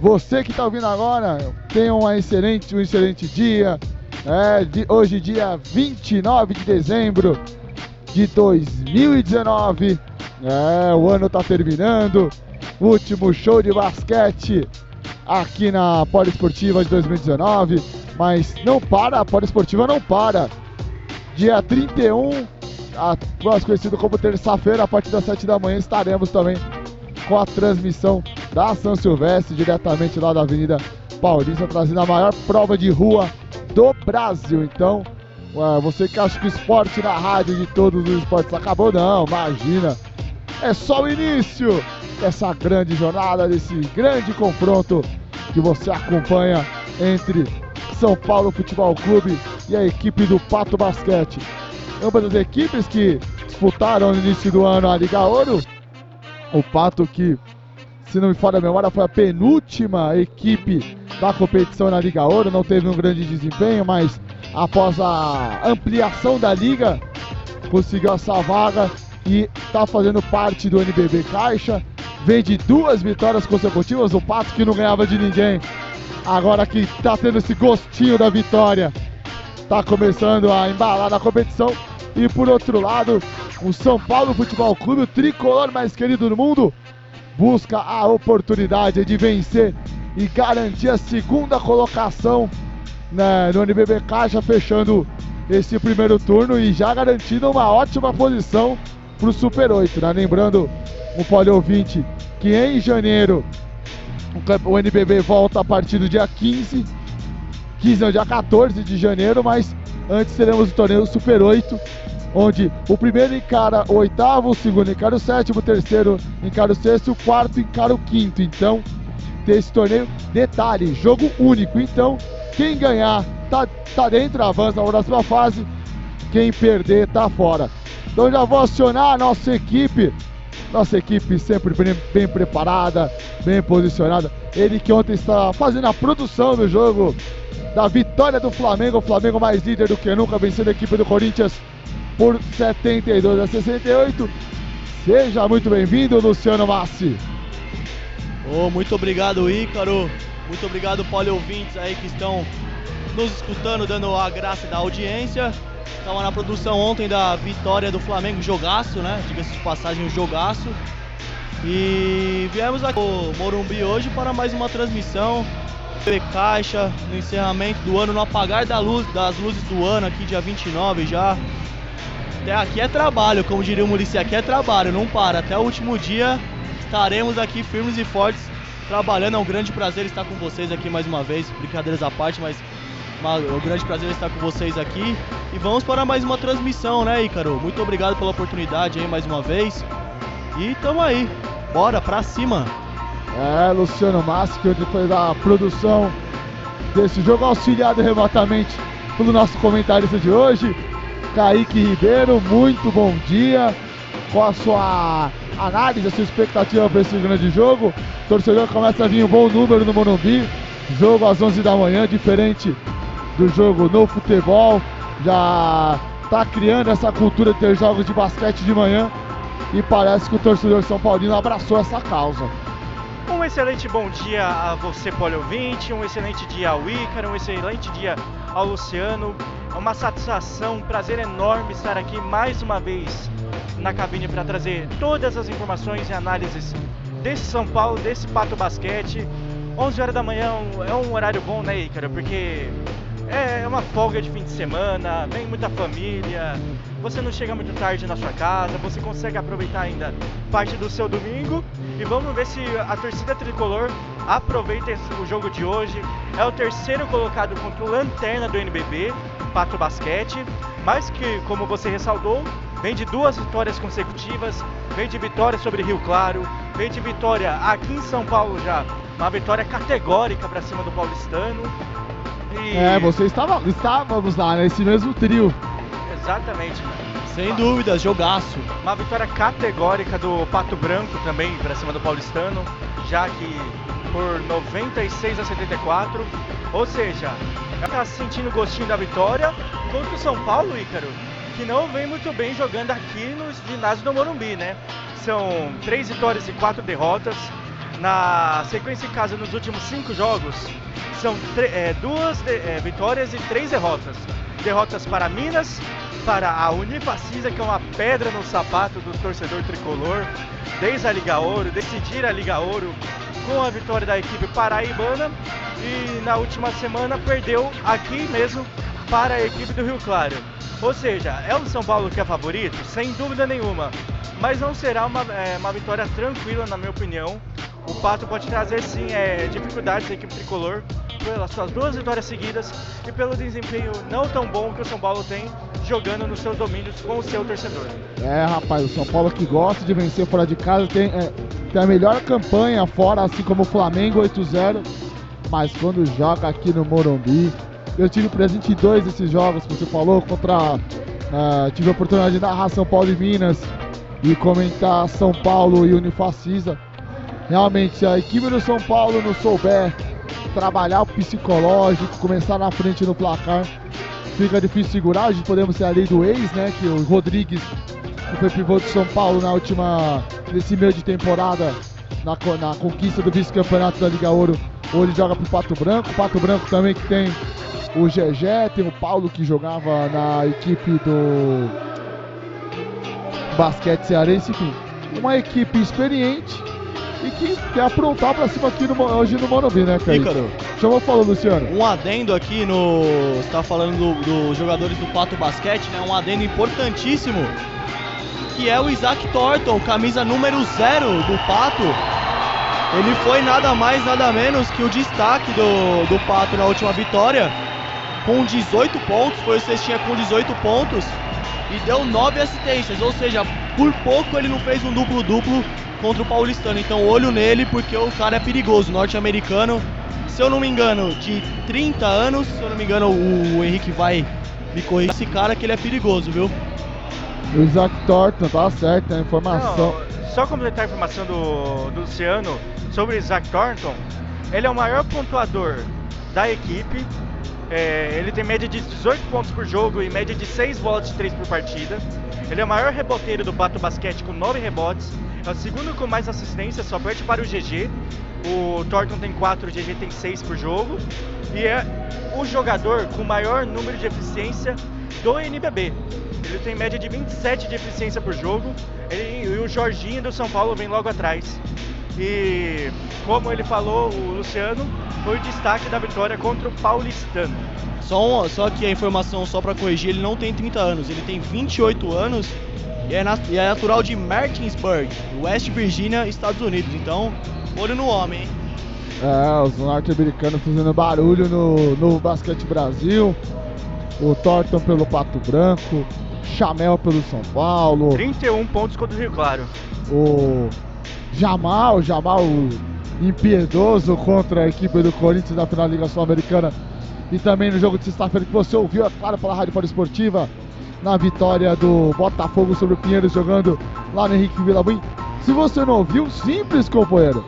Você que está ouvindo agora, tenha uma excelente, um excelente dia. É, de, hoje, dia 29 de dezembro de 2019. É, o ano está terminando. Último show de basquete aqui na Poliesportiva de 2019. Mas não para, a Poliesportiva não para. Dia 31, a, mais conhecido como terça-feira, a partir das 7 da manhã, estaremos também com a transmissão da São Silvestre, diretamente lá da Avenida Paulista, trazendo a maior prova de rua do Brasil. Então, você que acha que o esporte na rádio de todos os esportes acabou, não, imagina. É só o início dessa grande jornada, desse grande confronto que você acompanha entre São Paulo Futebol Clube e a equipe do Pato Basquete. Ambas as equipes que disputaram no início do ano a Liga Ouro. O Pato que se não me falha a memória, foi a penúltima equipe da competição na Liga Ouro, não teve um grande desempenho, mas após a ampliação da liga, conseguiu essa vaga e está fazendo parte do NBB Caixa. Vem de duas vitórias consecutivas, o Pato que não ganhava de ninguém, agora que está tendo esse gostinho da vitória, está começando a embalar na competição. E por outro lado, o São Paulo Futebol Clube, o tricolor mais querido do mundo, busca a oportunidade de vencer e garantir a segunda colocação né, no NBB Caixa, fechando esse primeiro turno e já garantindo uma ótima posição para o Super 8. Né? Lembrando o Poli ouvinte que em janeiro o NBB volta a partir do dia 15, 15 não, dia 14 de janeiro, mas antes teremos o torneio Super 8 onde o primeiro encara o oitavo, o segundo encara o sétimo, o terceiro encara o sexto, o quarto encara o quinto. Então, tem esse torneio. Detalhe, jogo único. Então, quem ganhar tá, tá dentro, avança na próxima fase. Quem perder tá fora. Então já vou acionar a nossa equipe. Nossa equipe sempre bem, bem preparada, bem posicionada. Ele que ontem está fazendo a produção do jogo da vitória do Flamengo. O Flamengo mais líder do que nunca, vencendo a equipe do Corinthians por 72 a 68. Seja muito bem-vindo, Luciano Massi. Oh, muito obrigado, Ícaro. Muito obrigado, ouvintes aí que estão nos escutando, dando a graça da audiência. Estava na produção ontem da vitória do Flamengo, jogaço, né? Diga-se de passagem, um jogaço. E viemos aqui Morumbi hoje para mais uma transmissão. Caixa, no encerramento do ano, no apagar da luz, das luzes do ano, aqui dia 29 já. Até aqui é trabalho, como diria o Murici, aqui é trabalho, não para. Até o último dia estaremos aqui firmes e fortes, trabalhando. É um grande prazer estar com vocês aqui mais uma vez. Brincadeiras à parte, mas é um grande prazer estar com vocês aqui. E vamos para mais uma transmissão, né, Ícaro? Muito obrigado pela oportunidade aí mais uma vez. E tamo aí, bora pra cima. É, Luciano Massi, que depois da produção desse jogo, auxiliado remotamente pelo nosso comentarista de hoje. Kaique Ribeiro, muito bom dia. Qual a sua análise, a sua expectativa para esse grande jogo? O torcedor começa a vir um bom número no Morumbi. Jogo às 11 da manhã, diferente do jogo no futebol. Já está criando essa cultura de ter jogos de basquete de manhã. E parece que o torcedor São Paulino abraçou essa causa. Um excelente bom dia a você, Polio20, um excelente dia ao Ícaro, um excelente dia ao Luciano. É uma satisfação, um prazer enorme estar aqui mais uma vez na cabine para trazer todas as informações e análises desse São Paulo, desse Pato Basquete. 11 horas da manhã é um horário bom, né, Ícaro? Porque é uma folga de fim de semana, vem muita família, você não chega muito tarde na sua casa, você consegue aproveitar ainda parte do seu domingo. E vamos ver se a torcida tricolor aproveita o jogo de hoje. É o terceiro colocado contra o Lanterna do NBB, Pato Basquete, mas que, como você ressaltou, vem de duas vitórias consecutivas, vem de vitória sobre Rio Claro, vem de vitória aqui em São Paulo já, uma vitória categórica para cima do paulistano. E... É, você estava, estávamos lá nesse mesmo trio. Exatamente. Sem dúvida, jogaço. Uma vitória categórica do Pato Branco também para cima do Paulistano, já que por 96 a 74. Ou seja, está sentindo o gostinho da vitória contra o São Paulo, Ícaro, que não vem muito bem jogando aqui no ginásio do Morumbi, né? São três vitórias e quatro derrotas. Na sequência em casa, nos últimos cinco jogos, são é, duas de, é, vitórias e três derrotas. Derrotas para Minas, para a Unifacisa, que é uma pedra no sapato do torcedor tricolor, desde a Liga Ouro, decidir a Liga Ouro com a vitória da equipe paraibana e na última semana perdeu aqui mesmo para a equipe do Rio Claro. Ou seja, é o São Paulo que é favorito, sem dúvida nenhuma, mas não será uma, é, uma vitória tranquila, na minha opinião. O Pato pode trazer sim é, dificuldades à equipe tricolor pelas suas duas vitórias seguidas e pelo desempenho não tão bom que o São Paulo tem jogando nos seus domínios com o seu torcedor. É, rapaz, o São Paulo que gosta de vencer fora de casa tem, é, tem a melhor campanha fora, assim como o Flamengo 8-0, mas quando joga aqui no Morumbi, eu tive presente em dois desses jogos que você falou, contra. Uh, tive a oportunidade de narrar São Paulo e Minas e comentar São Paulo e Unifacisa. Realmente, se a equipe do São Paulo não souber trabalhar o psicológico, começar na frente no placar, fica difícil segurar. A gente podemos ser a lei do ex, né? Que o Rodrigues, que foi pivô de São Paulo na última. nesse meio de temporada, na, na conquista do vice-campeonato da Liga Ouro, hoje joga pro Pato Branco. Pato Branco também que tem o Gegé, tem o Paulo que jogava na equipe do basquete cearense, enfim. Uma equipe experiente e que quer aprontar pra cima aqui no, hoje no Morumbi, né, cara? Ícaro. Chama falou, Luciano. Um adendo aqui no. Você tá falando dos do jogadores do Pato Basquete, né? Um adendo importantíssimo. Que é o Isaac Thornton, camisa número zero do Pato. Ele foi nada mais, nada menos que o destaque do, do Pato na última vitória. Com 18 pontos, foi o cestinha com 18 pontos e deu 9 assistências, ou seja, por pouco ele não fez um duplo-duplo contra o paulistano. Então olho nele porque o cara é perigoso, norte-americano. Se eu não me engano, de 30 anos, se eu não me engano, o, o Henrique vai me corrigir esse cara que ele é perigoso, viu? O Isaac Thornton, tá certo, a informação. Não, só completar a informação do, do Luciano sobre o Isaac Thornton, ele é o maior pontuador da equipe. É, ele tem média de 18 pontos por jogo e média de 6 bolas de 3 por partida. Ele é o maior reboteiro do Pato Basquete com 9 rebotes. É o segundo com mais assistência, só perde para o GG. O Thornton tem 4, o GG tem 6 por jogo. E é o jogador com maior número de eficiência do NBB. Ele tem média de 27 de eficiência por jogo. Ele, e o Jorginho do São Paulo vem logo atrás. E como ele falou, o Luciano foi o destaque da vitória contra o Paulistano. Só, um, só que a informação, só para corrigir, ele não tem 30 anos, ele tem 28 anos e é, na, e é natural de Martinsburg, West Virginia, Estados Unidos. Então, olho no homem, hein? É, os norte-americanos fazendo barulho no, no Basquete Brasil. O Thornton pelo Pato Branco. Chamel pelo São Paulo. 31 pontos contra o Rio Claro. O Jamal, Jamal impiedoso contra a equipe do Corinthians na final da Liga Sul-Americana. E também no jogo de sexta-feira que você ouviu, é claro, pela Rádio Esportiva. Esportiva na vitória do Botafogo sobre o Pinheiros jogando lá no Henrique Vila Buim. Se você não ouviu, simples, companheiro.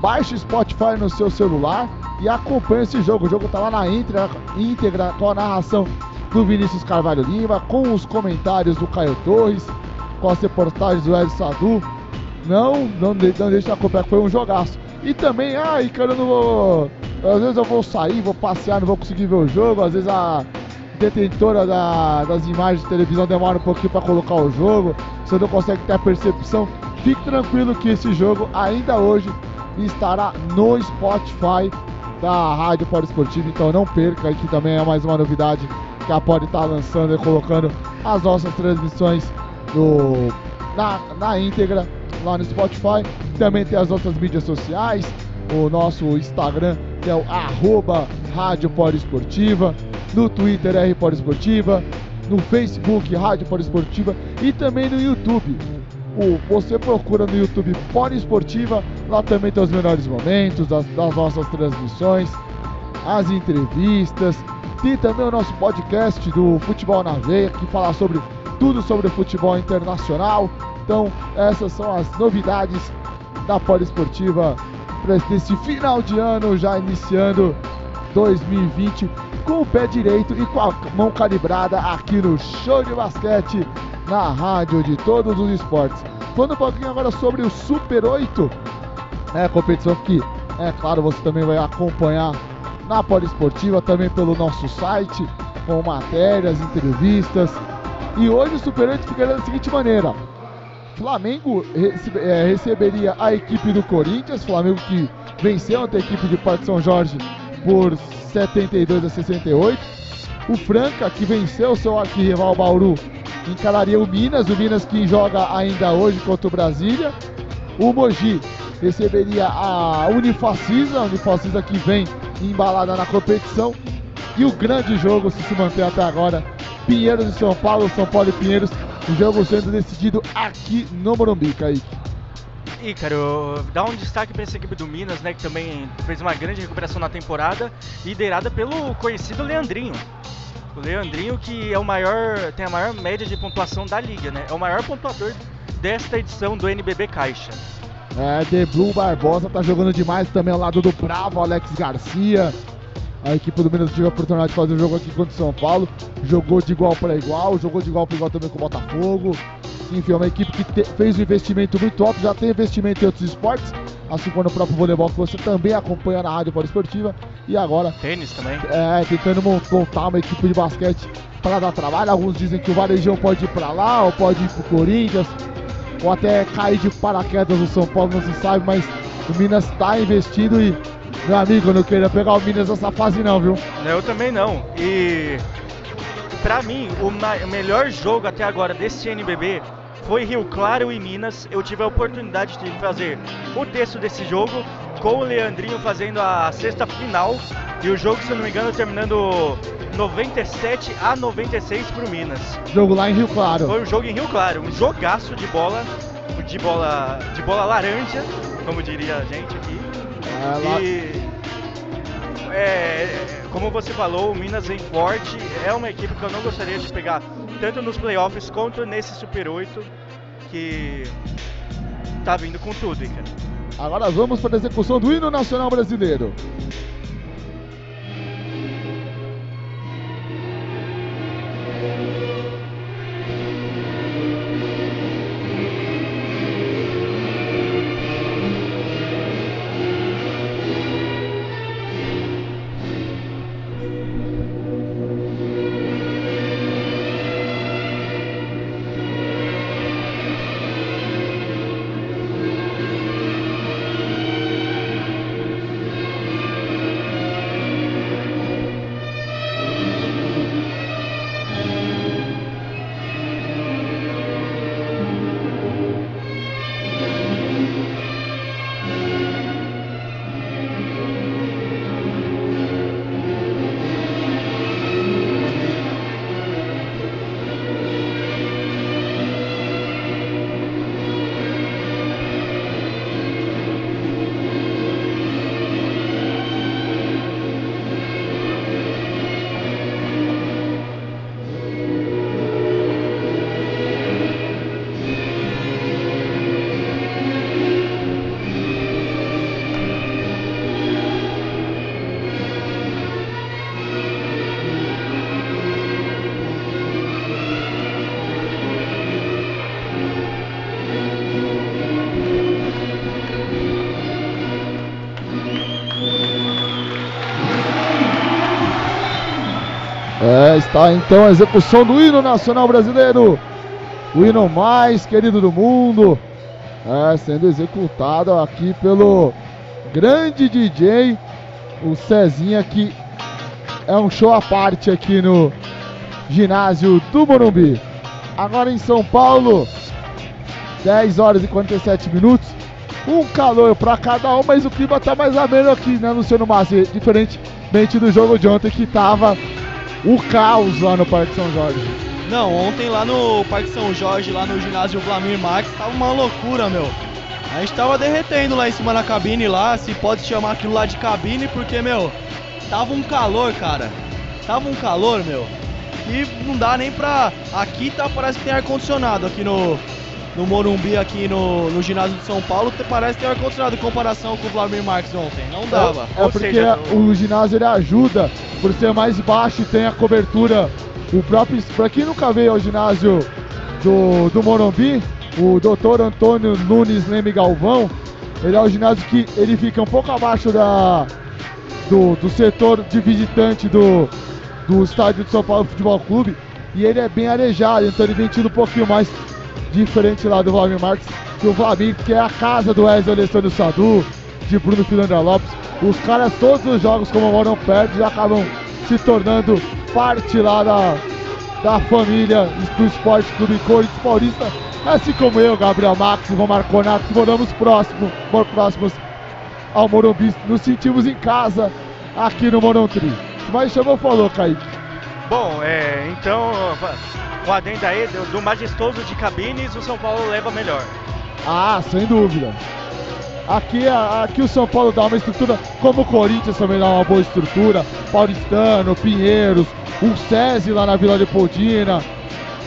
Baixe o Spotify no seu celular e acompanhe esse jogo. O jogo está lá na íntegra, íntegra com a narração do Vinícius Carvalho Lima, com os comentários do Caio Torres, com as reportagens do Ed Sadu. Não, não, não deixe de acompanhar, foi um jogaço. E também, cara, eu não vou. Às vezes eu vou sair, vou passear, não vou conseguir ver o jogo. Às vezes a, detentora da, das imagens de televisão demora um pouquinho para colocar o jogo, você não consegue ter a percepção. Fique tranquilo que esse jogo ainda hoje estará no Spotify da Rádio Pode Esportivo, então não perca, aqui também é mais uma novidade que a Pode estar tá lançando e colocando as nossas transmissões na, na íntegra lá no Spotify. Também tem as outras mídias sociais, o nosso Instagram que é o arroba Rádio Esportiva no Twitter R Esportiva, no Facebook Rádio Esportiva e também no YouTube. O, você procura no YouTube Esportiva, lá também tem os melhores momentos das, das nossas transmissões, as entrevistas, tem também o nosso podcast do Futebol na Veia, que fala sobre tudo sobre futebol internacional. Então, essas são as novidades da Esportiva para esse final de ano, já iniciando 2020 com o pé direito e com a mão calibrada aqui no Show de Basquete, na rádio de todos os esportes. Falando um pouquinho agora sobre o Super 8, É competição que, é claro, você também vai acompanhar na Poliesportiva, também pelo nosso site, com matérias, entrevistas. E hoje o Super 8 ficaria da seguinte maneira: Flamengo rece é, receberia a equipe do Corinthians, Flamengo que venceu a equipe de Parque São Jorge por 72 a 68. O Franca, que venceu seu arquirrival Bauru, encararia o Minas, o Minas que joga ainda hoje contra o Brasília. O Mogi receberia a Unifacisa, a Unifacisa que vem embalada na competição. E o grande jogo, se se manter até agora, Pinheiros e São Paulo, São Paulo e Pinheiros, o jogo sendo decidido aqui no Morumbi, Kaique. Ícaro, dá um destaque para essa equipe do Minas, né, que também fez uma grande recuperação na temporada, liderada pelo conhecido Leandrinho. O Leandrinho que é o maior, tem a maior média de pontuação da liga, né? É o maior pontuador desta edição do NBB Caixa. É, The Blue Barbosa tá jogando demais também ao lado do Bravo, Alex Garcia. A equipe do Minas tive a oportunidade de fazer o jogo aqui contra o São Paulo. Jogou de igual para igual, jogou de igual para igual também com o Botafogo. Enfim, é uma equipe que te, fez um investimento muito alto, já tem investimento em outros esportes, assim como no próprio voleibol que você também acompanha na Rádio Esportiva. E agora. Tênis também. É, tentando montar uma equipe de basquete para dar trabalho. Alguns dizem que o Varejão pode ir para lá, ou pode ir para o Corinthians, ou até cair de paraquedas no São Paulo, não se sabe, mas o Minas está investindo e meu amigo, eu não queria pegar o Minas nessa fase não, viu? Eu também não. E pra mim, o melhor jogo até agora desse NBB foi Rio Claro e Minas. Eu tive a oportunidade de fazer o texto desse jogo com o Leandrinho fazendo a sexta final. E o jogo, se não me engano, terminando 97 a 96 pro Minas. Jogo lá em Rio Claro. Foi um jogo em Rio Claro, um jogaço de bola, de bola, de bola laranja, como diria a gente aqui. É. E é, como você falou, o Minas vem forte. É uma equipe que eu não gostaria de pegar tanto nos playoffs quanto nesse Super 8 que tá vindo com tudo, hein, cara. Agora vamos para a execução do hino nacional brasileiro. Está então a execução do hino nacional brasileiro. O hino mais querido do mundo. É, sendo executado aqui pelo grande DJ, o Cezinha, que é um show à parte aqui no ginásio do Morumbi. Agora em São Paulo, 10 horas e 47 minutos. Um calor para cada um, mas o clima está mais ameno aqui, né, Luciano Massi? Diferentemente do jogo de ontem que estava o caos lá no Parque São Jorge. Não, ontem lá no Parque São Jorge, lá no ginásio Vlamir Max, tava uma loucura, meu. A gente tava derretendo lá em cima na cabine lá, se pode chamar aquilo lá de cabine, porque, meu, tava um calor, cara. Tava um calor, meu. E não dá nem pra. Aqui tá, parece que tem ar-condicionado aqui no, no Morumbi, aqui no, no ginásio de São Paulo, parece tem ar-condicionado em comparação com o Vladimir Marques ontem. Não dava. É, é porque seja, o ginásio ele ajuda por ser mais baixo e tem a cobertura. O próprio. Pra quem nunca veio ao ginásio do, do Morumbi, o doutor Antônio Nunes Leme Galvão, Ele é um ginásio que ele fica um pouco abaixo da, do, do setor de visitante do, do estádio de São Paulo Futebol Clube. E ele é bem arejado, então ele vem tido um pouquinho mais diferente lá do Vladimir Marques, que o Vladimir, que é a casa do Wesley Alessandro Sadu, de Bruno Filandra Lopes. Os caras, todos os jogos, como moram perto, já acabam se tornando parte lá da, da família do Esporte Clube Corinthians Paulista. Assim como eu, Gabriel Max Romar Conato, moramos próximo, próximos ao Morumbi, nos sentimos em casa aqui no Morumbi. Mas chamou falou, Kaique. Bom, é, então, o adendo aí do, do majestoso de cabines, o São Paulo leva melhor. Ah, sem dúvida. Aqui, aqui o São Paulo dá uma estrutura, como o Corinthians também dá uma boa estrutura. Paulistano, Pinheiros, o SESI lá na Vila Leopoldina,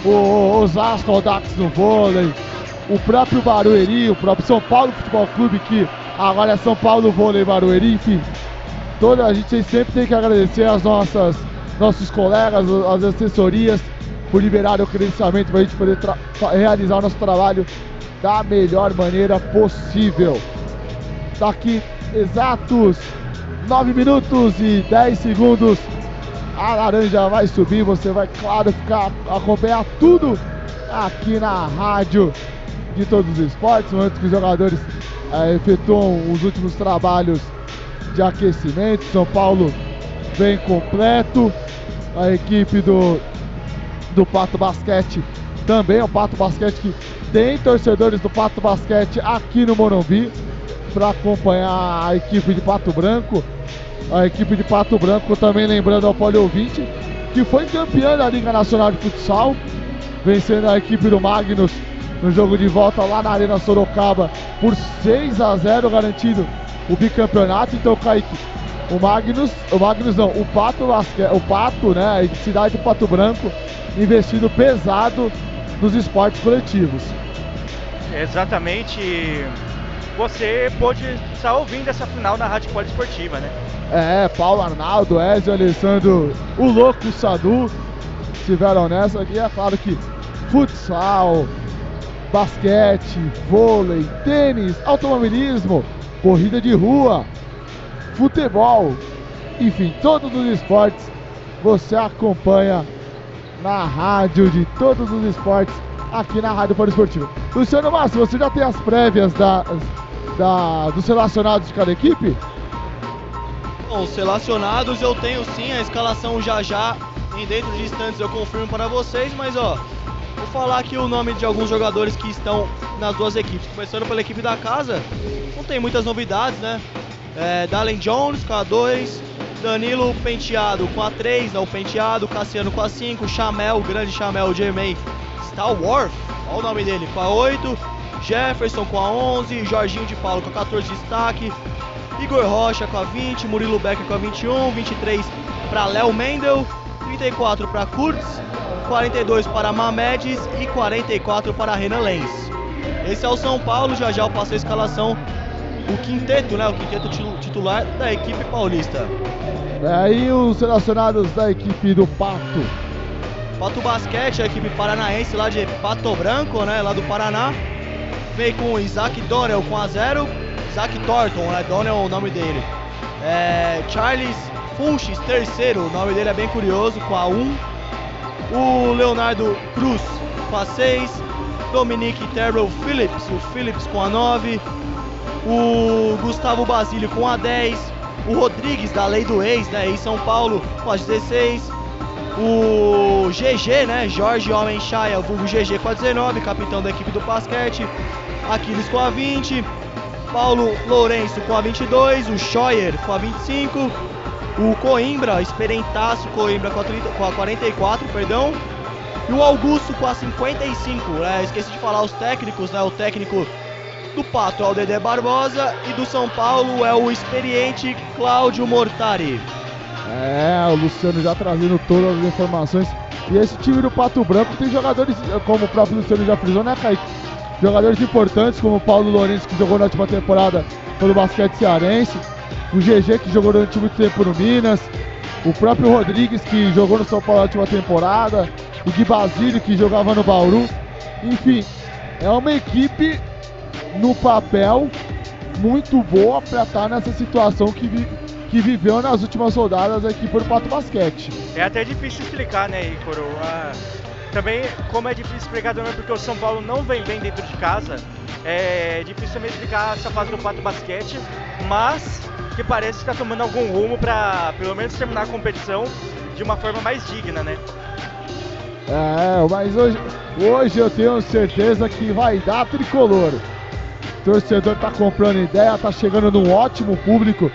o Osasco Audax no vôlei, o próprio Barueri, o próprio São Paulo Futebol Clube, que agora é São Paulo Vôlei Barueri, enfim. Toda a gente sempre tem que agradecer as nossas nossos colegas, as assessorias, por liberar o credenciamento para a gente poder realizar o nosso trabalho da melhor maneira possível. Daqui exatos 9 minutos e 10 segundos, a laranja vai subir. Você vai, claro, ficar acompanhar tudo aqui na rádio de todos os esportes, momento que os jogadores é, efetuam os últimos trabalhos de aquecimento. São Paulo vem completo. A equipe do, do Pato Basquete também é o Pato Basquete que tem torcedores do Pato Basquete aqui no Morumbi para acompanhar a equipe de Pato Branco. A equipe de Pato Branco também lembrando ao Poli Ouvinte que foi campeã da Liga Nacional de Futsal, vencendo a equipe do Magnus no jogo de volta lá na Arena Sorocaba por 6 a 0 garantido o bicampeonato. Então, Kaique, o Magnus, o Magnus não, o Pato, o Pato, né, a cidade do Pato Branco, investindo pesado nos esportes coletivos. Exatamente. Você pôde estar ouvindo essa final na Rádio Poliesportiva, né? É, Paulo Arnaldo, Ezio Alessandro, o louco Sadu estiveram nessa aqui. É claro que futsal, basquete, vôlei, tênis, automobilismo, corrida de rua, futebol, enfim, todos os esportes você acompanha na rádio de todos os esportes aqui na Rádio Foro Esportivo. Luciano Massa, você já tem as prévias da, da, dos relacionados de cada equipe? Bom, os relacionados eu tenho sim, a escalação já já, em dentro de instantes eu confirmo para vocês, mas ó, vou falar aqui o nome de alguns jogadores que estão nas duas equipes. Começando pela equipe da casa, não tem muitas novidades, né? É, Dalen Jones com a 2, Danilo Penteado com a 3, não Penteado, Cassiano com a 5, Chamel, o grande Chamel Jermaine Stalworth, olha o nome dele, com a 8, Jefferson com a 11, Jorginho de Paulo com a 14 destaque, Igor Rocha com a 20, Murilo Becker com a 21, 23 para Léo Mendel, 34 para Kurtz, 42 para Mamedes e 44 para Renan Lenz. Esse é o São Paulo, já já eu passo a escalação o quinteto, né? O quinteto titular da equipe paulista. É aí os relacionados da equipe do Pato. Pato Basquete, a equipe paranaense lá de Pato Branco, né? Lá do Paraná. Vem com Isaac Donnell com a zero. Isaac Thornton, né? Donnell é o nome dele. É, Charles Funches, terceiro, o nome dele é bem curioso, com a 1. Um. O Leonardo Cruz com a 6. Dominique Terrell Phillips, o Phillips com a 9 o Gustavo Basílio com a 10, o Rodrigues da Lei do Ex, né, em São Paulo com a 16, o GG, né, Jorge Homem Chaia, vulgo GG com a 19, capitão da equipe do basquete, Aquiles com a 20, Paulo Lourenço com a 22, o Scheuer com a 25, o Coimbra, experientaço Coimbra com a, 30, com a 44, perdão, e o Augusto com a 55, né, esqueci de falar os técnicos, né, o técnico do Pato é o Dedé Barbosa e do São Paulo é o experiente Cláudio Mortari. É, o Luciano já trazendo todas as informações. E esse time do Pato Branco tem jogadores, como o próprio Luciano já frisou, né, Kaique? Jogadores importantes como o Paulo Lourenço, que jogou na última temporada pelo basquete cearense, o GG, que jogou durante muito tempo no Minas, o próprio Rodrigues, que jogou no São Paulo na última temporada, o Gui Basílio, que jogava no Bauru. Enfim, é uma equipe no papel muito boa para estar tá nessa situação que, vi, que viveu nas últimas rodadas aqui por Pato Basquete. É até difícil explicar, né, Ícoro? Ah, também, como é difícil explicar também porque o São Paulo não vem bem dentro de casa, é difícil também explicar essa fase do Pato Basquete, mas que parece que está tomando algum rumo para pelo menos terminar a competição de uma forma mais digna, né? É, mas hoje, hoje eu tenho certeza que vai dar tricolor. Torcedor tá comprando ideia, tá chegando num ótimo público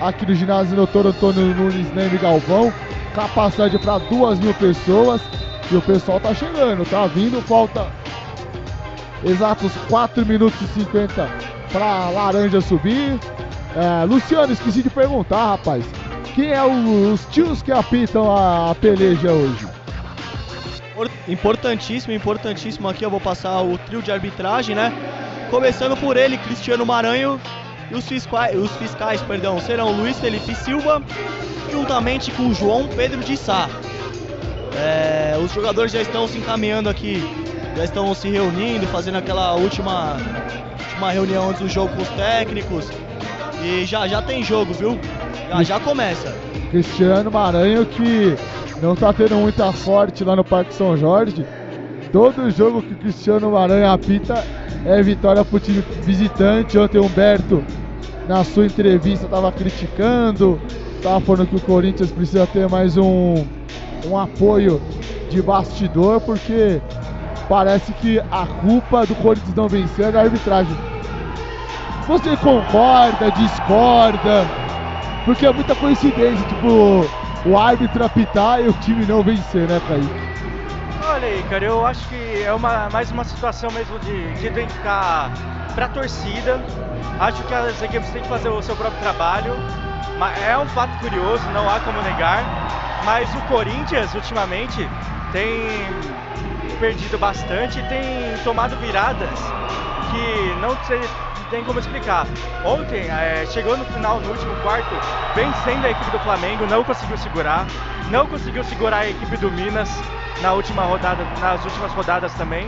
aqui no ginásio Doutor Antônio Nunes Neme Galvão. Capacidade para duas mil pessoas. E o pessoal tá chegando, tá vindo, falta exatos 4 minutos e 50 para laranja subir. É, Luciano, esqueci de perguntar, rapaz. Quem é o, os tios que apitam a, a peleja hoje? Importantíssimo, importantíssimo aqui. Eu vou passar o trio de arbitragem, né? Começando por ele, Cristiano Maranho. E os fiscais, os fiscais perdão, serão Luiz Felipe Silva, juntamente com João Pedro de Sá. É, os jogadores já estão se encaminhando aqui, já estão se reunindo, fazendo aquela última, última reunião antes do jogo com os técnicos. E já já tem jogo, viu? Já já começa. Cristiano Maranho que não tá tendo muita sorte lá no Parque São Jorge. Todo jogo que o Cristiano Maranhão apita é vitória pro time visitante. Ontem o Humberto, na sua entrevista, estava criticando, estava falando que o Corinthians precisa ter mais um, um apoio de bastidor, porque parece que a culpa do Corinthians não vencer é da arbitragem. Você concorda, discorda? Porque é muita coincidência, tipo, o árbitro apitar e o time não vencer, né, Kaique? Olha aí, cara, eu acho que é uma, mais uma situação mesmo de, de identificar para a torcida. Acho que as equipes têm que fazer o seu próprio trabalho. É um fato curioso, não há como negar. Mas o Corinthians, ultimamente, tem perdido bastante e tem tomado viradas que não tem como explicar. Ontem, é, chegou no final, no último quarto, vencendo a equipe do Flamengo, não conseguiu segurar, não conseguiu segurar a equipe do Minas na última rodada, nas últimas rodadas também.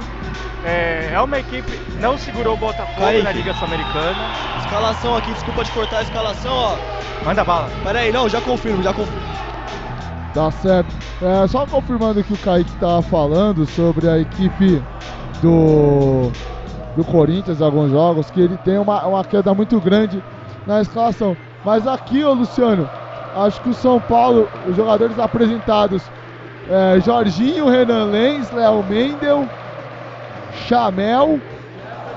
É, é uma equipe, não segurou o Botafogo Kaique. na Liga Sul-Americana. Escalação aqui, desculpa te cortar a escalação, ó. Manda bala. Pera aí, não, já confirmo, já confirmo. Tá certo. É, só confirmando que o Kaique estava falando sobre a equipe do do Corinthians alguns jogos, que ele tem uma, uma queda muito grande na escalação. Mas aqui, ô Luciano, acho que o São Paulo, os jogadores apresentados, é, Jorginho, Renan Lenz, Léo Mendel, Chamel,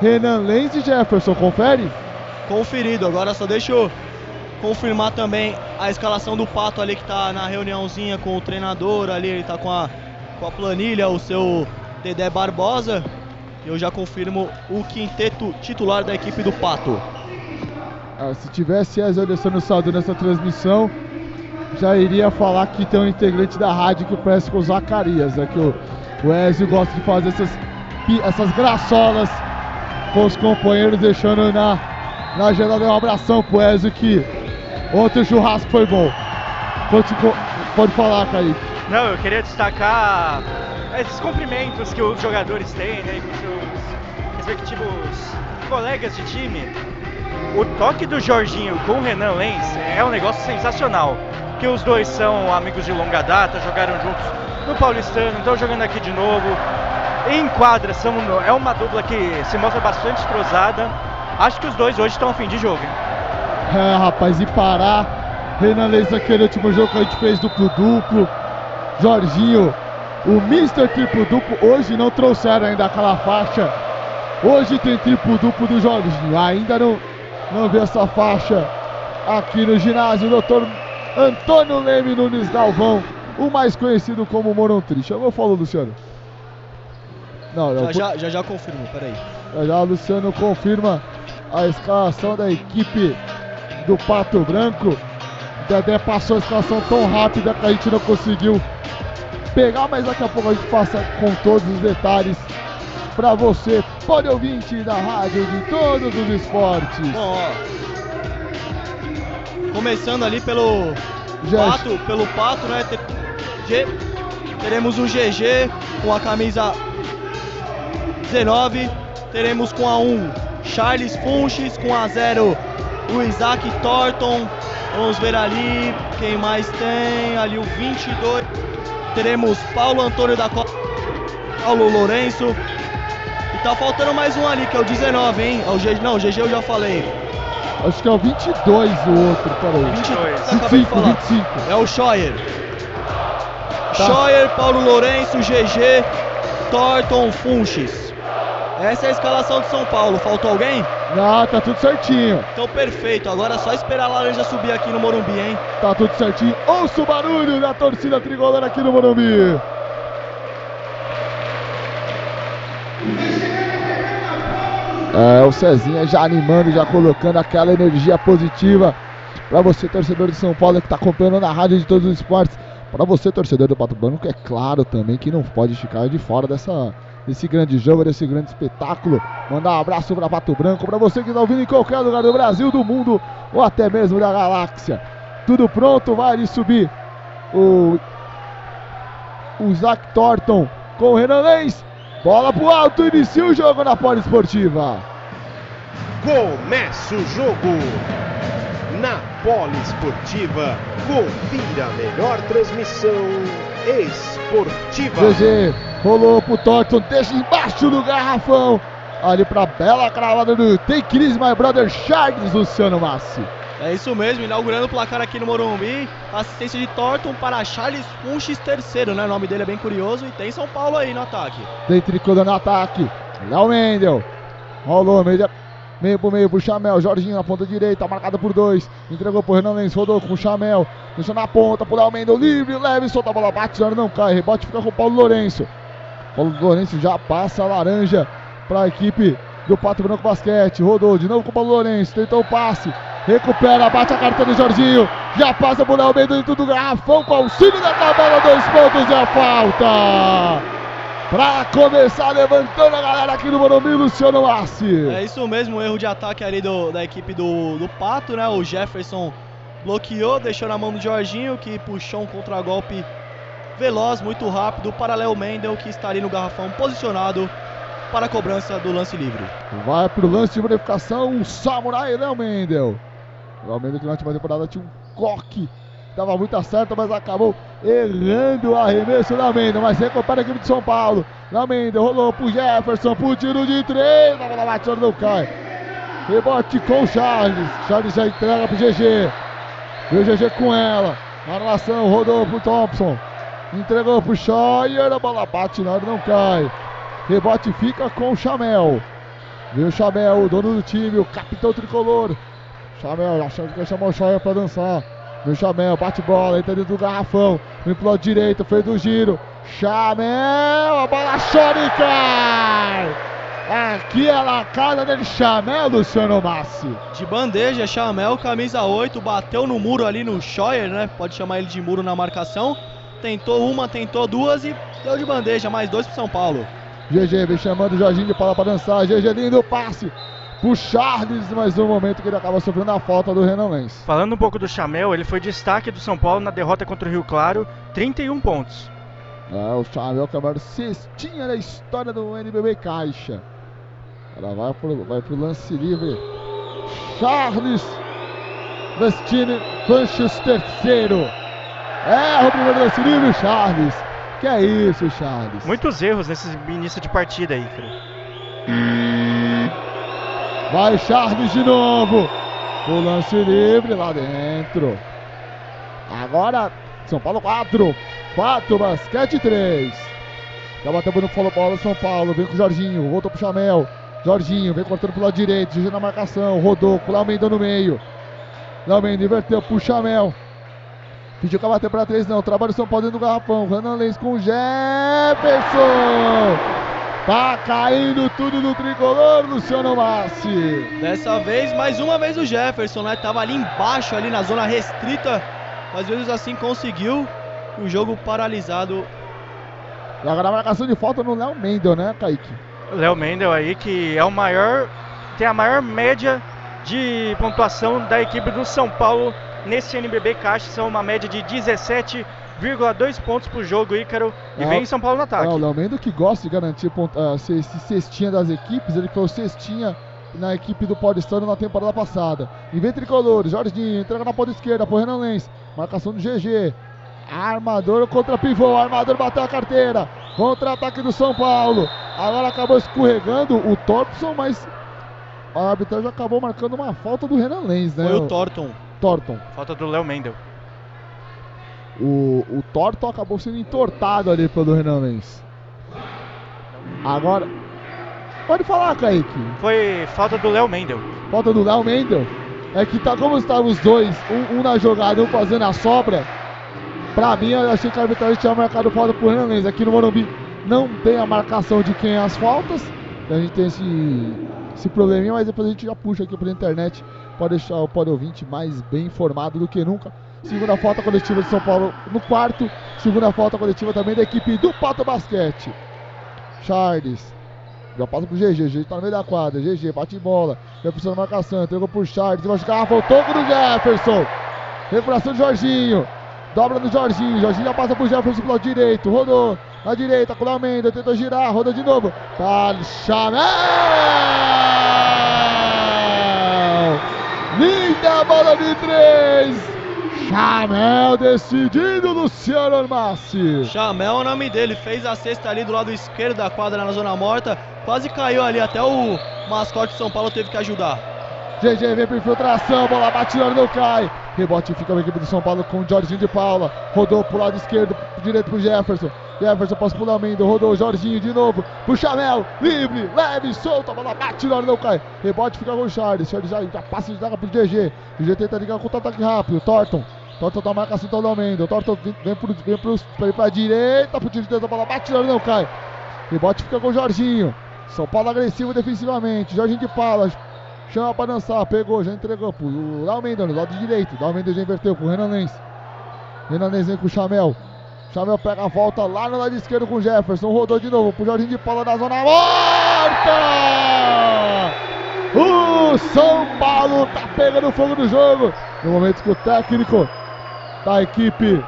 Renan Lenz e Jefferson, confere? Conferido, agora só deixa eu confirmar também a escalação do Pato ali que tá na reuniãozinha com o treinador ali, ele tá com a, com a planilha, o seu Dedé Barbosa eu já confirmo o quinteto titular da equipe do Pato. Ah, se tivesse Ezio Alessandro Saldo nessa transmissão, já iria falar que tem um integrante da rádio que parece com o Zacarias, né? que o, o Ezio gosta de fazer essas, essas graçolas com os companheiros, deixando na, na gelada um abração pro Ezio que ontem o churrasco foi bom. Pode, pode falar, Kaique. Não, eu queria destacar esses cumprimentos que os jogadores têm, né, com seus respectivos colegas de time, o toque do Jorginho com o Renan Lenz é um negócio sensacional. Que os dois são amigos de longa data, jogaram juntos no Paulistano, estão jogando aqui de novo. Em quadra, são, é uma dupla que se mostra bastante cruzada. Acho que os dois hoje estão a fim de jogo. Hein? É, rapaz, e parar. Renan Lenz naquele último jogo que a gente fez duplo-duplo. Jorginho o Mr. Triplo Duplo hoje não trouxeram ainda aquela faixa. Hoje tem triplo duplo do Jorginho. Ainda não, não vi essa faixa aqui no ginásio. Doutor Antônio Leme Nunes Galvão, o mais conhecido como Morontrich. Chamou, falou, Luciano? Não, não. Já, já, já, já confirmo, peraí. Já, já, Luciano confirma a escalação da equipe do Pato Branco. Dedé passou a escalação tão rápida que a gente não conseguiu pegar, mas daqui a pouco a gente passa com todos os detalhes para você, pode ouvinte da rádio de todos os esportes. Bom, ó, começando ali pelo Pato, pelo Pato, né? Teremos o GG com a camisa 19, teremos com a 1 Charles Funches com a 0 o Isaac Thornton. Vamos ver ali quem mais tem. Ali o 22. Teremos Paulo Antônio da Costa, Paulo Lourenço. E tá faltando mais um ali, que é o 19, hein? É o G... Não, o GG eu já falei. Acho que é o 22 o outro, peraí. 22. 25, 25. É o Scheuer. Tá. Scheuer, Paulo Lourenço, GG, Thornton, Funches. Essa é a escalação de São Paulo. Faltou alguém? Não, tá tudo certinho. Então perfeito. Agora é só esperar a laranja subir aqui no Morumbi, hein? Tá tudo certinho. Ouça o barulho da torcida tricolor aqui no Morumbi. É, o Cezinha já animando, já colocando aquela energia positiva para você, torcedor de São Paulo que está acompanhando na rádio de todos os esportes. Para você, torcedor do Pato Branco, é claro também que não pode ficar de fora dessa, desse grande jogo, desse grande espetáculo. Mandar um abraço para Pato Branco, para você que está ouvindo em qualquer lugar do Brasil, do mundo ou até mesmo da galáxia. Tudo pronto, vai ali subir o, o Zach Thornton com o Renan Lenz. Bola pro alto, inicia o jogo na Poliesportiva. Começa o jogo na Poliesportiva. Confira a melhor transmissão esportiva. GG rolou pro Thornton, deixa embaixo do garrafão. Ali pra bela cravada do Tem Cris, my brother Charles Luciano Massi. É isso mesmo, inaugurando o placar aqui no Morumbi. Assistência de Thornton para Charles Funches terceiro, né? O nome dele é bem curioso. E tem São Paulo aí no ataque. Tem tricolor no ataque. Léo Mendel. Rolou, meio, meio pro meio pro Chamel. Jorginho na ponta direita, marcada por dois. Entregou pro Renan Lenz, rodou com o Chamel. Deixou na ponta pro Léo Mendel. Livre, leve, solta a bola, bate, já não cai. Rebote fica com o Paulo Lourenço. Paulo Lourenço já passa a laranja para a equipe do Pato Branco Basquete. Rodou de novo com o Paulo Lourenço. Tentou o passe. Recupera, bate a carta do Jorginho. Já passa por Léo Mendel dentro do garrafão com auxílio da tabela. Dois pontos e a falta. Pra começar levantando a galera aqui no Morumbi, Luciano Massi. É isso mesmo, um erro de ataque ali do, da equipe do, do Pato, né? O Jefferson bloqueou, deixou na mão do Jorginho, que puxou um contragolpe veloz, muito rápido, para Léo Mendel, que está ali no garrafão posicionado para a cobrança do lance livre. Vai pro lance de verificação o Samurai Léo Mendel. Léo Mendel que na última temporada tinha um coque. Dava muito acerto, mas acabou errando o arremesso da Mendel. Mas recupera a equipe de São Paulo. Léo Mendel rolou pro Jefferson, pro tiro de três. A bola bate, não cai. Rebote com o Charles. Charles já entrega pro GG. Viu o GG com ela. A relação rodou pro Thompson. Entregou pro Scheuer. A bola bate, na hora não cai. Rebote fica com o Chamel. Viu o Chamel, o dono do time, o capitão tricolor. Chamel achando que ia chamar o Scheuer pra dançar. Viu o Chamel, bate bola, entra dentro do garrafão. Vem pro lado direito, fez o giro. Chamel, a bola chora e cai. Aqui é a casa dele, Chamel, Luciano Massi. De bandeja, Chamel, camisa 8, bateu no muro ali no Scheuer, né? Pode chamar ele de muro na marcação. Tentou uma, tentou duas e deu de bandeja, mais dois pro São Paulo. GG vem chamando o Jorginho de Paula para dançar. GG lindo passe pro Charles, mas no momento que ele acaba sofrendo a falta do Renan Lenz. Falando um pouco do Chamel, ele foi destaque do São Paulo na derrota contra o Rio Claro, 31 pontos. É, o Chamel que é a maior cestinha da história do NBB Caixa. Ela vai pro, vai pro lance livre. Charles Vestine Fanches terceiro. É o primeiro lance livre, Charles. Que é isso, Charles? Muitos erros nesse início de partida aí, cara. Vai Charles de novo. O lance livre lá dentro. Agora, São Paulo 4. 4, basquete 3. Já bateu no follow bola São Paulo. Vem com o Jorginho. Voltou pro Chamel. Jorginho vem cortando pro lado direito. GG na marcação. Rodou o Mendel no meio. Léo Mendel inverteu pro Chamel. Pediu que bater para três, não. Trabalho São Paulo dentro do garrafão. Renan Lenz com o Jefferson. Tá caindo tudo no tricolor, Luciano Massi. Dessa vez, mais uma vez o Jefferson, né? Tava ali embaixo, ali na zona restrita. Às vezes assim conseguiu. O jogo paralisado. E agora a marcação de falta no Léo Mendel, né, Kaique? Léo Mendel aí, que é o maior. Tem a maior média de pontuação da equipe do São Paulo nesse NBB Caixa. São uma média de 17,2 pontos por jogo, Ícaro. E vem São Paulo no ataque. o Léo Mendel que gosta de garantir ponto, uh, esse cestinha das equipes. Ele foi o cestinha na equipe do Paulistano na temporada passada. E vem tricolor, Jorginho, entrega na ponta esquerda pro Renan Lenz. Marcação do GG. Armador contra pivô, armador bateu a carteira. Contra-ataque do São Paulo. Agora acabou escorregando o Thompson, mas a arbitragem acabou marcando uma falta do Renan Lenz, né? Foi o Thornton. Thornton. Falta do Léo Mendel. O, o Thornton acabou sendo entortado ali pelo Renan Lenz. Agora. Pode falar, Kaique. Foi falta do Léo Mendel. Falta do Léo Mendel. É que tá como estavam os dois, um, um na jogada, um fazendo a sobra. Pra mim, eu achei que a arbitragem tinha marcado falta pro Renan Lenz. Aqui no Morumbi não tem a marcação de quem é as faltas. A gente tem esse, esse probleminha, mas depois a gente já puxa aqui pela internet. Pode deixar o pode ouvinte mais bem informado do que nunca. Segunda falta coletiva de São Paulo no quarto. Segunda falta coletiva também da equipe do Pato Basquete. Charles. Já passa pro GG. GG tá no meio da quadra. GG bate em bola. Jefferson na marcação. Entregou pro Charles. Vai chegar. Voltou pro Jefferson. Recuperação do Jorginho. Dobra no Jorginho. Jorginho já passa pro Jefferson pro lado direito. Rodou. Na direita com o Almeida. Tentou girar. Rodou de novo. Para Chamel. Linda bola de três. Chamel decidindo Luciano Armassi. Chamel é o nome dele, fez a cesta ali do lado esquerdo da quadra na zona morta, quase caiu ali, até o mascote de São Paulo teve que ajudar. GG vem para infiltração, bola batida, não cai. Rebote fica a equipe do São Paulo com o Jorginho de Paula. Rodou pro lado esquerdo, direito pro Jefferson. Jefferson passa pro Lamendo, rodou o Jorginho de novo. Pro Chamel, livre, leve, solta, bola bate na hora, não cai. Rebote fica com o Charles. Charles já, já passa de daga pro GG. GG tenta ligar com o ataque rápido. Thornton. Thornton tá marcação do Lamendo. Thornton vem, pro, vem pro, pra, direita, pro direito, a bola bate hora, não cai. Rebote fica com o Jorginho. São Paulo agressivo defensivamente. Jorginho de Paula. Chama pra dançar, pegou, já entregou pro Dalmendo no lado direito. Dalmendo já inverteu com o Renan Lenz. Renan Lenz vem com o Chamel. Chamel pega a volta lá no lado esquerdo com o Jefferson. Rodou de novo pro Jorginho de Paula na zona morta! O São Paulo tá pegando fogo no jogo. No momento que o técnico da equipe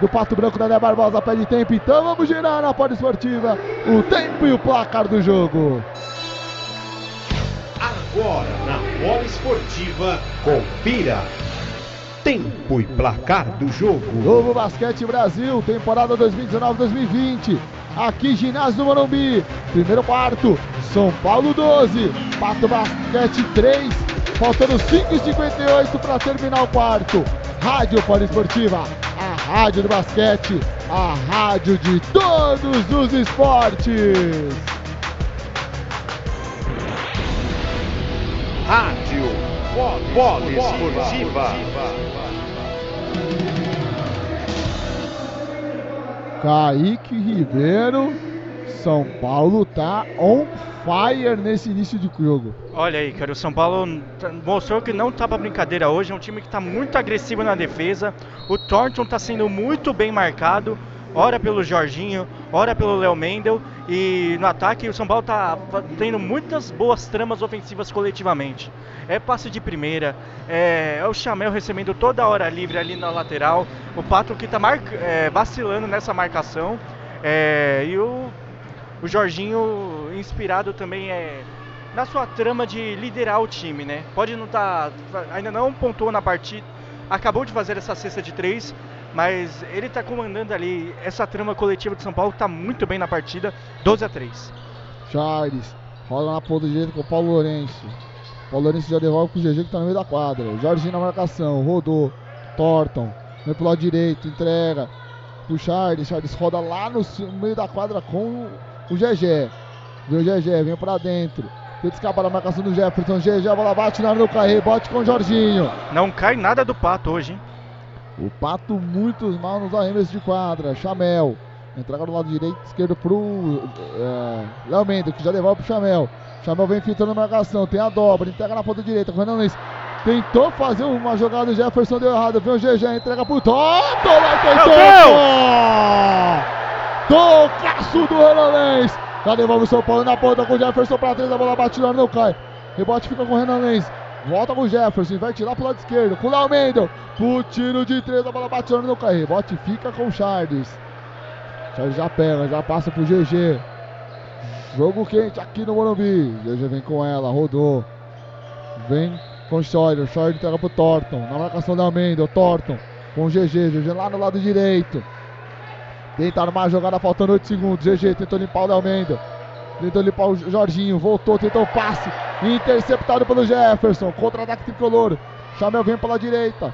do Pato Branco da Né Barbosa pede tempo. Então vamos girar na porta esportiva o tempo e o placar do jogo. Agora na Bola Esportiva, confira tempo e placar do jogo. Novo Basquete Brasil, temporada 2019-2020. Aqui, ginásio do Morumbi. Primeiro quarto, São Paulo 12, Pato Basquete 3. Faltando 5h58 para terminar o quarto. Rádio Poliesportiva, a rádio do basquete, a rádio de todos os esportes. Rádio Bola Esportiva. Kaique Ribeiro, São Paulo tá on fire nesse início de jogo. Olha aí, cara, o São Paulo mostrou que não tá pra brincadeira hoje. É um time que tá muito agressivo na defesa. O Thornton tá sendo muito bem marcado. Ora pelo Jorginho, ora pelo Léo Mendel. E no ataque o São Paulo tá fa- tendo muitas boas tramas ofensivas coletivamente. É passe de primeira, é, é o Chamel recebendo toda hora livre ali na lateral. O Pato que tá marca- é, vacilando nessa marcação. É, e o, o Jorginho inspirado também é na sua trama de liderar o time, né? Pode não estar. ainda não pontuou na partida, acabou de fazer essa cesta de três, mas ele está comandando ali essa trama coletiva de São Paulo, está muito bem na partida, 12 a 3. Charles, rola na ponta direita com o Paulo Lourenço. Paulo Lourenço já devolve pro GG que tá no meio da quadra. Jorginho na marcação, rodou. Thornton, vem pro lado direito, entrega pro Charles. Charles roda lá no meio da quadra com o- o GG. Vem o GG, vem pra dentro. Tenta escapar da marcação do Jefferson. GG, a bola bate na hora do bote com o Jorginho. Não cai nada do pato hoje, hein? O Pato muito mal nos arremessos de quadra. Chamel. Entrega do lado direito, esquerdo pro é, Léo Mendes, que já devolve pro Chamel. Chamel vem filtrando a marcação, tem a dobra, entrega na ponta direita. Renan Lenz tentou fazer uma jogada, o Jefferson deu errado. Vem o GG, entrega pro Toto, tem Toto! Tocaço do Renan Lenz. Já devolve o São Paulo na ponta com o Jefferson pra trás, a bola bate lá, não cai. Rebote fica com o Renan Lenz. Volta com o Jefferson, vai tirar pro lado esquerdo. Com o Léo Mendel. Pro tiro de três, a bola bate não cai. Rebote fica com o Charles. Charles já pega, já passa pro GG. Jogo quente aqui no Morumbi. GG vem com ela, rodou. Vem com o Scheuer. Scheuer entrega pro Thornton. Na marcação da Almeida, o Thornton com o GG. GG lá no lado direito. Tenta armar a jogada, faltando 8 segundos. GG tentou limpar o da Almeida. Tentou limpar o Jorginho. Voltou, tentou o passe. Interceptado pelo Jefferson. Contra-ataque tricolor. Chamel vem pela direita.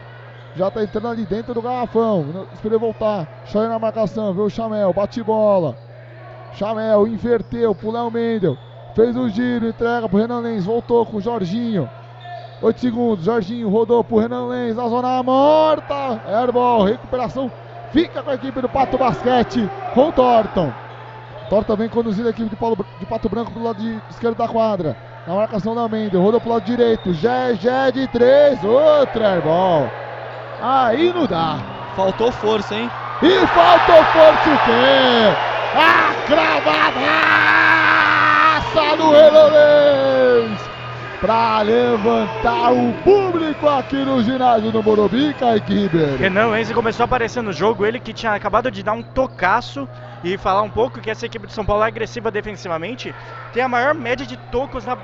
Já tá entrando ali dentro do garrafão. Esperei voltar. Scheuer na marcação. Viu o Chamel. Bate bola. Chamel inverteu pro Léo Mendel. Fez o giro, entrega pro Renan Lenz. Voltou com o Jorginho. 8 segundos. Jorginho rodou pro Renan Lenz. Na zona morta. Airball. Recuperação. Fica com a equipe do Pato Basquete. Com o Thornton. Thornton vem conduzindo a equipe de, Paulo, de Pato Branco pro lado de esquerdo da quadra. Na marcação da Mendel. Rodou pro lado direito. Gé de 3. Outra airball. Aí não dá. Faltou força, hein? E faltou força o quê? A cravadaça do Relorês para levantar o público aqui no ginásio do Morumbi, Kaique Ribeiro. Renan Enze começou a aparecer no jogo, ele que tinha acabado de dar um tocaço e falar um pouco que essa equipe de São Paulo é agressiva defensivamente, tem a maior média de tocos na,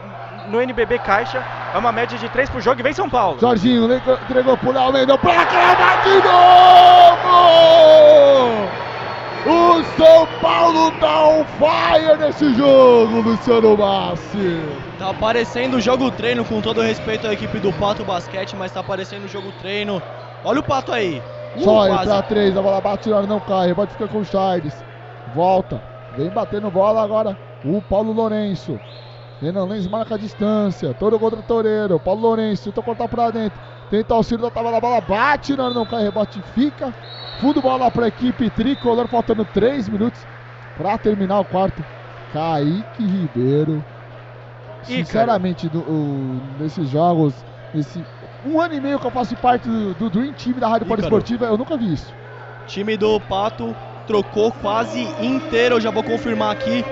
no NBB Caixa, é uma média de 3 por jogo e vem São Paulo. Jorginho entregou pro Léo Mendel pra cravar de novo! O São Paulo tá on fire nesse jogo, Luciano Massi. Tá parecendo jogo treino, com todo respeito à equipe do Pato Basquete, mas tá parecendo jogo treino. Olha o Pato aí. Uh, Só pra três, a bola bate, não cai, pode ficar com o Charles. Volta, vem batendo bola agora o Paulo Lourenço. Renan Lenz marca a distância, todo contra Toreiro. Paulo Lourenço tenta cortar pra dentro. Tenta auxílio da tabela, a bola bate, não, não cai, rebote fica. Fundo bola para a equipe tricolor, faltando 3 minutos para terminar o quarto. Kaique Ribeiro. Sinceramente, do, o, nesses jogos, nesse um ano e meio que eu faço parte do, do Dream Team da Rádio Esportiva, eu nunca vi isso. Time do Pato trocou quase inteiro, eu já vou confirmar aqui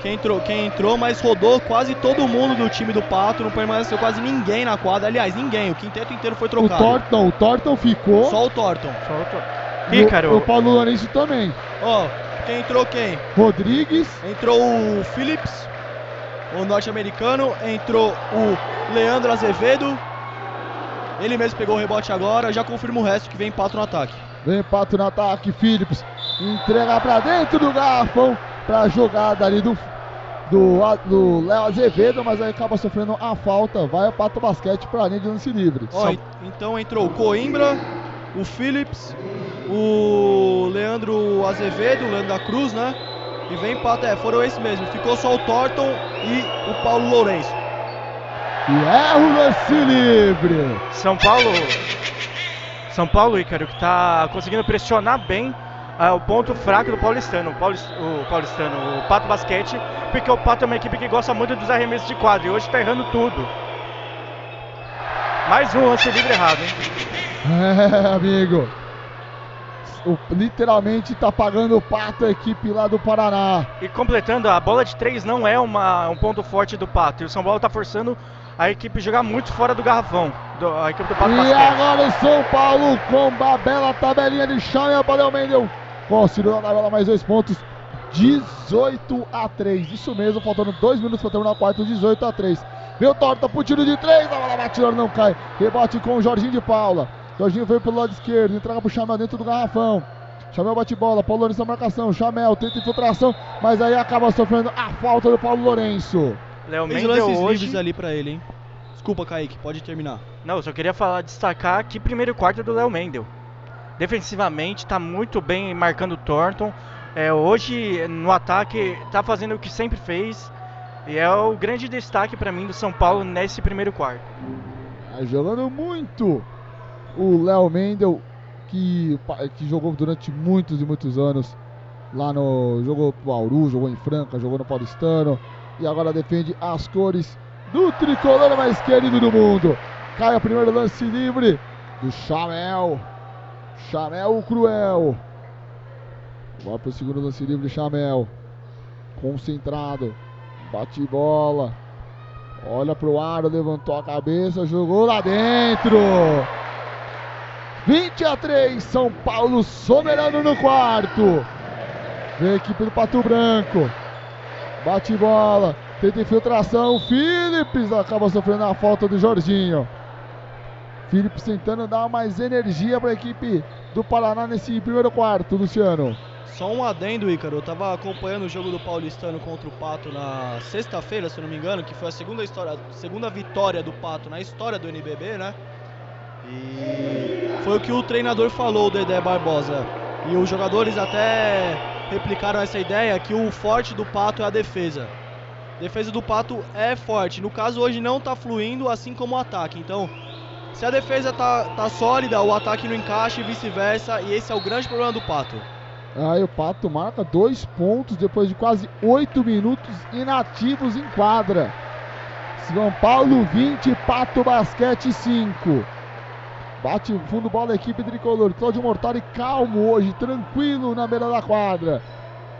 quem entrou, quem entrou, mas rodou quase todo mundo do time do Pato, não permaneceu quase ninguém na quadra. Aliás, ninguém, o quinteto inteiro foi trocado. O Thornton, o Thornton ficou. Só o Thornton. Só o Thornton. Pícaro. O, o Paulo Lourenço também. Ó, oh, quem entrou quem? Rodrigues. Entrou o Phillips, o norte-americano. Entrou o Leandro Azevedo. Ele mesmo pegou o rebote agora. Já confirma o resto que vem Pato no ataque. Vem Pato no ataque. Phillips entrega pra dentro do garrafão. Pra jogada ali do do Léo Azevedo, mas aí acaba sofrendo a falta. Vai o Pato Basquete para a linha de lance livre. Ó, então entrou o Coimbra, o Phillips, o Leandro Azevedo, o Leandro da Cruz, né? E vem empate, é, foram esses mesmo. Ficou só o Thornton e o Paulo Lourenço. E é o lance livre. São Paulo. São Paulo, Ícaro, que está conseguindo pressionar bem é, o ponto fraco do Paulistano, o, Paulist, o Paulistano, o Pato Basquete, porque o Pato é uma equipe que gosta muito dos arremessos de quadro e hoje está errando tudo. Mais um lance livre errado, hein? É, amigo o, literalmente está pagando o pato a equipe lá do Paraná. E completando, a bola de três não é uma, um ponto forte do pato. E o São Paulo está forçando a equipe a jogar muito fora do garrafão. Do, a equipe do Pato E basquete. agora o São Paulo com uma bela tabelinha de chão e a Padel Mendel. Conseguiu na tabela mais dois pontos. 18 a 3. Isso mesmo, faltando dois minutos para terminar o quarto, 18 a 3. Meu torta pro tiro de três, a bola bate, não cai. Rebote com o Jorginho de Paula. Jorginho veio pelo lado esquerdo, entrega pro Chamel dentro do garrafão. Chamel bate bola, Paulo Lourenço na marcação. Chamel tenta infiltração, mas aí acaba sofrendo a falta do Paulo Lourenço. Léo Mendes hoje... livres ali pra ele, hein? Desculpa, Kaique, pode terminar. Não, eu só queria falar, destacar que primeiro quarto do Léo Mendel. Defensivamente está muito bem marcando o Thornton. É, hoje no ataque está fazendo o que sempre fez. E é o grande destaque para mim do São Paulo nesse primeiro quarto. Tá jogando muito o Léo Mendel, que, que jogou durante muitos e muitos anos lá no. jogou pro Bauru, jogou em Franca, jogou no Paulistano e agora defende as cores do tricolor mais querido do mundo. Cai o primeiro lance livre do Chamel. Chamel o Cruel. Vai pro segundo lance livre, Chamel. Concentrado. Bate bola. Olha pro aro, levantou a cabeça, jogou lá dentro. 20 a 3, São Paulo soberano no quarto. Vem a equipe do Pato Branco. Bate bola. Tenta infiltração. Phillips acaba sofrendo a falta do Jorginho. Phillips tentando dar mais energia para a equipe do Paraná nesse primeiro quarto, Luciano. Só um adendo, Ícaro. Eu tava acompanhando o jogo do Paulistano contra o Pato na sexta-feira, se não me engano, que foi a segunda, história, segunda vitória do Pato na história do NBB, né? E foi o que o treinador falou, o Dedé Barbosa. E os jogadores até replicaram essa ideia que o forte do Pato é a defesa. A defesa do Pato é forte. No caso, hoje não está fluindo, assim como o ataque. Então, se a defesa tá, tá sólida, o ataque não encaixa e vice-versa. E esse é o grande problema do Pato. Aí o Pato marca dois pontos depois de quase oito minutos inativos em quadra. São Paulo 20, Pato Basquete 5. Bate fundo bola da equipe tricolor. Cláudio Mortari calmo hoje, tranquilo na beira da quadra.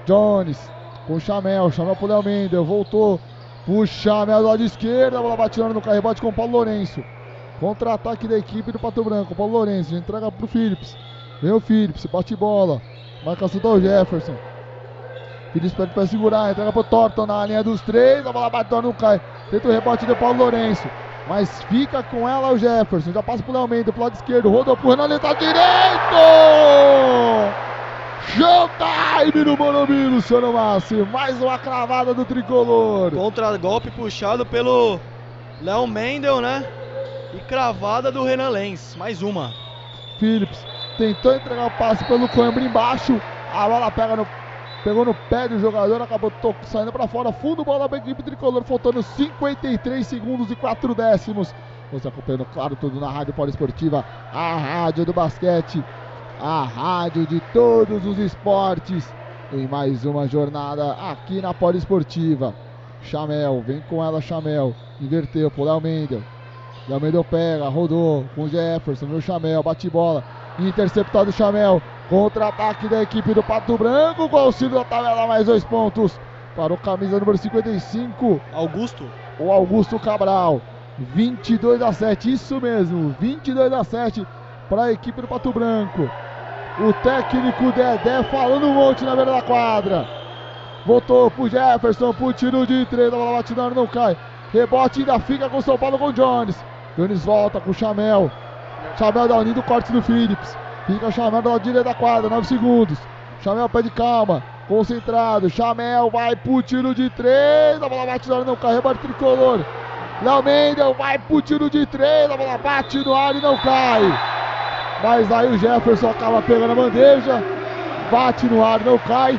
Jones com Chamel. Chamel pro Léo Mendel. Voltou. Puxa Chamel do lado esquerdo. A bola batendo no carrebote com o Paulo Lourenço. Contra-ataque da equipe do Pato Branco. Paulo Lourenço. Entrega pro Phillips. Vem o Phillips. Bate bola. Marcação do Jefferson. Phillips pede pra segurar. Entrega pro Thornton na linha dos três. A bola bate, não cai. Tenta o rebote do Paulo Lourenço. Mas fica com ela o Jefferson. Já passa pro Léo Mendes, pro lado esquerdo. Rodou pro Renan, tá direito! Showtime no Morumbi, Luciano Massi. Mais uma cravada do tricolor. Contra-golpe puxado pelo Léo Mendel, né? Cravada do Renan Lenz. Mais uma. Phillips tentou entregar o passe pelo Coimbra embaixo. A bola pega no Pegou no pé do jogador, acabou saindo para fora. Fundo bola para a equipe tricolor, faltando 53 segundos e 4 décimos. Você acompanhando, claro, tudo na Rádio Poliesportiva, a rádio do basquete, a rádio de todos os esportes. Em mais uma jornada aqui na Poliesportiva. Chamel, vem com ela, Chamel. Inverteu pro Léo Mendel. Mendel pega, rodou com o Jefferson, no Chamel, bate bola. Interceptado o Chamel. Contra-ataque da equipe do Pato Branco, com auxílio da tabela, mais dois pontos para o camisa número 55, Augusto. O Augusto Cabral. 22 a 7, isso mesmo, 22 a 7 para a equipe do Pato Branco. O técnico Dedé falando um monte na beira da quadra. Voltou pro Jefferson, pro tiro de três, a bola batida não cai. Rebote ainda fica com o São Paulo com o Jones. Jones volta com o Chamel. Chamel dá o do corte do Phillips. Fica chamando a direita da quadra, 9 segundos. Chamel pede calma, concentrado. Chamel vai pro tiro de 3. A bola bate no ar, não cai, rebate tricolor. Léo Mendel vai pro tiro de 3. A bola bate no ar e não cai. Mas aí o Jefferson acaba pegando a bandeja. Bate no ar, não cai.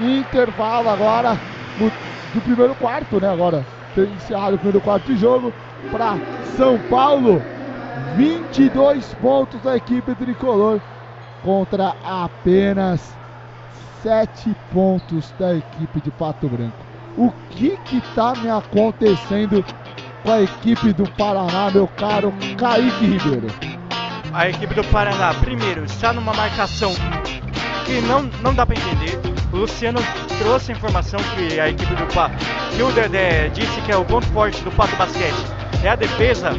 Intervalo agora no, do primeiro quarto, né? Agora tem encerrado o primeiro quarto de jogo para São Paulo. 22 pontos da equipe tricolor contra apenas 7 pontos da equipe de Pato Branco. O que que tá me acontecendo com a equipe do Paraná, meu caro Kaique Ribeiro? A equipe do Paraná, primeiro, está numa marcação que não, não dá para entender. O Luciano trouxe a informação que a equipe do Pato, que o Dedé disse que é o ponto forte do Pato Basquete é a defesa,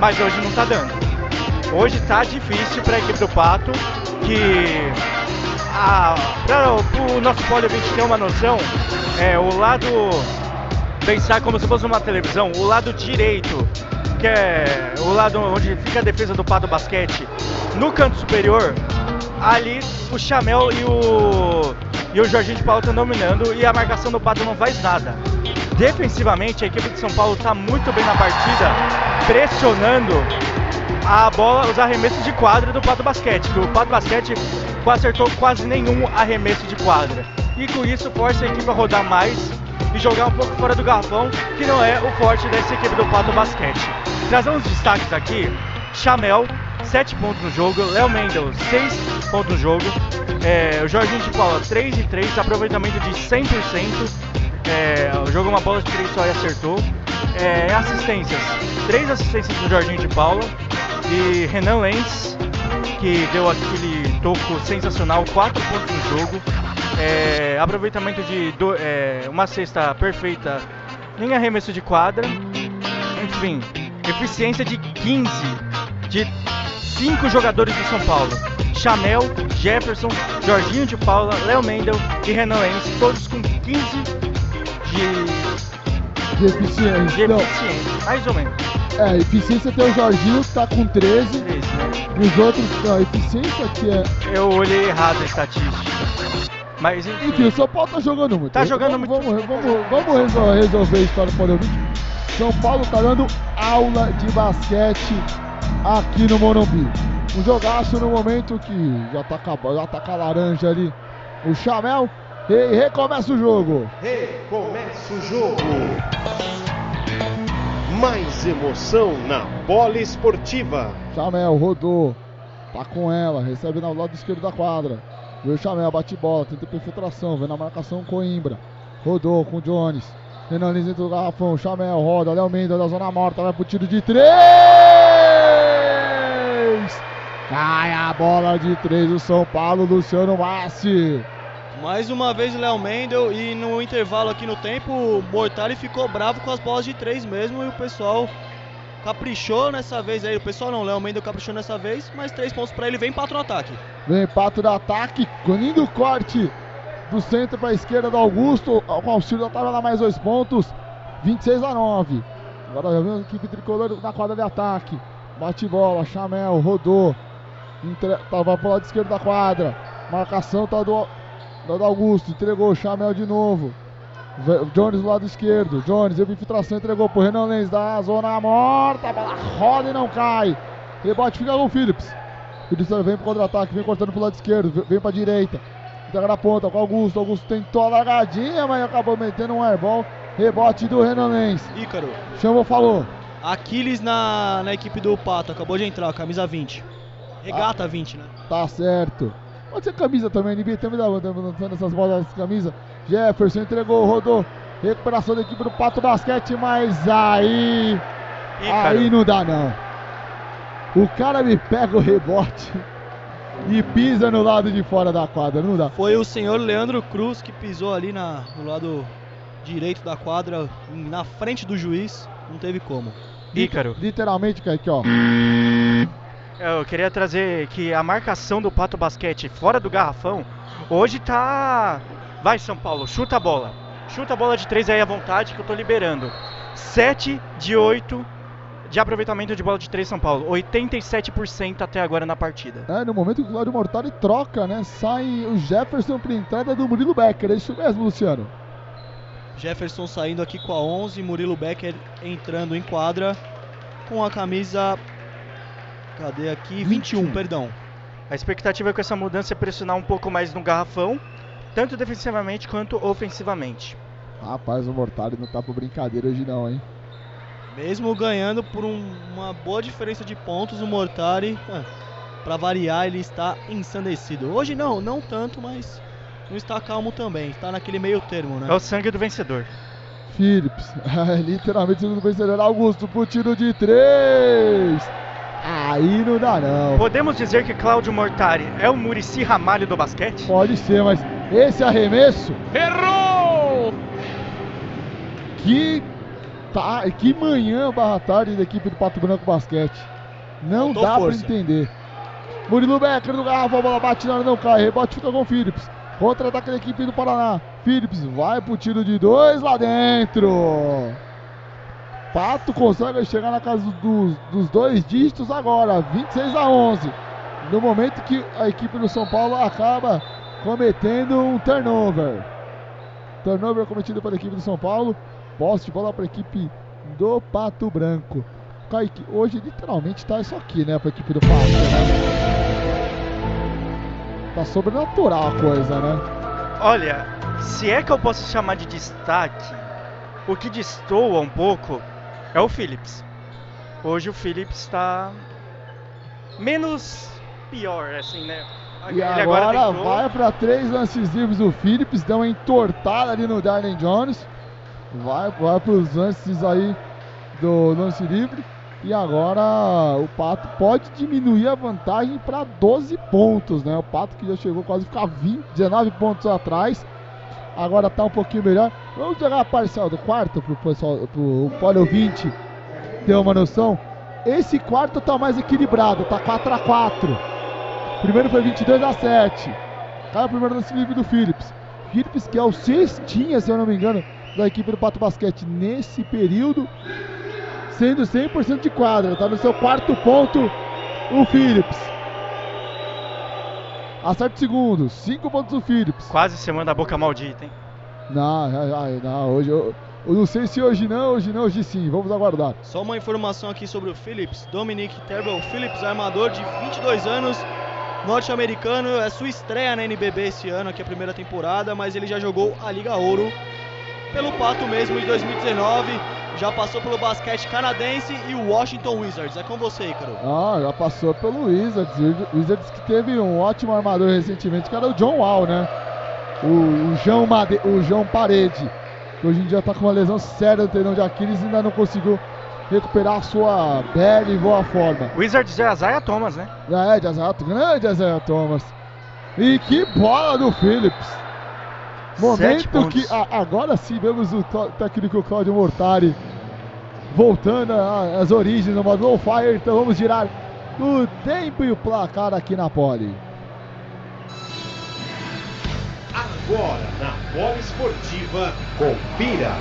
mas hoje não está dando. Hoje está difícil para a equipe do Pato, que para o nosso pole 20 ter uma noção, é o lado pensar como se fosse uma televisão, o lado direito, que é o lado onde fica a defesa do Pato Basquete, no canto superior, ali o Chamel e o e o Jorginho de Paulo estão dominando e a marcação do Pato não faz nada. Defensivamente, a equipe de São Paulo está muito bem na partida, pressionando a bola, os arremessos de quadra do Pato Basquete, que o Pato Basquete acertou quase nenhum arremesso de quadra. E com isso força a equipe a rodar mais e jogar um pouco fora do garrafão, que não é o forte dessa equipe do Pato Basquete. Trazendo os destaques aqui, Chamel, 7 pontos no jogo, Léo Mendel, 6 pontos no jogo, é, o Jorginho de Paula, 3 de 3, aproveitamento de 100%, é, jogou uma bola de 3 só e acertou. É, assistências, três assistências do Jorginho de Paula e Renan Lenz, que deu aquele toco sensacional, 4 pontos no jogo. É, aproveitamento de do, é, uma cesta perfeita, nem arremesso de quadra. Enfim, eficiência de 15 de 5 jogadores do São Paulo. Chamel, Jefferson, Jorginho de Paula, Léo Mendel e Renan Lenz, todos com 15 de, De eficiência. de Então, eficiência. Mais ou menos. é, eficiência tem o Jorginho que tá com 13 Isso, né? e os outros, não, eficiência que é. Eu olhei errado a estatística. Mas enfim. Enfim, o São Paulo tá jogando muito. Tá jogando vamos, muito. Vamos, vamos, vamos resol- resolver isso para o Paulo. São Paulo tá dando aula de basquete aqui no Morumbi. Um jogaço no momento que já tá, acabando, já tá com a laranja ali. O Chamel. E recomeça o jogo. Recomeça o jogo. Mais emoção na bola esportiva. Chamel rodou. Tá com ela. Recebe no lado esquerdo da quadra. Vê o Chamel, bate bola. Tenta infiltração. Vem na marcação Coimbra. Rodou com o Jones. Renan Lins dentro do garrafão. Chamel roda. Léo Mendes da zona morta. Vai pro tiro de três. Cai a bola de três do São Paulo. Luciano Massi. Mais uma vez Léo Mendel e no intervalo aqui no tempo, o Mortari ficou bravo com as bolas de três mesmo e o pessoal caprichou nessa vez aí. O pessoal não, Léo Mendel caprichou nessa vez, mas três pontos pra ele, vem pato no ataque. Vem pato do ataque. Com lindo corte do centro para a esquerda do Augusto. Com auxílio da tabela, mais dois pontos. 26 a 9. Agora já vem a equipe tricolor na quadra de ataque. Bate bola, Chamel, rodou. Entre... Tava pro lado esquerdo da quadra. Marcação tá do, do Augusto. Entregou, Chamel de novo. Jones do lado esquerdo. Jones, eu infiltração, entregou pro Renan Lenz da zona morta. A bola roda e não cai. Rebote fica com o Phillips. Phillips vem pro contra-ataque, vem cortando pro lado esquerdo, ve- vem pra direita. Entrega na ponta com o Augusto. Augusto tentou a largadinha, mas acabou metendo um airball. Rebote do Renan Lenz. Ícaro, Chamou, falou. Aquiles na, na equipe do Pato, acabou de entrar, camisa 20. Regata 20, né? Tá certo. Pode ser camisa também, NBA também dá dando essas bolas nessas camisas. Jefferson entregou, rodou. Recuperação da equipe do Pato Basquete, mas aí. Ícaro. Aí não dá não. O cara me pega o rebote e pisa no lado de fora da quadra, não dá. Foi o senhor Leandro Cruz que pisou ali na, no lado direito da quadra, na frente do juiz, não teve como. Ícaro. Literalmente, Kaique, ó. Eu queria trazer que a marcação do Pato Basquete fora do garrafão hoje tá. Vai, São Paulo, chuta a bola. Chuta a bola de três aí à vontade que eu tô liberando. 7 de 8 de aproveitamento de bola de três São Paulo. 87% até agora na partida. É, no momento que o Claudio Mortari troca, né? Sai o Jefferson pra entrada do Murilo Becker. É isso mesmo, Luciano. Jefferson saindo aqui com a 11, Murilo Becker entrando em quadra com a camisa. Cadê aqui? 21, 21. perdão. A expectativa com essa mudança é pressionar um pouco mais no garrafão, tanto defensivamente quanto ofensivamente. Rapaz, o Mortari não tá por brincadeira hoje não, hein? Mesmo ganhando por um- uma boa diferença de pontos, o Mortari, ah, pra variar, ele está ensandecido. Hoje não, não tanto, mas não está calmo também. Está naquele meio termo, É né? o sangue do vencedor. Phillips, é, literalmente segundo vencedor, Augusto pro tiro de três. Aí não dá não. Podemos dizer que Cláudio Mortari é o Murici Ramalho do basquete? Pode ser, mas esse arremesso. Errou! Que, tá, que manhã barra tarde da equipe do Pato Branco Basquete. Não Faltou dá força. pra entender. Murilo Becker no garrafa, a bola bate na hora, não cai. Rebote fica com o Phillips. Contra-ataque da equipe do Paraná. Phillips vai pro tiro de dois lá dentro. Pato consegue chegar na casa dos, dos dois dígitos agora, 26 a 11. No momento que a equipe do São Paulo acaba cometendo um turnover. Turnover cometido pela equipe do São Paulo. Posse de bola para a equipe do Pato Branco. Kaique, hoje literalmente tá isso aqui, né, para a equipe do Pato. Né? Tá sobrenatural a coisa, né? Olha, se é que eu posso chamar de destaque, o que destoa um pouco é o Phillips. Hoje o Phillips está menos pior, assim, né? E agora, vai para três lances livres o Phillips, deu uma entortada ali no Darren Jones. Vai, vai para os lances aí do lance livre. E agora o Pato pode diminuir a vantagem para 12 pontos, né? O Pato que já chegou quase a ficar 20, 19 pontos atrás. Agora tá um pouquinho melhor. Vamos jogar a parcial do quarto pro pessoal, pro Polo 20 ter uma noção. Esse quarto tá mais equilibrado, tá 4 a 4 Primeiro foi 22 a 7. Cai o primeiro lance livre do Phillips. Phillips, que é o cestinha, se eu não me engano, da equipe do Pato Basquete nesse período, sendo 100% de quadra. Está no seu quarto ponto o Phillips. Acerta segundos, 5 pontos do Phillips. Quase semana da boca maldita, hein? Não, não, não hoje eu, eu, não sei se hoje não, hoje não, hoje sim. Vamos aguardar. Só uma informação aqui sobre o Phillips. Dominic Terrell Phillips, armador de 22 anos, norte-americano. É sua estreia na NBB esse ano, aqui é a primeira temporada, mas ele já jogou a Liga Ouro pelo Pato mesmo em 2019 já passou pelo basquete canadense e o Washington Wizards. É com você, Ícaro. Ah, já passou pelo Wizards. Wizards que teve um ótimo armador recentemente, que era o John Wall, né? O, o, João, Made, o João Parede, que hoje em dia está com uma lesão séria no tendão de Aquiles e ainda não conseguiu recuperar a sua bela e boa forma. Wizards de Isaiah Thomas, né? É, de Isaiah, grande Isaiah Thomas. E que bola do Phillips! Momento que a, agora sim vemos o técnico Claudio Mortari voltando às origens do modo Fire. Então vamos girar o tempo e o placar aqui na Pole. Agora na Pole Esportiva, confira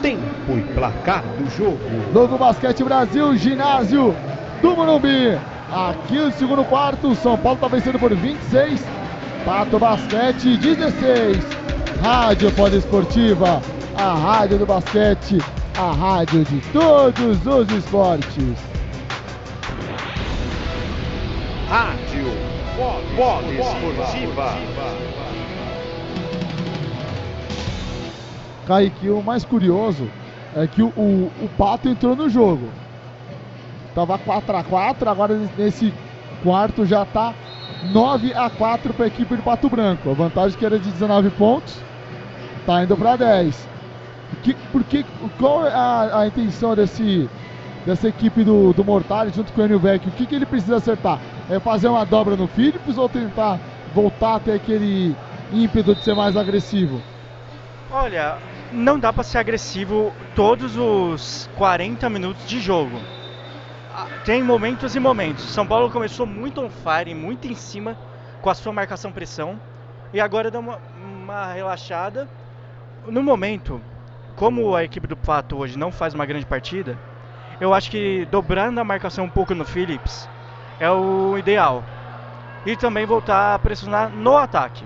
tempo e placar do jogo. Novo Basquete Brasil, ginásio do Morumbi. Aqui no segundo quarto, São Paulo está vencendo por 26 Pato Basquete 16. Rádio Poliesportiva, a rádio do basquete, a rádio de todos os esportes. Rádio Poliesportiva. Kaique, o mais curioso é que o, o, o Pato entrou no jogo. Tava 4 a 4 agora nesse quarto já tá 9 a 4 para a equipe de Pato Branco. A vantagem que era de 19 pontos está indo para 10. Que, porque, qual é a, a, intenção desse, dessa equipe do, do Mortari junto com o Enio Vecchio? O que, que ele precisa acertar? É fazer uma dobra no Phillips ou tentar voltar até aquele ímpeto de ser mais agressivo? Olha, não dá para ser agressivo todos os 40 minutos de jogo tem momentos e momentos. São Paulo começou muito on fire, muito em cima com a sua marcação pressão e agora dá uma, uma relaxada. No momento, como a equipe do Pato hoje não faz uma grande partida, eu acho que dobrando a marcação um pouco no Phillips é o ideal. E também voltar a pressionar no ataque.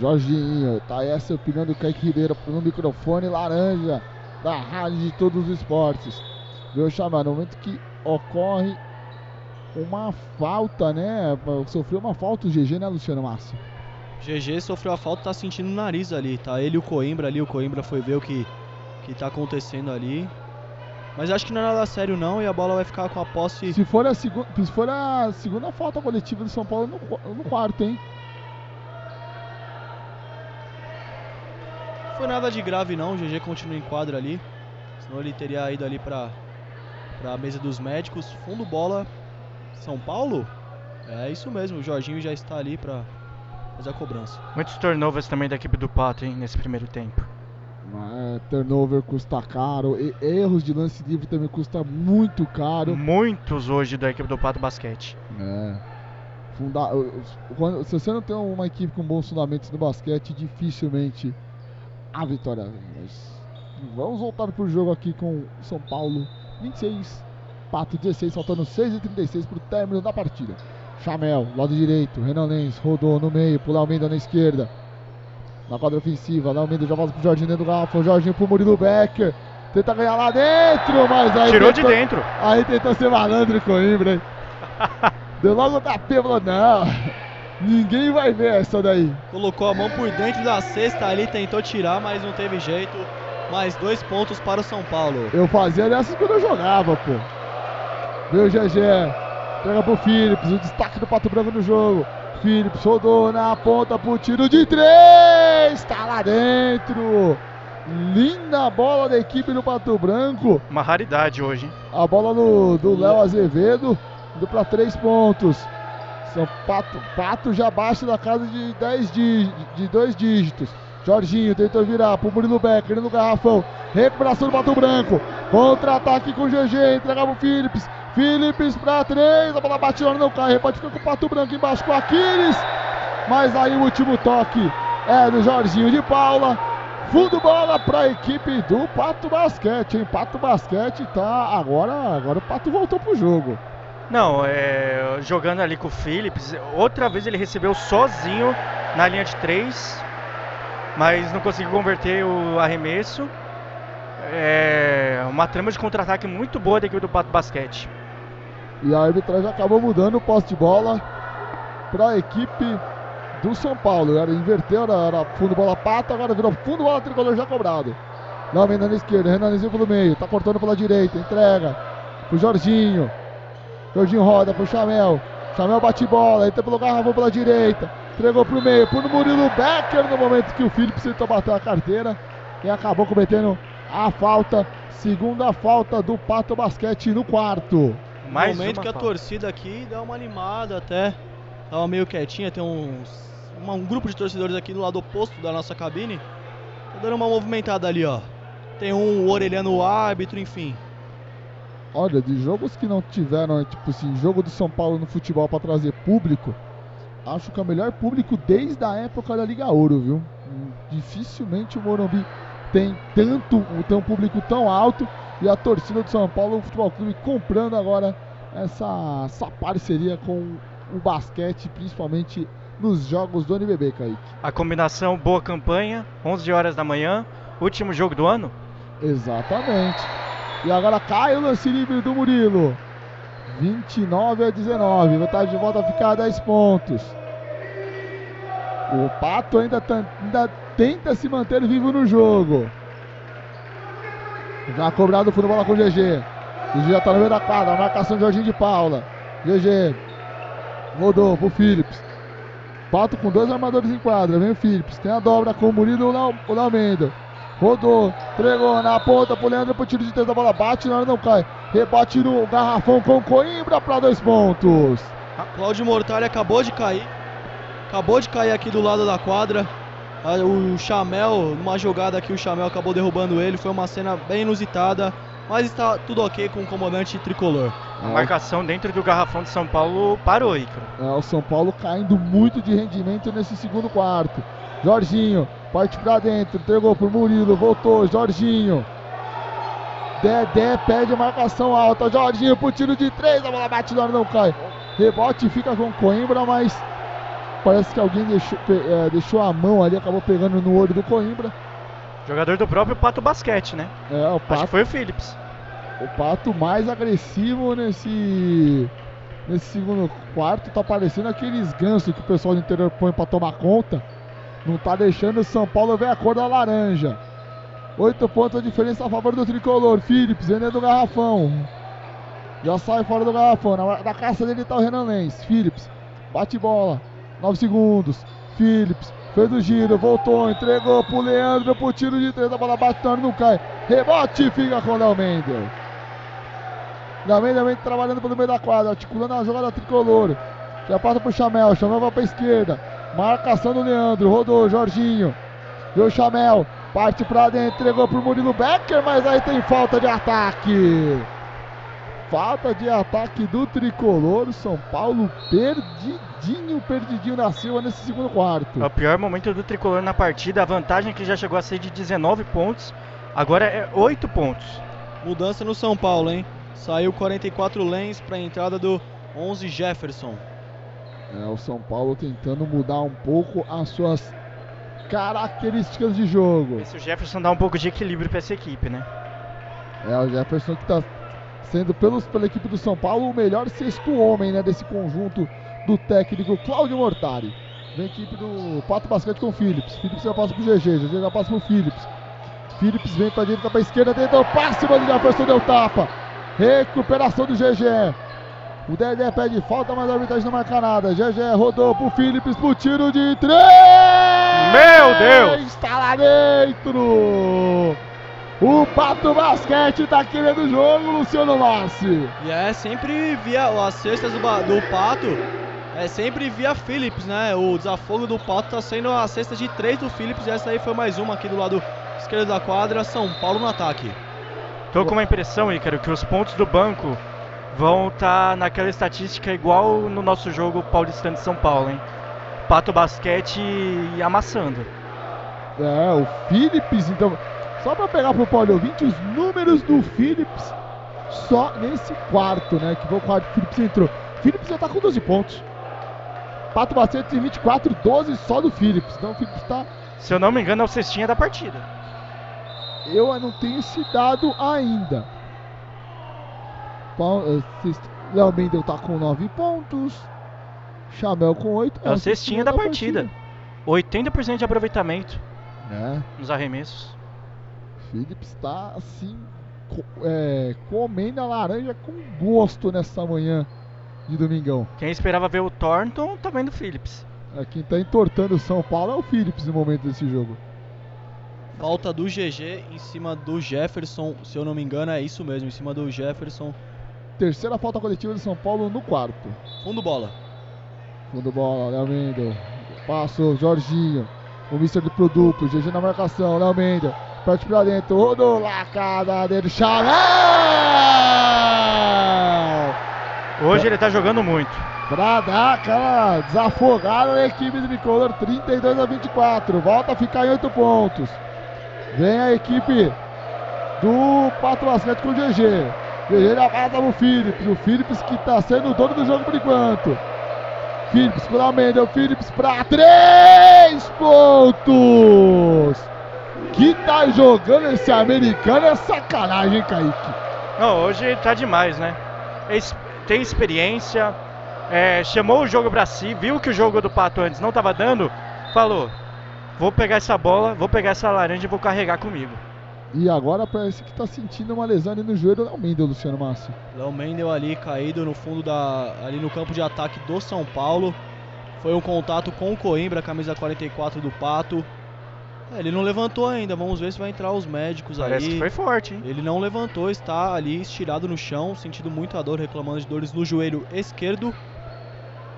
Jorginho, tá essa a opinião do Kaique Ribeiro no microfone laranja da Rádio de Todos os Esportes. Viu, chamar no momento que ocorre uma falta, né? Sofreu uma falta o GG, né, Luciano Márcio? GG sofreu a falta, tá sentindo o nariz ali, tá? Ele e o Coimbra ali, o Coimbra foi ver o que, que tá acontecendo ali. Mas acho que não é nada sério não e a bola vai ficar com a posse. Se for a, se for a segunda falta coletiva do São Paulo no, no quarto, hein? Foi nada de grave não, o GG continua em quadra ali. Senão ele teria ido ali pra, para a mesa dos médicos. Fundo bola, São Paulo? É isso mesmo, o Jorginho já está ali para fazer a cobrança. Muitos turnovers também da equipe do Pato, hein, nesse primeiro tempo. É, turnover custa caro, e erros de lance livre também custa muito caro. Muitos hoje da equipe do Pato Basquete. É. Funda... Quando, se você não tem uma equipe com bons fundamentos no basquete, dificilmente a vitória vem. Mas vamos voltar para o jogo aqui com São Paulo 26, Pato 16, faltando 6 e 36 para o término da partida. Chamel, lado direito, Renan Lenz rodou no meio, pula Almeida na esquerda. Na quadra ofensiva, lá Almeida já volta pro Jorginho dentro do garrafão, Jorginho pro Murilo Becker. Tenta ganhar lá dentro, mas aí. Tirou tentou, de dentro. Aí tentou ser malandro com o Coimbra, hein? Deu logo o tapê, falou: não, ninguém vai ver essa daí. Colocou a mão por dentro da cesta ali, tentou tirar, mas não teve jeito mais dois pontos para o São Paulo. Eu fazia dessas quando eu jogava, pô. Meu GG, pega pro Phillips, o destaque do Pato Branco no jogo. Phillips rodou na ponta pro tiro de três, tá lá dentro. Linda bola da equipe do Pato Branco. Uma raridade hoje. A bola do, do Léo Azevedo, indo para três pontos. São Pato, Pato já baixa da casa de, dez de, de dois dígitos. Jorginho tentou virar pro Murilo Becker no garrafão. Recuperação do Pato Branco. Contra-ataque com o GG. Entregava o Phillips. Phillips pra três. A bola bate lá no carro. Pode ficar com o Pato Branco embaixo com o Aquiles. Mas aí o último toque é do Jorginho de Paula. Fundo bola para a equipe do Pato Basquete, hein? Pato Basquete tá agora, agora o Pato voltou pro jogo. Não, é, jogando ali com o Phillips, outra vez ele recebeu sozinho na linha de três, mas não conseguiu converter o arremesso. É uma trama de contra-ataque muito boa da equipe do Pato Basquete. E a arbitragem acabou mudando o poste de bola para a equipe do São Paulo. Era inverteu, era, era fundo bola pato, agora virou fundo bola tricolor já cobrado. Lá na esquerda, Renanzinho pelo meio, tá cortando pela direita, entrega pro Jorginho. Jorginho roda pro Chamel. Chamel bate bola, entra pelo garrafão pela direita. Entregou pro meio, pro Murilo Becker no momento que o Felipe tentou bater a carteira. E acabou cometendo a falta. Segunda falta do Pato Basquete no quarto. Mais momento que a falta. torcida aqui dá uma animada até. Tava meio quietinha, tem uns uma, um grupo de torcedores aqui do lado oposto da nossa cabine. Tá dando uma movimentada ali, ó. Tem um orelhando o árbitro, enfim. Olha, de jogos que não tiveram, tipo assim, jogo do São Paulo no futebol para trazer público, acho que é o melhor público desde a época da Liga Ouro, viu? Dificilmente o Morumbi tem tanto, tem um público tão alto e a torcida do São Paulo, o Futebol Clube, comprando agora essa, essa parceria com o basquete, principalmente nos jogos do NBB, Kaique. A combinação boa campanha, 11 horas da manhã, último jogo do ano? Exatamente. E agora cai o lance livre do Murilo. 29 a 19. Vantagem de volta ficar a 10 pontos. O Pato ainda, ainda tenta se manter vivo no jogo. Já cobrado por bola com o GG. O GG já tá no meio da quadra. Marcação de Jorginho de Paula. GG. Rodou pro Phillips. Pato com dois armadores em quadra. Vem o Phillips. Tem a dobra com o Murilo e o Lamendo. Rodou, entregou na ponta pro Leandro pro tiro de três da bola. Bate na hora não cai. Rebate no garrafão com Coimbra para dois pontos. A Cláudio Mortari acabou de cair. Acabou de cair aqui do lado da quadra. O Chamel, numa jogada aqui, o Chamel acabou derrubando ele. Foi uma cena bem inusitada. Mas está tudo ok com o comandante tricolor. A marcação dentro do garrafão de São Paulo parou, Icaro. É, o São Paulo caindo muito de rendimento nesse segundo quarto. Jorginho, parte pra dentro, entregou pro Murilo, voltou, Jorginho. Dedé pede marcação alta, Jorginho pro tiro de três, a bola bate na não cai. Rebote fica com Coimbra, mas parece que alguém deixou, é, deixou a mão ali, acabou pegando no olho do Coimbra. Jogador do próprio Pato Basquete, né? É, o Pato. Acho que foi o Phillips o Pato mais agressivo nesse nesse segundo quarto tá parecendo aqueles gansos que o pessoal do interior põe para tomar conta. Não tá deixando o São Paulo ver a cor da laranja. Oito pontos a diferença a favor do tricolor. Phillips vendendo do garrafão. Já sai fora do garrafão. Na, na caça dele tá o Renan Lenz. Phillips bate bola. Nove segundos. Phillips fez o giro, voltou, entregou pro Leandro pro tiro de três. A bola batendo, não cai. Rebote fica com o Léo Mendel. Lamento trabalhando pelo meio da quadra, articulando a jogada tricolor. Já passa pro Chamel, Chamel vai pra esquerda. Marcação do Leandro, rodou, Jorginho. O Chamel, parte pra dentro, entregou pro Murilo Becker, mas aí tem falta de ataque. Falta de ataque do tricolor. São Paulo perdidinho, perdidinho na Silva nesse segundo quarto. É o pior momento do tricolor na partida. A vantagem que já chegou a ser de 19 pontos, agora é 8 pontos. Mudança no São Paulo, hein? Saiu 44 Lens para a entrada do 11 Jefferson. É, o São Paulo tentando mudar um pouco as suas características de jogo. Esse Jefferson dá um pouco de equilíbrio para essa equipe, né? É, o Jefferson que está sendo pelos, pela equipe do São Paulo o melhor sexto homem né, desse conjunto do técnico Cláudio Mortari. Vem a equipe do Pato Basquete com o Phillips. Phillips já passa pro GG, GG já passa pro Phillips. Phillips vem pra direita, pra esquerda, tenta o passe, mas o Jefferson deu tapa. Recuperação do GG. O Dedé pede falta, mas a arbitragem não marca nada. GG rodou pro Phillips pro tiro de três. Meu Deus! Está lá dentro. O Pato Basquete tá querendo o jogo, Luciano Lassi. E é sempre via as cestas do, do Pato. É sempre via Phillips, né? O desafogo do Pato tá sendo a cesta de três do Phillips. E essa aí foi mais uma aqui do lado esquerdo da quadra. São Paulo no ataque. Tô com uma impressão, Ícaro, que os pontos do banco vão estar tá naquela estatística igual no nosso jogo paulistano de São Paulo, hein? Pato Basquete amassando. É, o Phillips, então. Só para pegar pro Paulo ouvinte os números do Phillips só nesse quarto, né? Que foi o quarto que o Phillips entrou. O Phillips já tá com 12 pontos. Pato Bacete tem 24, 12 só do Phillips. Então o Phillips tá. Se eu não me engano, é o cestinha da partida. Eu não tenho esse dado ainda. Eh, Léo Mendel tá com 9 pontos. Chamel com 8. É o cestinha da partida. 80% de aproveitamento É. nos arremessos. Phillips tá assim, co- é, comendo a laranja com gosto nessa manhã de domingão. Quem esperava ver o Thornton tá vendo o Phillips. É, quem tá entortando o São Paulo é o Phillips no momento desse jogo. Falta do GG em cima do Jefferson, se eu não me engano, é isso mesmo, em cima do Jefferson. Terceira falta coletiva de São Paulo no quarto. Fundo bola. Fundo bola, Léo Mendel. Passou, Jorginho. O Mister do produto, GG na marcação, Léo Mendel. Parte pra dentro, rodou, lacada dele, Chamel! Hoje ele tá jogando muito. Pra dar aquela desafogada na equipe do Bicolor, 32 a 24. Volta a ficar em 8 pontos. Vem a equipe do Pato Basquete com o GG. Na casa do Phillips. O Phillips que tá sendo o dono do jogo por enquanto. Phillips com a Mendel. Phillips pra 3 pontos. Que tá jogando esse americano é sacanagem, Kaique? Não, hoje tá demais, né? Tem experiência, é, chamou o jogo pra si, viu que o jogo do Pato antes não tava dando, falou: vou pegar essa bola, vou pegar essa laranja e vou carregar comigo. E agora parece que tá sentindo uma lesão ali no joelho do Mendel, Luciano Massi. Léo Mendel ali caído no fundo da. ali no campo de ataque do São Paulo. Foi um contato com o Coimbra, camisa 44 do Pato. É, ele não levantou ainda, vamos ver se vai entrar os médicos Parece aí. que foi forte, hein? Ele não levantou, está ali estirado no chão, sentindo muita dor, reclamando de dores no joelho esquerdo.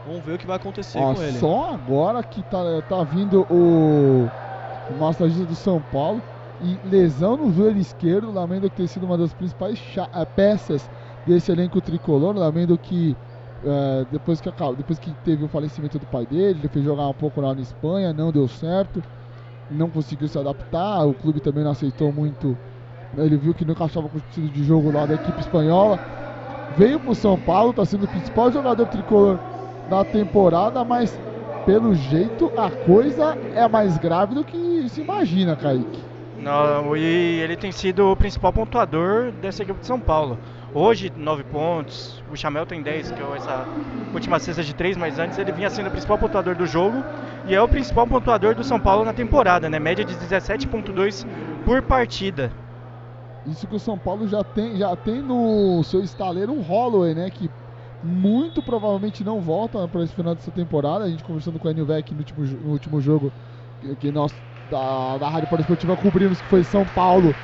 Vamos ver o que vai acontecer Ó, com ele. só agora que tá, tá vindo o, o massagista do São Paulo e lesão no joelho esquerdo, lamento que tem sido uma das principais eh, peças desse elenco tricolor, lamento que eh, depois que acabou, depois que teve o falecimento do pai dele, ele foi jogar um pouco lá na Espanha, não deu certo, não conseguiu se adaptar, o clube também não aceitou muito, ele viu que não encaixava com o estilo de jogo lá da equipe espanhola, veio pro São Paulo, tá sendo o principal jogador tricolor da temporada, mas pelo jeito a coisa é mais grave do que se imagina, Kaique. Não, e ele tem sido o principal pontuador dessa equipe de São Paulo. Hoje, 9 pontos, o Chamel tem 10, que é essa última cesta de 3, mas antes ele vinha sendo o principal pontuador do jogo e é o principal pontuador do São Paulo na temporada, né? Média de 17.2 por partida. Isso que o São Paulo já tem, já tem no seu estaleiro um Holloway, né? Que muito provavelmente não volta para esse final dessa temporada. A gente conversando com a Nilvec no último, no último jogo que nós da, da Rádio Poliesportiva cobrimos, que foi São Paulo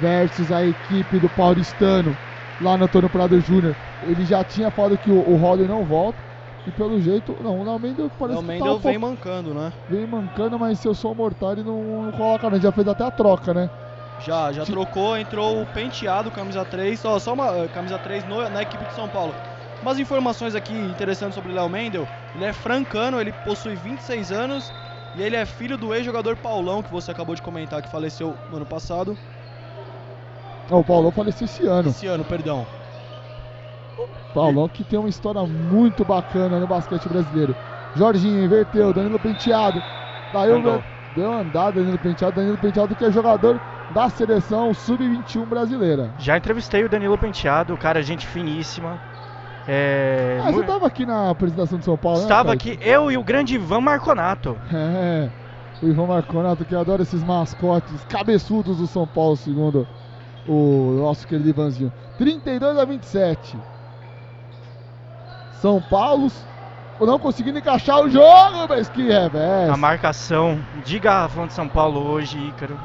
versus a equipe do Paulistano lá no Antônio Prado Júnior. Ele já tinha falado que o, o não volta. E pelo jeito, não, o Léo Mendel parece Léo que tá Mendel um vem pouco- mancando, né? vem mancando, mas se eu sou o Mortari não, não coloca, não. Já fez até a troca, né? Já, já trocou, entrou o penteado, camisa 3, ó, só uma eh, camisa 3 no- na equipe de São Paulo. Umas informações aqui interessantes sobre o Léo Mendel. Ele é francano, ele possui 26 anos e ele é filho do ex-jogador Paulão, que você acabou de comentar, que faleceu no ano passado. Ó, o Paulão faleceu esse ano. Esse ano, perdão. Paulão que tem uma história muito bacana no basquete brasileiro. Jorginho inverteu, Danilo Penteado. Daí o Andou. deu andada Danilo Penteado, Danilo Penteado que é jogador da seleção sub-21 brasileira. Já entrevistei o Danilo Penteado, cara, gente finíssima. É, Ah, você estava aqui na apresentação de São Paulo, né, Estava Kaique? aqui, eu e o grande Ivan Marconato. É, o Ivan Marconato que adora esses mascotes cabeçudos do São Paulo, segundo o nosso querido Ivanzinho. 32 a 27. São Paulo não conseguindo encaixar o jogo, mas que revés. A marcação de garrafão de São Paulo hoje, Ícaro.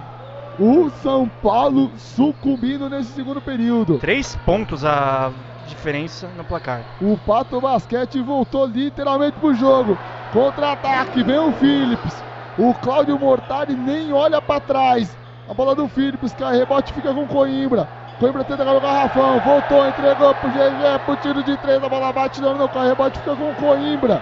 O São Paulo sucumbindo nesse segundo período. Três pontos a diferença no placar. O Pato Basquete voltou literalmente pro jogo. Contra-ataque, vem o Phillips. O Cláudio Mortari nem olha pra trás. A bola do Phillips, cai, rebote fica com Coimbra. Coimbra tenta ganhar o garrafão, voltou, entregou pro GG, pro tiro de três, a bola bate, não, não cai, rebote fica com Coimbra.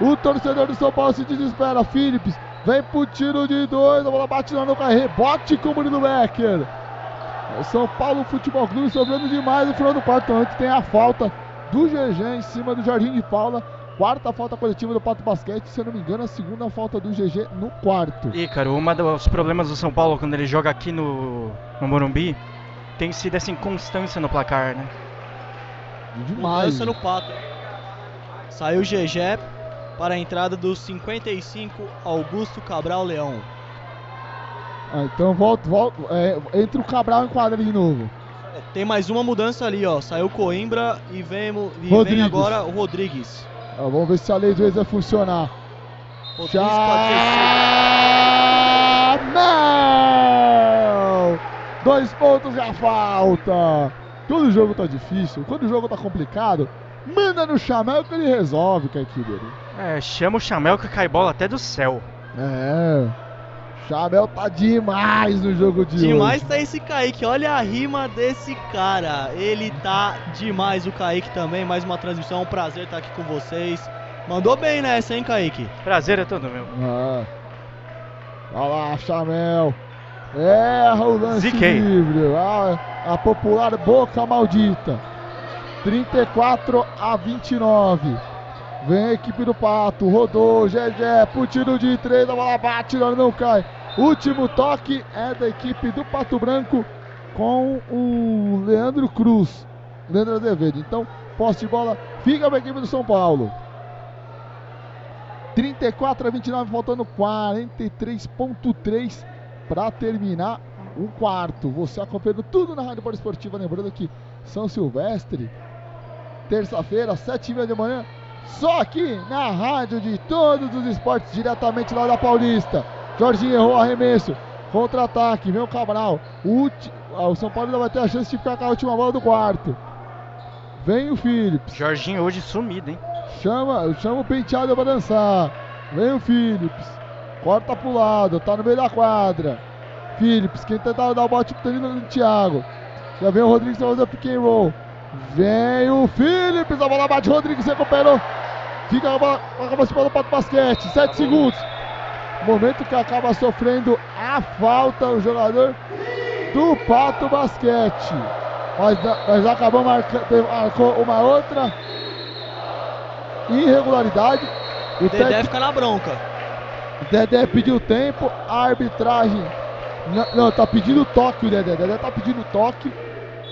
O torcedor do São Paulo se desespera. Phillips Vem pro tiro de dois. A bola bate lá no carro. Rebote com o Murilo Becker. O São Paulo Futebol Clube sobrando demais no final do quarto. Antes tem a falta do GG em cima do Jardim de Paula. Quarta falta coletiva do Pato Basquete, se eu não me engano, a segunda falta do GG no quarto. E, cara, um dos problemas do São Paulo quando ele joga aqui no, no Morumbi tem sido essa inconstância no placar, né? Demais. Mudança no pato. Saiu o GG para a entrada dos 55 Augusto Cabral Leão. Ah, então volta, volta é, entra o Cabral em quadra de novo. Tem mais uma mudança ali, ó. Saiu o Coimbra e vem, e vem agora o Rodrigues. Ah, vamos ver se a lei do ex vai funcionar. Rodrigues Já... pode ser Não! Dois pontos e a falta. Quando o jogo tá difícil, quando o jogo tá complicado, manda no Chamel que ele resolve, Kaikiber. É, chama o Chamel que cai bola até do céu. É. Chamel tá demais no jogo de Demais hoje. tá esse Kaique, olha a rima desse cara. Ele tá demais, o Kaique também. Mais uma transmissão, um prazer estar aqui com vocês. Mandou bem nessa, hein, Kaique? Prazer é todo meu. Ah. Olha lá, Chamel. Erra o lance Ziquei. livre. Ah, a popular boca maldita. 34 a 29. Vem a equipe do Pato. Rodou. GG. Pro tiro de três. A bola bate. Não cai. Último toque é da equipe do Pato Branco com o Leandro Cruz. Leandro Azevedo. Então, posse de bola fica para a equipe do São Paulo. 34 a 29, faltando 43.3 para terminar um quarto. Você acompanhando tudo na Rádio Bola Esportiva, lembrando que São Silvestre, terça-feira, 7h30 da manhã, só aqui na Rádio de todos os esportes, diretamente lá da Paulista. Jorginho errou o arremesso, contra-ataque, vem o Cabral. O, ulti- ah, o São Paulo ainda vai ter a chance de ficar com a última bola do quarto. Vem o Phillips. Jorginho hoje sumido, hein? Chama, chama o penteado pra dançar. Vem o Phillips. Corta pro lado, tá no meio da quadra. Phillips, quem tentar dar o bote pro do Thiago. Já vem o Rodrigues pra fazer o pick and roll. Vem o Phillips, a bola bate, Rodrigues recuperou. Fica a bola, acaba se do Pato Basquete. 7 segundos. Momento que acaba sofrendo a falta o jogador do Pato Basquete. Mas, mas acabou marcando, marcou uma outra irregularidade. O Dedé técnico- fica na bronca. Dedé pediu tempo, a arbitragem. Não, não, tá pedindo toque o Dedé. Dedé tá pedindo toque.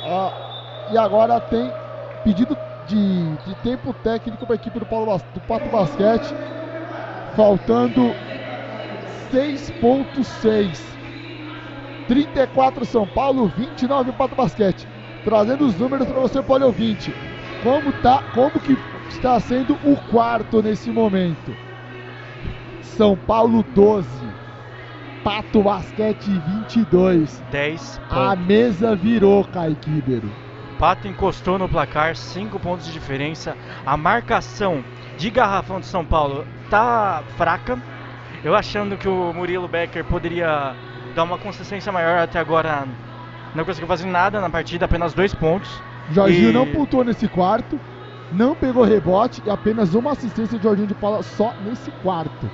ah, e agora tem pedido de, de tempo técnico para a equipe do, Paulo, do Pato Basquete. Faltando 6.6. 34 São Paulo, 29 Pato Basquete. Trazendo os números para você, Paulo ouvinte. Como, tá, como que está sendo o quarto nesse momento? São Paulo 12. Pato Basquete 22. 10 A pontos. mesa virou, Kaique Ribeiro. Pato encostou no placar, 5 pontos de diferença. A marcação de garrafão de São Paulo tá fraca. Eu achando que o Murilo Becker poderia dar uma consistência maior até agora. Não conseguiu fazer nada na partida, apenas dois pontos. Jorginho E- não pontuou nesse quarto. Não pegou rebote e apenas uma assistência de Jorginho de Paula só nesse quarto.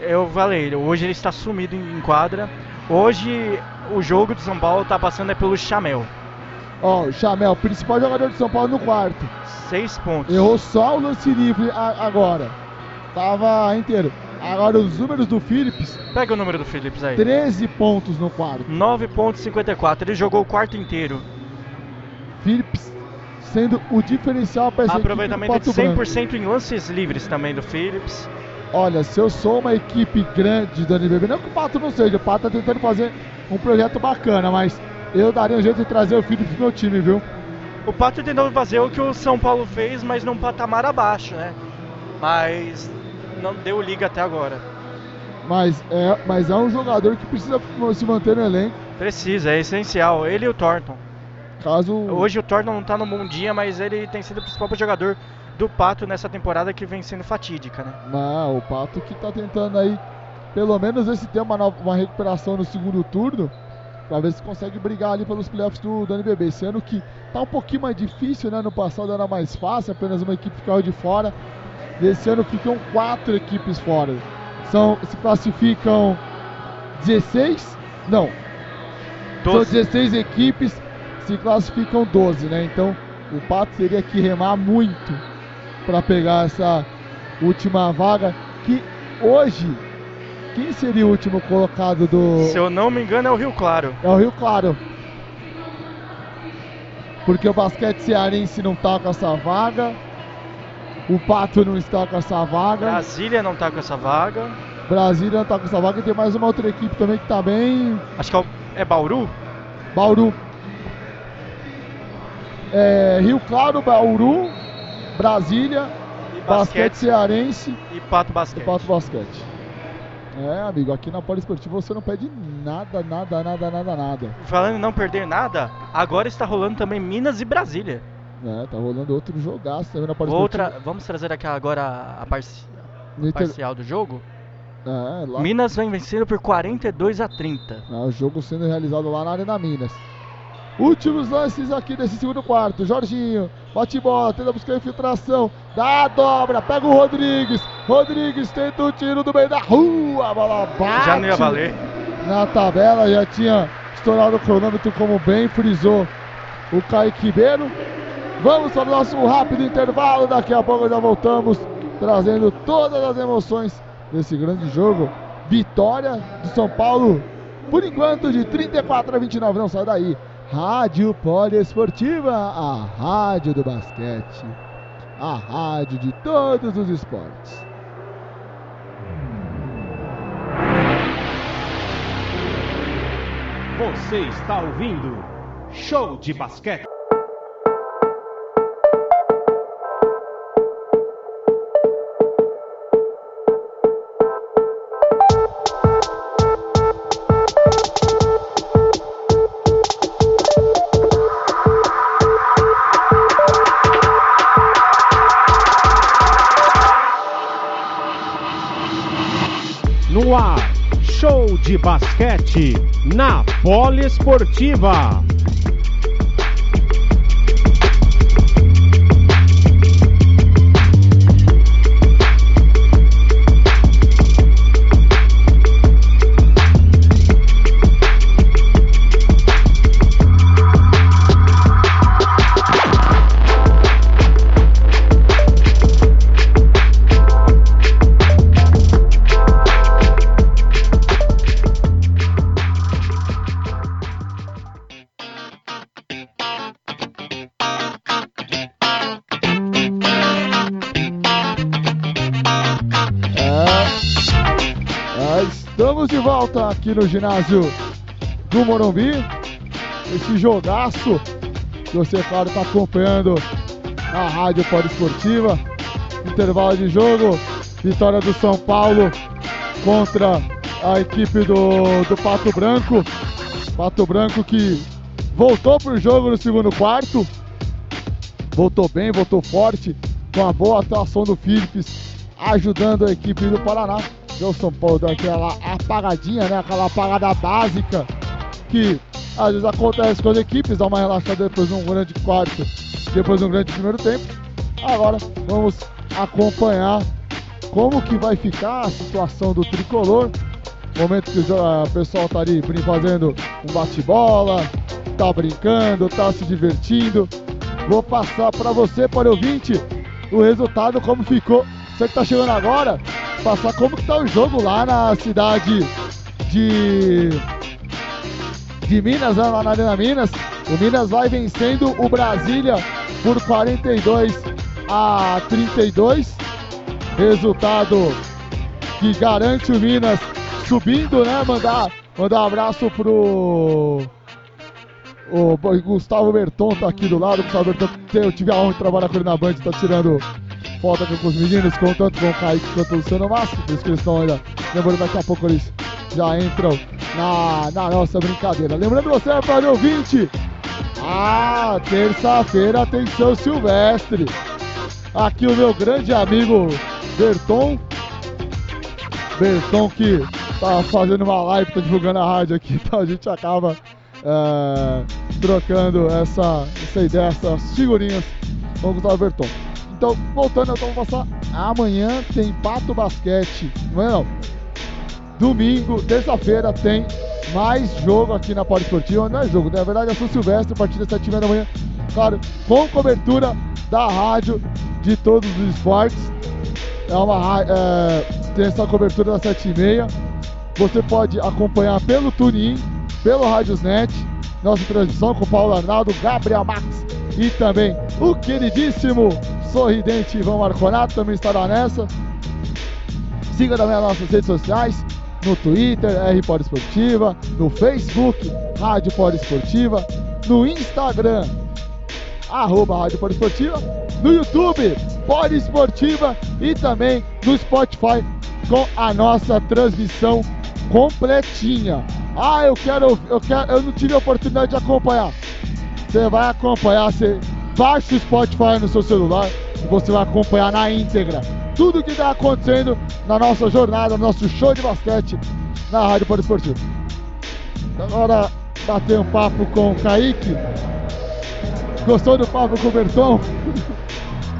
Eu falei, hoje ele está sumido em quadra. Hoje o jogo de São Paulo tá passando é pelo Chamel. Ó, o Chamel, principal jogador de São Paulo no quarto. Seis pontos. Errou só o lance livre agora. Tava inteiro. Agora os números do Phillips, Pega o número do Phillips aí. 13 pontos no quarto. 9.54. Ele jogou o quarto inteiro. Phillips sendo o diferencial para essa equipe Aproveitamento Pato de Branco. 100% em lances livres também do Phillips. Olha, se eu sou uma equipe grande do NBB, não que o Pato não seja, o Pato tá tentando fazer um projeto bacana, mas eu daria um jeito de trazer o Phillips pro meu time, viu? O Pato tentou fazer o que o São Paulo fez, mas num patamar abaixo, né? Mas não deu liga até agora. Mas é, mas é um jogador que precisa se manter no elenco, Precisa, é essencial. Ele e o Thornton. caso... Hoje o Thornton não tá no bom dia, mas ele tem sido o principal jogador do Pato nessa temporada que vem sendo fatídica, né? Não, o Pato que tá tentando aí, pelo menos esse ter uma, uma recuperação no segundo turno, pra ver se consegue brigar ali pelos playoffs do, do NBB. Esse ano que tá um pouquinho mais difícil, né? No passado era mais fácil, apenas uma equipe ficava de fora. Esse ano ficam quatro equipes fora. são, se classificam 16, não, são 16 equipes, se classificam 12, né? Então o Pato teria que remar muito para pegar essa última vaga, que hoje, quem seria o último colocado do... Se eu não me engano é o Rio Claro. É o Rio Claro. Porque o basquete cearense não tá com essa vaga. O Pato não está com essa vaga. Brasília não tá com essa vaga. Brasília não tá com essa vaga. E tem mais uma outra equipe também que tá bem. Acho que é, o- é Bauru? Bauru. É, Rio Claro, Bauru, Brasília, E basquete, basquete cearense e Pato e Basquete. Pato Basquete. É, amigo, aqui na Poliesportiva você não pede nada, nada, nada, nada, nada. Falando em não perder nada, agora está rolando também Minas e Brasília. É, tá rolando outro jogaço também na Poliesportiva. Outra, vamos trazer aqui agora a parci- Inter- parcial do jogo. É, lá, Minas vem vencendo por 42 a 30. É, o jogo sendo realizado lá na Arena Minas. Últimos lances aqui desse segundo quarto. Jorginho, bate bola, tenta buscar infiltração. Dá a dobra, pega o Rodrigues. Rodrigues tenta o tiro do meio da rua. A bola bate. Já não ia valer. Na tabela já tinha estourado o cronômetro, como bem frisou o Kaique Ribeiro. Vamos para o nosso rápido intervalo. Daqui a pouco já voltamos trazendo todas as emoções desse grande jogo. Vitória do São Paulo, por enquanto, de 34 a 29. Não sai daí. Rádio Poliesportiva, a rádio do basquete. A rádio de todos os esportes. Você está ouvindo Show de Basquete. De basquete na Poliesportiva. Aqui no ginásio do Morumbi. Esse jogaço que você, claro, está acompanhando na Rádio Poliesportiva. Intervalo de jogo, vitória do São Paulo contra a equipe do, do Pato Branco. Pato Branco que voltou para o jogo no segundo quarto. Voltou bem, voltou forte, com a boa atuação do Philips, ajudando a equipe do Paraná. Deu São Paulo deu aquela apagadinha, né? Aquela apagada básica que às vezes acontece com as equipes, dá uma relaxada depois de um grande quarto, depois de um grande primeiro tempo. Agora vamos acompanhar como que vai ficar a situação do tricolor. Momento que o pessoal tá ali fazendo um bate-bola, tá brincando, tá se divertindo. Vou passar para você, para o ouvinte, o resultado, como ficou. Você que tá chegando agora, passar como que tá o jogo lá na cidade de de Minas, né, lá na Arena Minas. O Minas vai vencendo o Brasília por 42 a 32. Resultado que garante o Minas subindo, né? Mandar, mandar um abraço pro o Gustavo Berton tá aqui do lado. Gustavo Berton, eu tive a honra de trabalhar com ele na Band, tá tirando foto aqui com os meninos, com tanto com o Kaique quanto o Luciano Massa. Por isso que eles estão ainda. Lembrando, daqui a pouco eles já entram na, na nossa brincadeira. Lembrando você, para ouvinte, ah, terça-feira tem São Silvestre. Aqui o meu grande amigo Berton. Berton que tá fazendo uma live, tá divulgando a rádio aqui, então a gente acaba é, trocando essa, essa ideia, essas figurinhas com o Gustavo Berton. Então, voltando, então vou passar. Amanhã tem Pato Basquete. Amanhã não. domingo, terça-feira, tem mais jogo aqui na Poliesportiva. Não é jogo, na verdade é São Silvestre, a partir das 7 da manhã. Claro, com cobertura da rádio de todos os esportes. É uma, é, tem essa cobertura das 7h30. Você pode acompanhar pelo TuneIn, pelo Radiosnet, nossa transmissão com o Paulo Arnaldo, Gabriel Max e também o queridíssimo sorridente Ivan Marconato também estará nessa. Siga também as nossas redes sociais, no Twitter, R Esportiva, no Facebook, Rádio Esportiva, no Instagram, arroba Rádio Esportiva, no YouTube, Esportiva e também no Spotify com a nossa transmissão completinha. Ah, eu quero, eu quero, eu não tive a oportunidade de acompanhar. Você vai acompanhar, você baixa o Spotify no seu celular e você vai acompanhar na íntegra tudo o que está acontecendo na nossa jornada, no nosso show de basquete na Rádio Esportiva. Agora bater um papo com o Kaique. Gostou do papo com o Berton?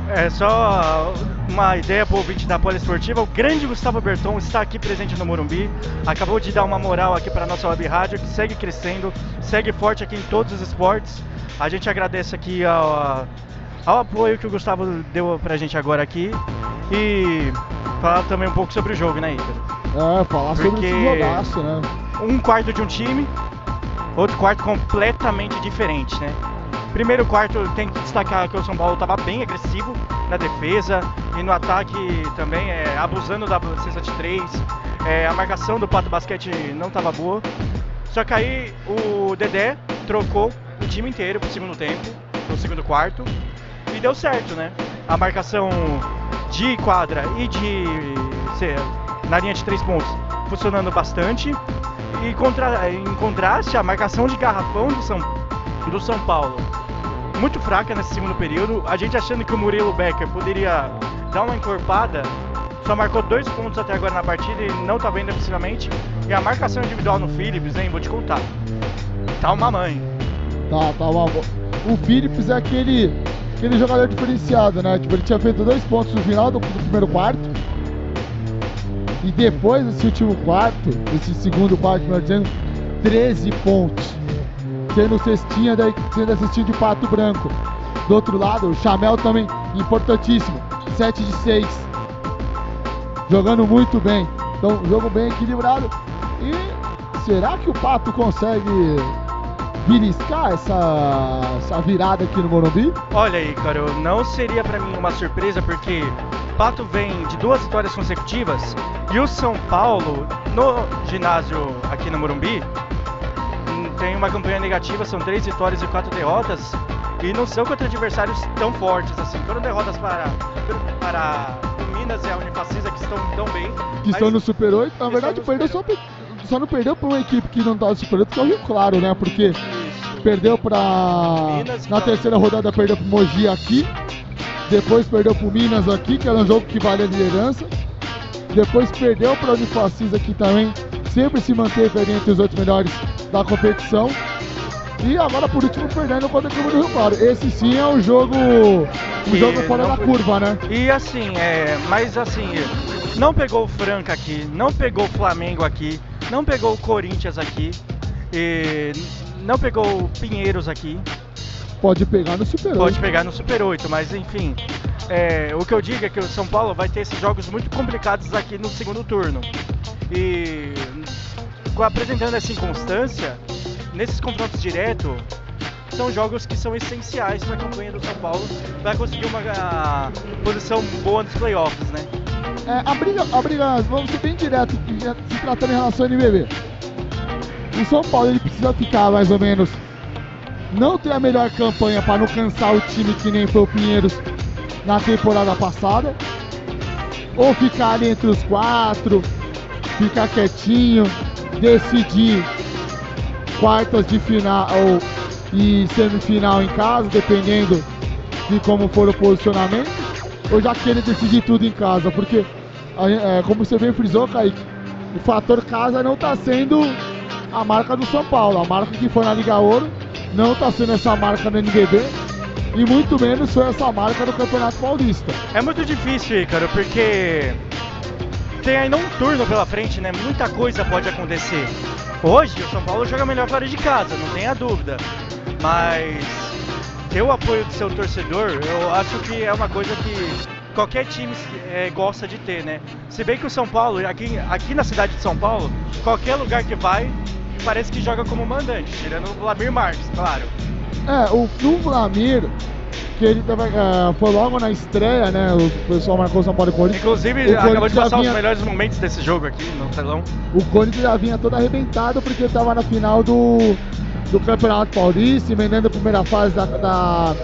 É só uma ideia para o ouvinte da Poliesportiva. O grande Gustavo Berton está aqui presente no Morumbi. Acabou de dar uma moral aqui para a nossa web rádio, que segue crescendo, segue forte aqui em todos os esportes. A gente agradece aqui ao, ao apoio que o Gustavo deu para a gente agora aqui. E falar também um pouco sobre o jogo, né, Ítalo? É, falar Porque sobre esse jogaço, né? Um quarto de um time, outro quarto completamente diferente, né? Primeiro quarto tem que destacar que o São Paulo estava bem agressivo na defesa e no ataque também, é, abusando da cesta de três. É, a marcação do Pato Basquete não estava boa. Só que aí o Dedé trocou o time inteiro pro segundo tempo, pro segundo quarto, e deu certo, né? A marcação de quadra e de ser, na linha de três pontos funcionando bastante. E contra, em contraste, a marcação de garrafão do São, do São Paulo muito fraca nesse segundo período. A gente achando que o Murilo Becker poderia dar uma encorpada, só marcou dois pontos até agora na partida e não tá vendo efetivamente. E a marcação individual no Phillips, hein, vou te contar. Tá uma mãe. Tá, tá uma O Phillips é aquele, aquele jogador diferenciado, né? Tipo, ele tinha feito dois pontos no final do, do primeiro quarto. E depois desse último quarto, esse segundo quarto, melhor dizendo, 13 pontos sendo cestinha, daí, sendo a cestinha de pato branco. Do outro lado, o Chamel também, importantíssimo, 7 de 6. Jogando muito bem. Então, jogo bem equilibrado. E será que o Pato consegue beliscar essa, essa virada aqui no Morumbi? Olha aí, cara, não seria para mim uma surpresa porque Pato vem de duas vitórias consecutivas e o São Paulo no ginásio aqui no Morumbi tem uma campanha negativa, são três vitórias e quatro derrotas, e não são contra adversários tão fortes assim. Foram derrotas para, para o Minas e a Unifacisa, que estão tão bem. Que estão no Super 8, na verdade, perdeu só, só não perdeu para uma equipe que não está no Super 8, que é o Rio Claro, né? Porque perdeu para. Na terceira rodada, perdeu para Mogi aqui. Depois perdeu para Minas aqui, que era um jogo que vale a liderança. Depois perdeu para a Unifacisa aqui também. Sempre se manteve ali entre os oito melhores da competição. E agora por último perdendo contra o Clube do Rio Claro. Esse sim é um jogo. Um jogo fora da curva, né? E assim, é. Mas assim, não pegou o Franca aqui, não pegou o Flamengo aqui, não pegou o Corinthians aqui, e não pegou o Pinheiros aqui. Pode pegar no Super 8. Pode pegar no Super 8, mas enfim. É, o que eu digo é que o São Paulo vai ter esses jogos muito complicados aqui no segundo turno. E apresentando essa inconstância, nesses confrontos diretos, são jogos que são essenciais para a campanha do São Paulo para conseguir uma posição boa nos playoffs, né? É, a briga, a briga, vamos ser bem direto, se tratando em relação ao NBB. O São Paulo ele precisa ficar mais ou menos, não ter a melhor campanha para não cansar o time que nem foi o Pinheiros na temporada passada, ou ficar ali entre os quatro, ficar quietinho, decidir quartas de final ou, e semifinal em casa, dependendo de como for o posicionamento, ou já querer decidir tudo em casa, porque, é, como você bem frisou, Kaique, o fator casa não está sendo a marca do São Paulo, a marca que foi na Liga Ouro não está sendo essa marca no NBB e muito menos foi essa marca do Campeonato Paulista. É muito difícil, Ícaro, porque tem ainda um turno pela frente, né? Muita coisa pode acontecer. Hoje o São Paulo joga melhor fora de casa, não tenha dúvida. Mas ter o apoio do seu torcedor, eu acho que é uma coisa que qualquer time é, gosta de ter, né? Se bem que o São Paulo, aqui, aqui na cidade de São Paulo, qualquer lugar que vai, parece que joga como mandante, tirando o Vladimir Marques, claro. É, o, no Vlamir, que ele tava, uh, foi logo na estreia, né? O pessoal marcou São Paulo e Corinthians. Inclusive, O acabou de passar vinha- os melhores momentos desse jogo aqui no telão. O Corinthians já vinha todo arrebentado porque estava na final do, do Campeonato Paulista, emendando a primeira fase da, da,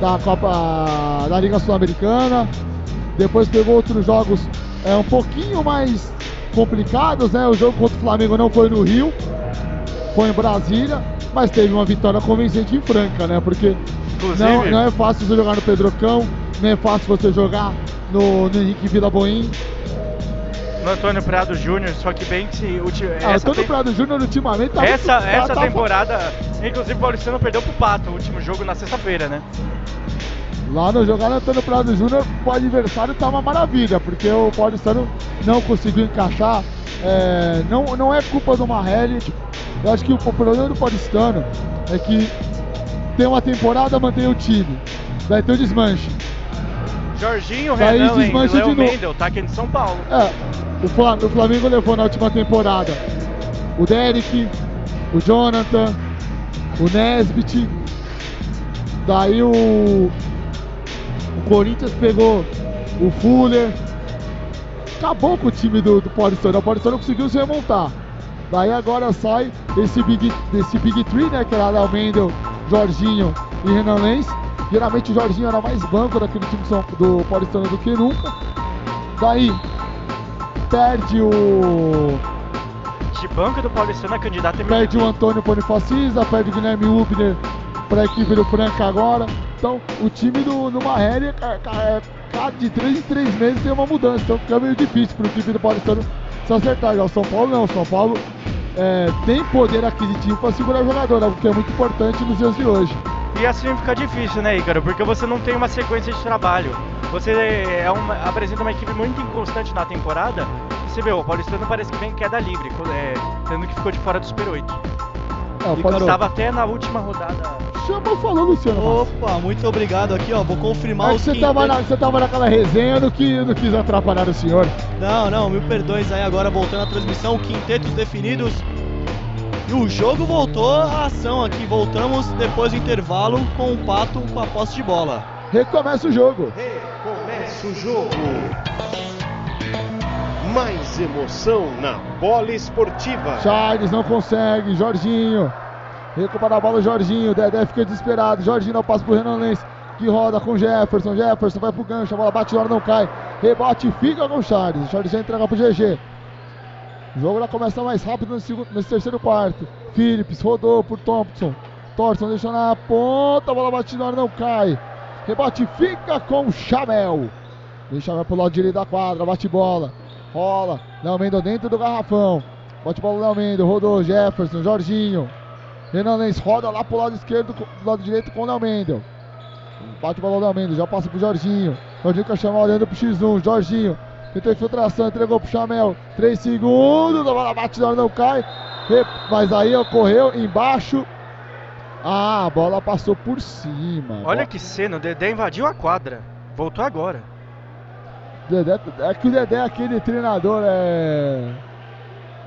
da Copa da Liga Sul-Americana. Depois pegou outros jogos é, um pouquinho mais complicados, né? O jogo contra o Flamengo não foi no Rio, foi em Brasília, mas teve uma vitória convincente em Franca, né? Porque Inclusive, não, não é fácil você jogar no Pedrocão, não é fácil você jogar no, no Henrique Vila Boim. No Antônio Prado Júnior, só que bem que o time. Ah, Antônio tem- Prado Júnior ultimamente tá essa, muito- tá- essa tá- temporada, inclusive o Paulistano perdeu pro Pato, o último jogo na sexta-feira, né? Lá no jogar Antônio Prado Júnior, o adversário tá uma maravilha, porque o Paulistano não conseguiu encaixar. é, não, não é culpa do Marrelli. Eu acho que o problema do Paulistano é que tem uma temporada, mantém o time. Daí tem o desmanche. Jorginho, Daí Renan, desmancha Léo de novo. Mendel, tá aqui em São Paulo. É, o Fla- o Flamengo levou na última temporada o Derek, o Jonathan, o Nesbit. Daí o, o Corinthians pegou o Fuller. Acabou com o time do, do Paulistano. O Paulistano conseguiu se remontar. Daí agora sai esse Big, desse Big Three, né? Que era Léo Mendel, Jorginho e Renan Lenz. Geralmente o Jorginho era mais banco daquele time do São- do Paulistano do que nunca. Daí perde o. De banco do Paulistano, a candidata é Perde o Antônio Bonifacisa, perde o Guilherme Ubner para a equipe do Franca agora. Então o time do, ca- é, cada de 3 em 3 meses tem uma mudança. Então fica meio difícil para o time do Paulistano se acertar. Já o São Paulo não, o São Paulo é, tem poder aquisitivo para segurar o jogador, algo que é muito importante nos dias de hoje. E assim fica difícil, né, Ícaro? Porque você não tem uma sequência de trabalho. Você é uma- apresenta uma equipe muito inconstante na temporada. E você vê, o Paulistano parece que vem em queda livre, é, sendo que ficou de fora do Super 8. É, o E, Estava até na última rodada. Chama falou, Luciano. Opa, muito obrigado aqui, ó. Vou confirmar É que os você tava, na, você tava naquela resenha, não quis, eu não quis atrapalhar o senhor. Não, não, mil perdões aí agora voltando à transmissão, quintetos definidos. E o jogo voltou à ação aqui. Voltamos depois do intervalo com o Pato com a posse de bola. Recomeça o jogo. Recomeça o jogo. Mais emoção na bola esportiva. Charles não consegue, Jorginho. Recupera a bola, Jorginho. Dedé fica desesperado. Jorginho não passa pro Renan Lenz. Que roda com Jefferson. Jefferson vai pro gancho. A bola bate na hora, não cai. Rebote fica com o Charles. O Charles já entrega pro GG. O jogo já começa mais rápido nesse, segundo- nesse terceiro quarto. Phillips rodou por Thompson. Thompson deixou na ponta. A bola bate na hora, não cai. Rebote fica com o Chamel. Deixa vai pro lado direito da quadra. Bate bola. Rola. Léo Mendel dentro do garrafão. Bate bola Léo Mendel. Rodou Jefferson. Jorginho. Renan Lenz roda lá pro lado esquerdo, do lado direito com o Léo Mendel. Bate bola Léo Mendel. Já passa pro Jorginho. Jorginho quer chamar olhando pro X1. Jorginho. Tentou infiltração, entregou pro Chamel. 3 segundos. A bola bate na não cai. Mas aí ocorreu embaixo. Ah, a bola passou por cima. Olha que cena, o Dedé invadiu a quadra. Voltou agora. Dedé, é que o Dedé é aquele treinador é,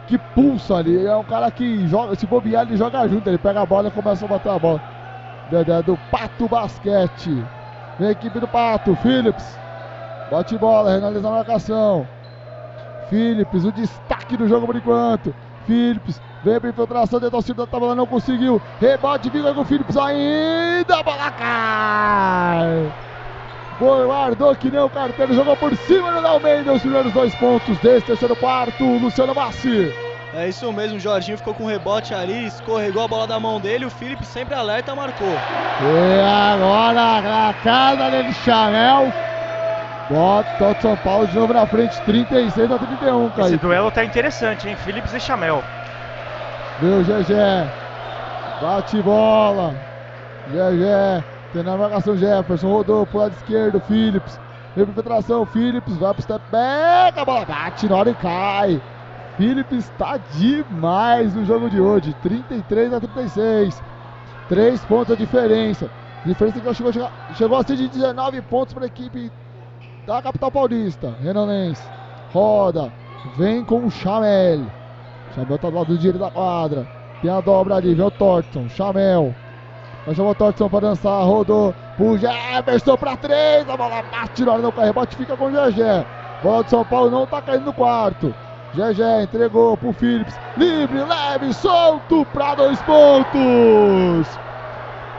que pulsa ali. É um cara que joga, se bobear, ele joga junto. Ele pega a bola e começa a bater a bola. Dedé do Pato Basquete. Vem a equipe do Pato. Phillips. Bate bola, realiza a marcação. Phillips, o destaque do jogo por enquanto. Phillips, veio pra infiltração dentro do da tabela, não conseguiu. Rebote, fica com o Phillips ainda. A bola cai. Guardou que nem o carteiro, jogou por cima do Almeida, os primeiros dois pontos desse terceiro quarto, Luciano Bassi. É isso mesmo, o Jorginho ficou com rebote ali, escorregou a bola da mão dele, o Felipe sempre alerta, marcou. E agora a casa dele, Chanel. Bota o São Paulo de novo na frente, 36 a 31, Esse Kaique. duelo tá interessante, hein? Phillips e Chamel. Viu, GG. Bate bola. GG. Tem na marcação Jefferson. Rodou pro lado esquerdo. Phillips. Infiltração, Phillips vai pro step back, a bola bate na hora e cai. Phillips está demais no jogo de hoje, 33 a 36. 3 pontos a diferença. A diferença é que chegou, chegou, chegou a ser de 19 pontos para a equipe da capital paulista. Renan Lenz roda, vem com o Chamel. Chamel tá do lado direito da quadra. Tem a dobra ali, vem o Thornton, Chamel. Chamar o Thornton para dançar, rodou pro Jefferson para três. A bola bate na hora do rebote, fica com o GG. Bola do São Paulo não tá caindo no quarto. GG entregou pro Phillips. Livre, leve, solto para dois pontos.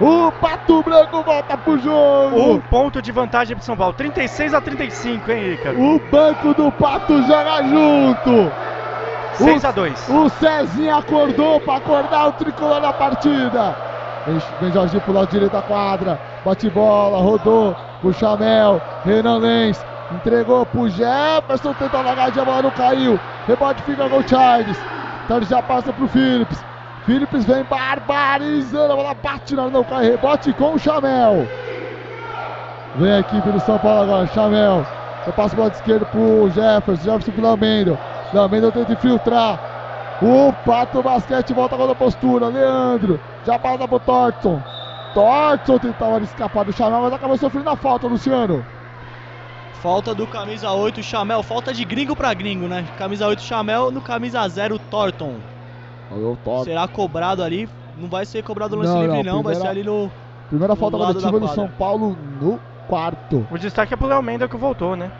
O Pato Branco volta pro jogo. Um ponto de vantagem pro São Paulo. 36 a 35, hein, Ricardo? O banco do Pato joga junto. 6 a 2. O Cezinha acordou para acordar o tricolor na partida. Vem, vem Jorginho pro lado direito da quadra. Bate bola, rodou pro Chamel. Renan Lenz entregou pro Jefferson. Tentou largar a bola não caiu. Rebote fica com o Charles. Ele já passa pro Phillips. Phillips vem barbarizando. A bola bate na não cai. Rebote com o Chamel. Vem a equipe do São Paulo agora. Chamel. Eu passo pro lado esquerdo pro Jefferson. Jefferson pro Lamendo. Lamendo tenta infiltrar. O Pato Basquete volta com a postura. Leandro. Já passa pro Thornton. Thornton tentava escapar do Chamel, mas acabou sofrendo a falta, Luciano. Falta do camisa 8 Chamel, falta de gringo pra gringo, né? Camisa 8 Chamel no camisa 0 Thornton. Será cobrado ali, não vai ser cobrado no lance não, livre não, primeira, vai ser ali no Primeira no falta coletiva do São Paulo no quarto. O destaque é pro Léo Mendel que voltou, né?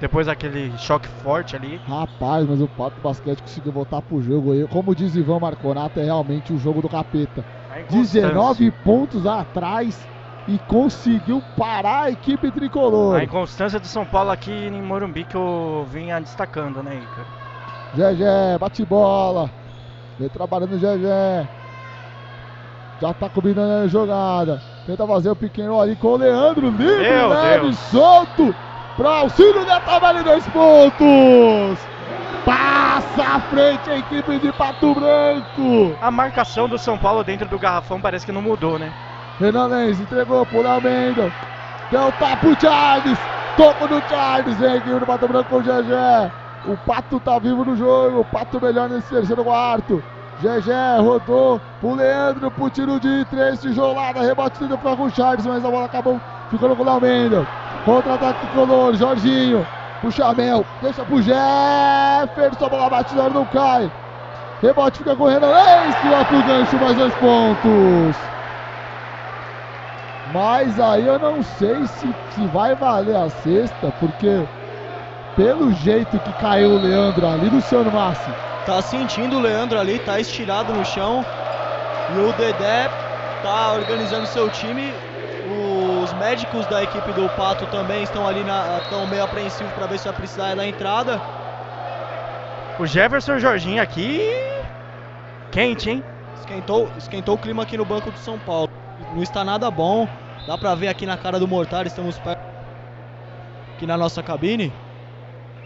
Depois daquele choque forte ali. Rapaz, mas o Pato Basquete conseguiu voltar pro jogo aí. Como diz Ivan Marconato, é realmente o jogo do capeta. 19 pontos atrás e conseguiu parar a equipe tricolor. A inconstância do São Paulo aqui em Morumbi que eu vinha destacando, né, Ica? GG, bate bola. Vem trabalhando o GG. Já tá combinando a jogada. Tenta fazer o pequeno ali com o Leandro. Livre, Meu leve, Deus. solto. Para auxílio da Tavale, dois pontos. Passa à frente a equipe de Pato Branco. A marcação do São Paulo dentro do garrafão parece que não mudou, né? Renan Lenz entregou Léo Mendel. Deu tapa pro Charles. Toco do Charles. Vem aqui no Pato Branco com o GG. O Pato tá vivo no jogo. O Pato melhor nesse terceiro quarto. GG rodou pro Leandro pro tiro de três, tijolada, rebote tenta ficar com o Charles, mas a bola acabou ficando com o Mendel. Contra-ataque color, Jorginho, pro Chamel, deixa pro Jefferson, a bola hora não cai. Rebote fica com o Renan Lenz, que vai pro gancho, mais dois pontos. Mas aí eu não sei se, se vai valer a sexta, porque pelo jeito que caiu o Leandro ali, Luciano Massi. Tá sentindo o Leandro ali, tá estirado no chão. E o Dedé tá organizando seu time. Os médicos da equipe do Pato também estão ali, na, estão meio apreensivos para ver se vai precisar da entrada. O Jefferson Jorginho aqui. Quente, hein? Esquentou, esquentou o clima aqui no banco do São Paulo. Não está nada bom. Dá pra ver aqui na cara do Mortar, estamos perto aqui na nossa cabine.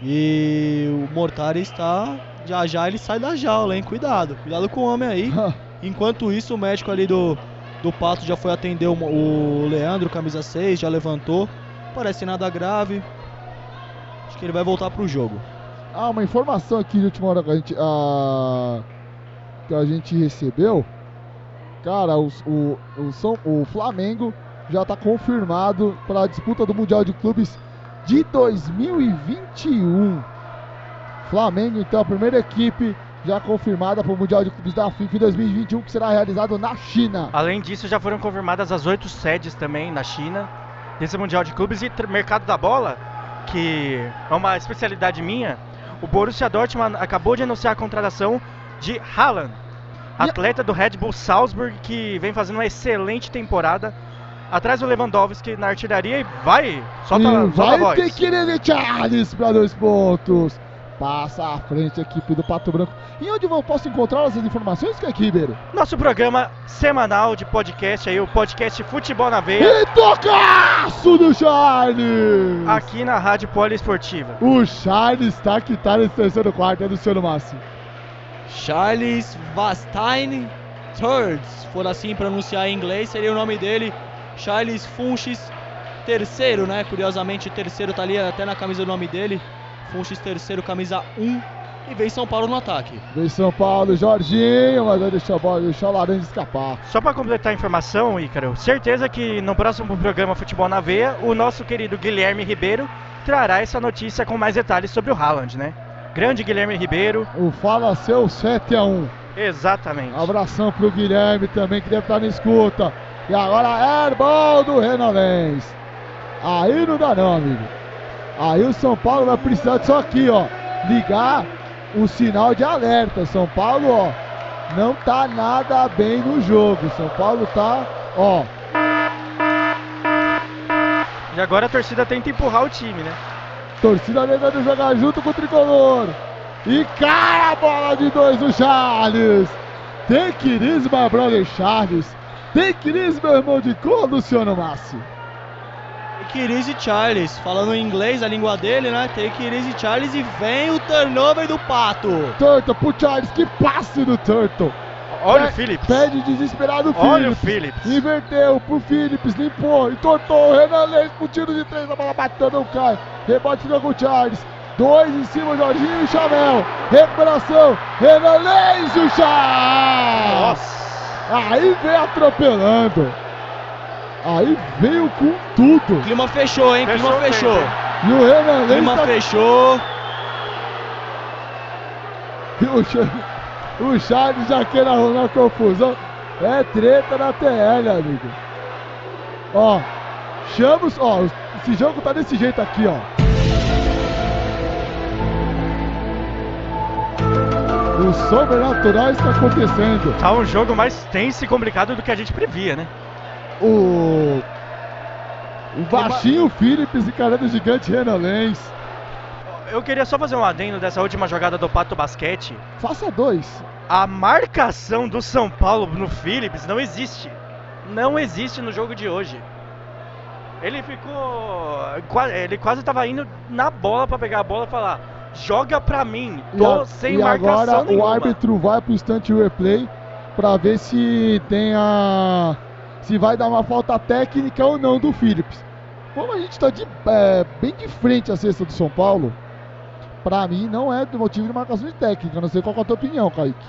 E o Mortar está. Já já ele sai da jaula, hein? Cuidado, cuidado com o homem aí. Enquanto isso, o médico ali do, do Pato já foi atender o, o Leandro, camisa 6, já levantou. Parece nada grave. Acho que ele vai voltar pro jogo. Ah, uma informação aqui de última hora que a gente, a, que a gente recebeu. Cara, o, o, o, São, o Flamengo já está confirmado para a disputa do Mundial de Clubes de 2021. Flamengo, então, a primeira equipe já confirmada para o Mundial de Clubes da FIFA em 2021, que será realizado na China. Além disso, já foram confirmadas as oito sedes também na China, desse Mundial de Clubes e mercado da bola, que é uma especialidade minha. O Borussia Dortmund acabou de anunciar a contratação de Haaland, atleta do Red Bull Salzburg, que vem fazendo uma excelente temporada atrás do Lewandowski na artilharia e vai, solta, e solta vai a voz. ter Kirene Charles para dois pontos. Passa à frente a equipe do Pato Branco. E onde eu posso encontrar essas informações, Kekiber? Nosso programa semanal de podcast aí, o podcast Futebol na Veia. E tocaço do Charles! Aqui na Rádio Poliesportiva. O Charles tá que tá nesse terceiro quarto, é do Luciano Massi. Charles Vastein Third, se for assim pronunciar em inglês, seria o nome dele. Charles Funches terceiro, né? Curiosamente, o terceiro tá ali até na camisa do nome dele. Funches terceiro, camisa 1. E vem São Paulo no ataque. Vem São Paulo, Jorginho, mas vai deixar deixar o laranja escapar. Só para completar a informação, Ícaro, certeza que no próximo programa Futebol na Veia, o nosso querido Guilherme Ribeiro trará essa notícia com mais detalhes sobre o Haaland, né? Grande Guilherme Ribeiro. O Fala Seu 7 a 1 Exatamente. Abração pro Guilherme também, que deve estar na escuta. E agora Herbal do Renolens. Aí não dá não, amigo. Aí o São Paulo vai precisar disso aqui, ó. Ligar o sinal de alerta. São Paulo, ó, não tá nada bem no jogo. São Paulo tá, ó. E agora a torcida tenta empurrar o time, né? Torcida tentando jogar junto com o tricolor. E cai a bola de dois do Charles. It my brother Charles. Take it meu irmão de cor, Luciano Massi. Take it easy, Charles. Falando em inglês, a língua dele, né? Take it easy, Charles. E vem o turnover do Pato. Turtle pro Charles. Que passe do Turtle. Olha o Phillips. Pede desesperado o Olha o Phillips. Phillips. Inverteu pro Phillips, limpou, entortou. Renan Leite pro tiro de três, a bola bateu, não cai. Rebote fica com o Charles. Dois em cima, Jorginho e Chamel. Recuperação. Renan Leite, o Charles. Nossa. Aí veio atropelando. Aí veio com tudo. O clima fechou, hein? O clima Fechou fechou. E o Renan Leite clima tá... fechou. E o, Cha- o Charles já quer arrumar confusão. É treta na TL, amigo. Ó, chama os. Ó, esse jogo tá desse jeito aqui, ó. O sobrenatural está acontecendo. Tá um jogo mais tenso e complicado do que a gente previa, né? O. O baixinho Phillips encarando o gigante Renan Lenz. Eu queria só fazer um adendo dessa última jogada do Pato Basquete. Faça dois. A marcação do São Paulo no Phillips não existe. Não existe no jogo de hoje. Ele ficou. Ele quase tava indo na bola pra pegar a bola e falar: joga pra mim, E, tô a- sem e marcação agora nenhuma. o árbitro vai pro instant replay pra ver se tem a. se vai dar uma falta técnica ou não do Phillips. Como a gente tá de, é, bem de frente à cesta do São Paulo, pra mim não é do motivo de marcação de técnica. Não sei qual é a tua opinião, Kaique.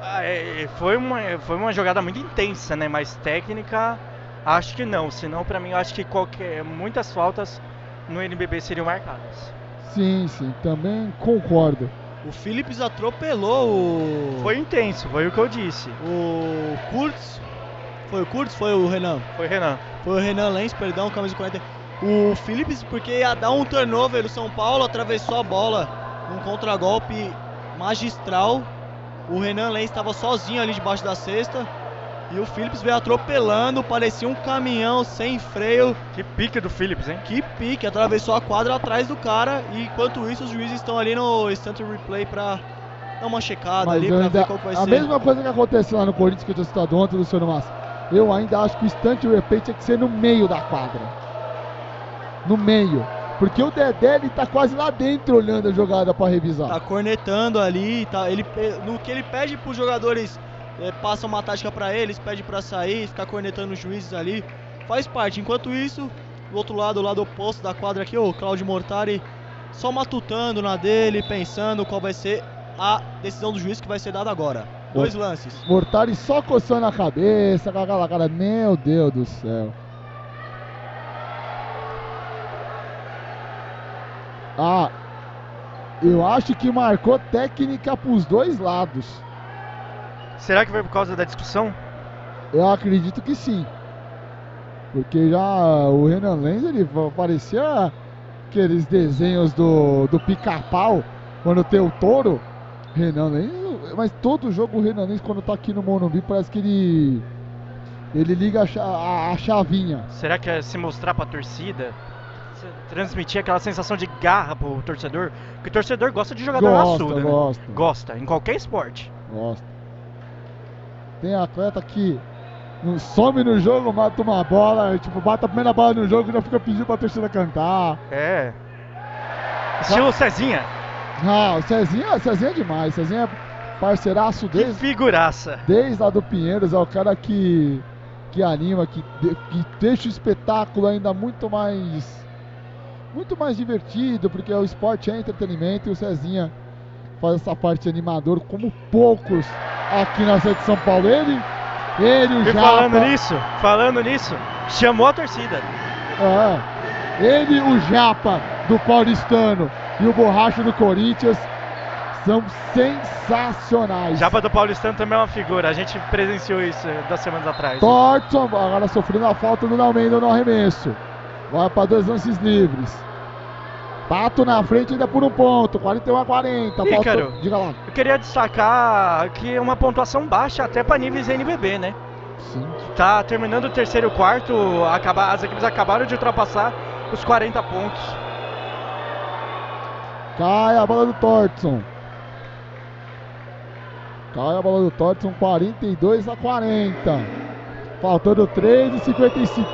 Ah, é, foi, uma, foi uma jogada muito intensa, né? Mas técnica, acho que não. Senão, pra mim, eu acho que qualquer, muitas faltas no NBB seriam marcadas. Sim, sim, também concordo. O Phillips atropelou o. Foi intenso, foi o que eu disse. O Kurtz. Foi o Kurtz? Foi o Renan? Foi Renan. Foi o Renan Lenz, perdão, camisa 40. O Phillips, porque ia dar um turnover, o São Paulo atravessou a bola num contragolpe magistral. O Renan Lenz estava sozinho ali debaixo da cesta. E o Phillips veio atropelando, parecia um caminhão sem freio. Que pique do Phillips, hein? Que pique, atravessou a quadra atrás do cara. E enquanto isso, os juízes estão ali no instant replay pra dar uma checada Mas ali, ainda- ver qual vai a ser. mesma coisa que aconteceu lá no Corinthians que eu tinha citado ontem, Luciano Massa. Eu ainda acho que o instant replay tinha que ser no meio da quadra. No meio. Porque o Dedé ele tá quase lá dentro olhando a jogada pra revisar. Tá cornetando ali, tá, ele, no que ele pede pros jogadores, é, passa uma tática pra eles, pede pra sair, ficar cornetando os juízes ali, faz parte. Enquanto isso, do outro lado, o lado oposto da quadra aqui, o Claudio Mortari só matutando na dele, pensando qual vai ser a decisão do juiz que vai ser dada agora. Dois lances. Mortari só coçando a cabeça, com aquela cara, meu Deus do céu. Ah, eu acho que marcou técnica pros dois lados. Será que foi por causa da discussão? Eu acredito que sim. Porque já o Renan Lenz, ele parecia aqueles desenhos do, do pica-pau, quando tem o touro. Renan Lenz, mas todo jogo o Renan Lenz, quando tá aqui no Monumbi, parece que ele. Ele liga a, a- a chavinha. Será que é se mostrar pra torcida? Transmitir aquela sensação de garra pro torcedor? Porque o torcedor gosta de jogador Gosta, raçudo, né? gosta. Gosta, em qualquer esporte. Gosta. Tem atleta que não some no jogo, mata uma bola, tipo, bate a primeira bola no jogo e já fica pedindo pra torcida cantar. É. Estilo Cezinha. Ah, o Cezinha, Cezinha é demais. Cezinha é parceiraço Que desde, figuraça. desde lá do Pinheiros. É o cara que, que anima, que, que deixa o espetáculo ainda muito mais muito mais divertido, porque o esporte é entretenimento e o Cezinha faz essa parte animador como poucos aqui na cidade de São Paulo. Ele, ele, E Japa, falando nisso, falando nisso, chamou a torcida. é, ele, o Japa do Paulistano e o Borracha do Corinthians são sensacionais. Japa do Paulistano também é uma figura, a gente presenciou isso duas semanas atrás. Thornton agora sofrendo a falta do Almeida no arremesso. Vai para dois lances livres. Pato na frente ainda por um ponto. 41 a 40. Falta- Ícaro. Diga lá. Eu queria destacar que é uma pontuação baixa até para níveis NBB, né? Sim. Tá terminando o terceiro quarto, acaba- as equipes acabaram de ultrapassar os 40 pontos. Cai a bola do Thornton. Cai a bola do Thornton. 42 a 40. Faltando 3 e 55.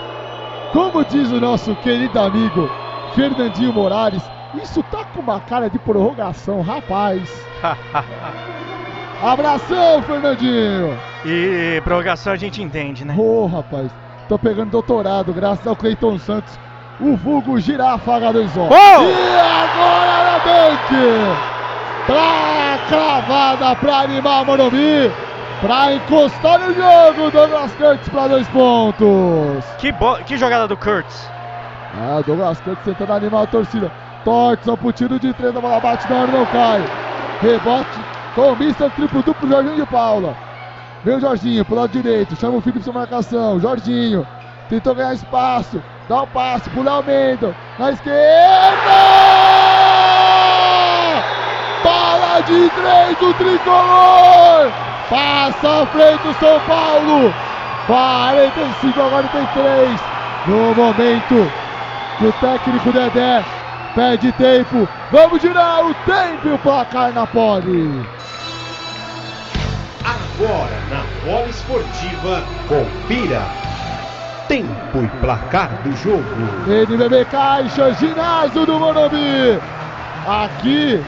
Como diz o nosso querido amigo Fernandinho Morales, isso tá com uma cara de prorrogação, rapaz. Abração, Fernandinho. e prorrogação a gente entende, né? Ô, rapaz, tô pegando doutorado graças ao Cleiton Santos, o vulgo girafa H2O. Oh! E agora na dunk! Pra cravada pra animar Morumbi, pra encostar no jogo, Douglas Curtis pra dois pontos. Que, que jogada do Kurtz. Ah, Douglas Curtis tentando animar a torcida. Tortson pro tiro de três, a bola bate na hora não cai. Rebote com o. Triplo Duplo Jorginho de Paula. Vem o Jorginho pro lado direito, chama o Felipe pra marcação. Jorginho tentou ganhar espaço, dá o passe pro Léo Mendo. Na esquerda! Bola de três do tricolor! Passa à frente o São Paulo! 45 a 43. No momento que o técnico Dedé pede tempo. Vamos girar o tempo e o placar na pole. Agora na bola esportiva, confira. Tempo e placar do jogo. NBB Caixa, ginásio do Morumbi. Aqui,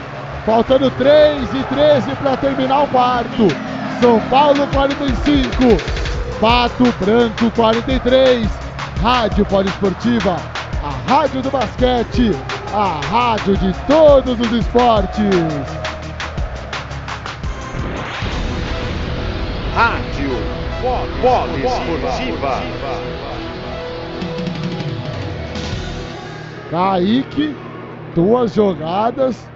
faltando 3 e 13 para terminar o quarto. São Paulo 45, Pato Branco 43. Rádio Poliesportiva, a rádio do basquete, a rádio de todos os esportes. Rádio Bola Esportiva. Kaique, duas jogadas.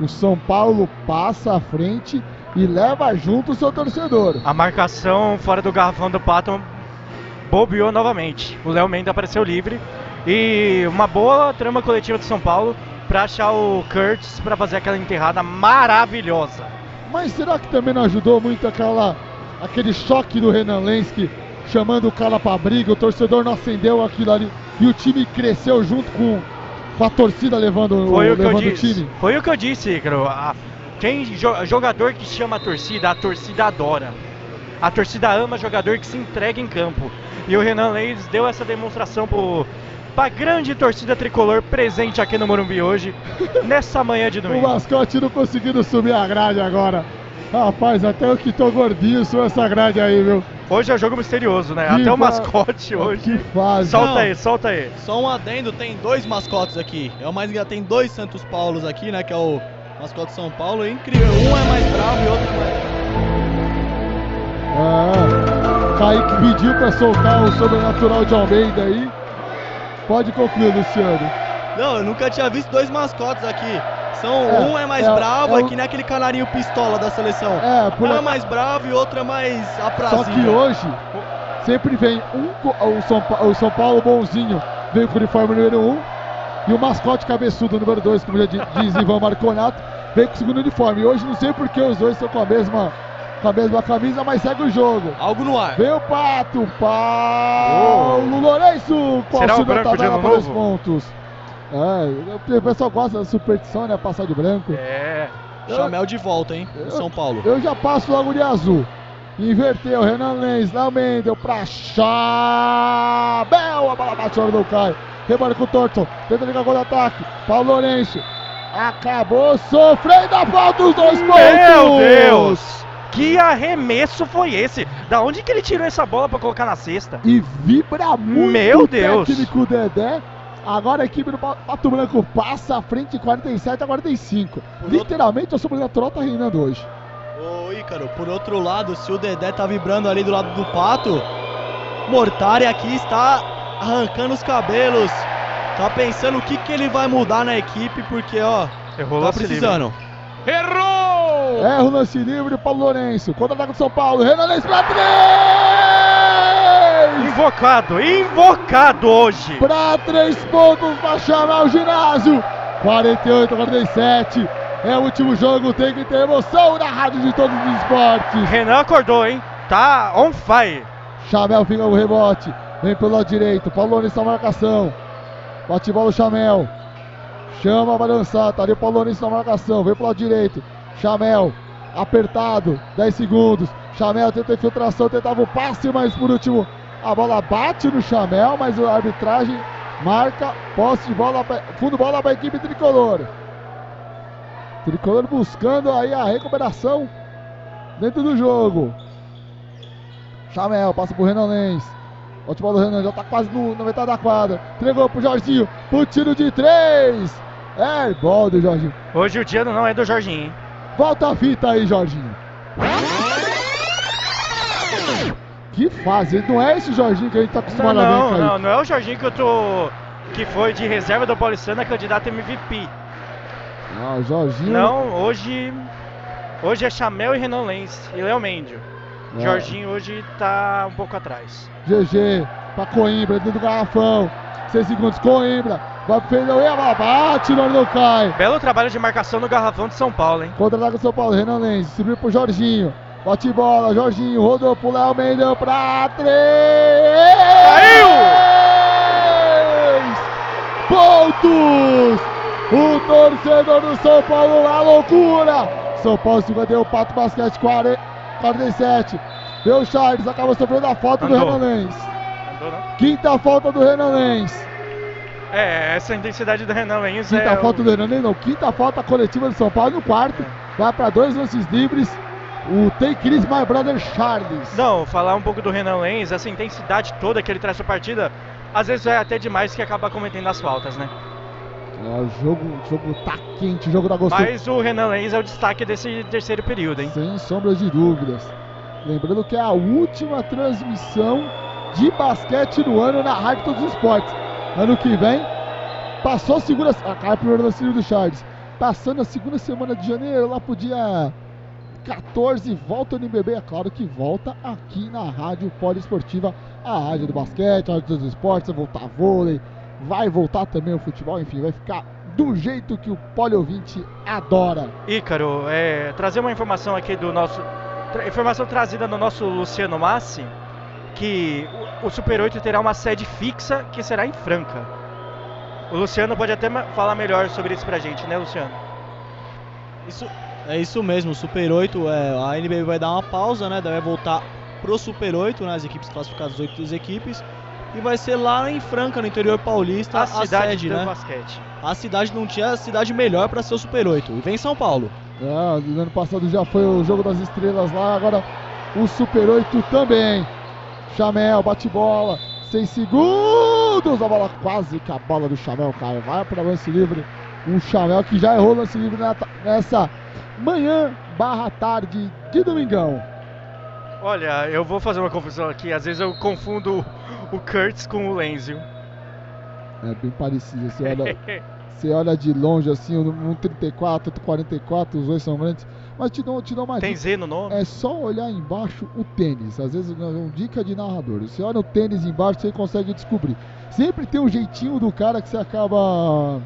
O São Paulo passa à frente e leva junto o seu torcedor. A marcação fora do garrafão do Pato bobeou novamente. O Léo Mendes apareceu livre. E uma boa trama coletiva do São Paulo para achar o Kurtz para fazer aquela enterrada maravilhosa. Mas será que também não ajudou muito aquela, aquele choque do Renan Lenski chamando o cara pra briga? O torcedor não acendeu aquilo ali e o time cresceu junto com, com a torcida levando, Foi o, o que eu levando o disse. time. Foi o que eu disse, Quem jo- jogador que chama a torcida, a torcida adora. A torcida ama jogador que se entrega em campo. E o Renan Leis deu essa demonstração pro pra grande torcida tricolor presente aqui no Morumbi hoje, nessa manhã de O domingo. mascote não conseguindo subir a grade agora. Rapaz, até eu que tô gordinho sou essa grade aí, viu? Hoje é jogo misterioso, né? Que Até o fa- mascote Que hoje. fase. Solta Não. aí, solta aí. Só um adendo, tem dois mascotes aqui. É o mais engraçado, tem dois Santos Paulos aqui, né? Que é o mascote de São Paulo. É incrível, um é mais bravo e outro é mais. É, Kaique pediu pra soltar o sobrenatural de Almeida aí. Pode concluir, Luciano. Não, eu nunca tinha visto dois mascotes aqui. São, É, um é mais é- bravo, é é, que nem aquele canarinho pistola da seleção. É, por Um é mais bravo e outro é mais Só aprazível. que hoje sempre vem um, o, São, o São Paulo bonzinho, vem com o uniforme número 1 um, e o mascote cabeçudo número 2, como já di- diz Ivan Marconato, vem com o segundo uniforme. E hoje não sei porque os dois estão com a mesma, com a mesma camisa, mas segue o jogo. Algo no ar. Vem o Pato, Paulo Lourenço, com Será o branco de dois novo? pontos. É, o pessoal gosta da superstição, né? Passar de branco. É. Chamel de volta, hein? Eu- São Paulo. Eu já passo logo de azul. Inverteu, Renan Lenz, Léo Mendel pra Chabel. A bola bate, a hora não cai. Rebate com o Thornton, tenta ligar gol de ataque. Paulo Lourenço acabou sofrendo a falta dos dois pontos. Meu Deus! Que arremesso foi esse? Da onde que ele tirou essa bola para colocar na cesta? E vibra muito Meu o Deus. técnico Dedé. Agora a equipe do Pa- Pato Branco passa à frente de 47 a 45. Por Literalmente, o sobrenatural tá reinando hoje. Ô Ícaro, por outro lado, se o Dedé tá vibrando ali do lado do pato, Mortari aqui está arrancando os cabelos. Tá pensando o que, que ele vai mudar na equipe, porque ó, Errou tá lance livre. precisando. Errou! Erra o lance livre, Paulo Lourenço. Contra-ataque do São Paulo. Renan Lenz pra três! Invocado, invocado hoje. Pra três pontos pra chamar o ginásio. 48 a 47. É o último jogo, tem que ter emoção na rádio de todos os esportes. Renan acordou, hein? Tá on fire. Chamel fica o rebote. Vem pelo lado direito. Paulo Lourenço na marcação. Bate bola o Chamel. Chama pra dançar. Tá ali o Paulo Lourenço na marcação. Vem pelo lado direito. Chamel. Apertado. 10 segundos. Chamel tenta a infiltração. Tentava o passe, mas por último a bola bate no Chamel. Mas a arbitragem marca. Posse de bola. Fundo bola para a equipe tricolor. Tricolor buscando aí a recuperação dentro do jogo. Chamel, passa pro Renan Lenz. Ótima bola do Renan, já tá quase no, na metade da quadra. Entregou pro Jorginho, pro tiro de três. É, bom do Jorginho. Hoje o dia não é do Jorginho, hein? Volta a fita aí, Jorginho. Que fase, não é esse Jorginho que a gente tá Não, acostumado a ver, não, não, não é o Jorginho que eu tô. que foi de reserva do Paulistano, candidato MVP. Não, o Jorginho. Não, hoje. Hoje é Chamel e Renan Lenz e Léo Mendio. É. Jorginho hoje tá um pouco atrás. GG pra Coimbra, dentro do garrafão. 6 segundos, Coimbra. Vai Fernão e bate, não, não cai. Belo trabalho de marcação no garrafão de São Paulo, hein? Contra-ataque do São Paulo, Renan Lenz, subiu pro Jorginho. Bate bola, Jorginho, rodou pro Léo Mendel pra três! Pontos! O torcedor do São Paulo, a loucura! São Paulo 51, Pato Basquete 40, 47. Vê o Charles, acaba sofrendo a falta do Andou. Renan Lenz. Andou, não? Quinta falta do Renan Lenz. É, essa intensidade do Renan Lenz Quinta é. falta o- do Renan Lenz, não. Quinta falta coletiva do São Paulo no quarto. Vai para dois lances livres. O Tem Chris, my brother Charles. Não, falar um pouco do Renan Lenz, essa intensidade toda que ele traz pra partida, às vezes é até demais que acaba cometendo as faltas, né? É, o jogo, o jogo tá quente, o jogo tá gostoso. Mas o Renan Lenz é o destaque desse terceiro período, hein? Sem sombra de dúvidas. Lembrando que é a última transmissão de basquete no ano na Rádio Todos os Esportes. Ano que vem, passou a segunda. A cara primeiro lance livre do Charles. Passando a segunda semana de janeiro, lá pro dia 14, volta no NBB. É claro que volta aqui na Rádio Poliesportiva, a rádio do basquete, a rádio dos esportes, vai voltar vôlei, vai voltar também o futebol, enfim, vai ficar do jeito que o Poliouvinte adora. Ícaro, é, trazer uma informação aqui do nosso. tra- informação trazida no nosso Luciano Massi, que o, o Super 8 terá uma sede fixa que será em Franca. O Luciano pode até falar melhor sobre isso pra gente, né, Luciano? Isso, é isso mesmo, o Super 8, é, a NBB vai dar uma pausa, né? Vai voltar pro Super 8, né? As equipes classificadas, as oito equipes. E vai ser lá em Franca, no interior paulista, a a, cidade sede, né? basquete. A cidade não tinha cidade melhor para ser o Super 8. E vem São Paulo. É, no ano passado já foi o jogo das estrelas lá, agora o Super 8 também. Chamel, bate bola, 6 segundos, a bola quase que a bola do Chamel cai, vai para lance livre. Um Chamel que já errou lance livre nessa manhã barra tarde de domingão. Olha, eu vou fazer uma confusão aqui, às vezes eu confundo o Kurtz com o Lenzio. É bem parecido, você olha, você olha de longe assim, um um 34, outro 44, os dois são grandes. Mas te dou, te dou uma Tem dica. Z no nome? É só olhar embaixo o tênis. Às vezes é uma dica de narrador. Você olha o tênis embaixo, você consegue descobrir. Sempre tem um jeitinho do cara que você acaba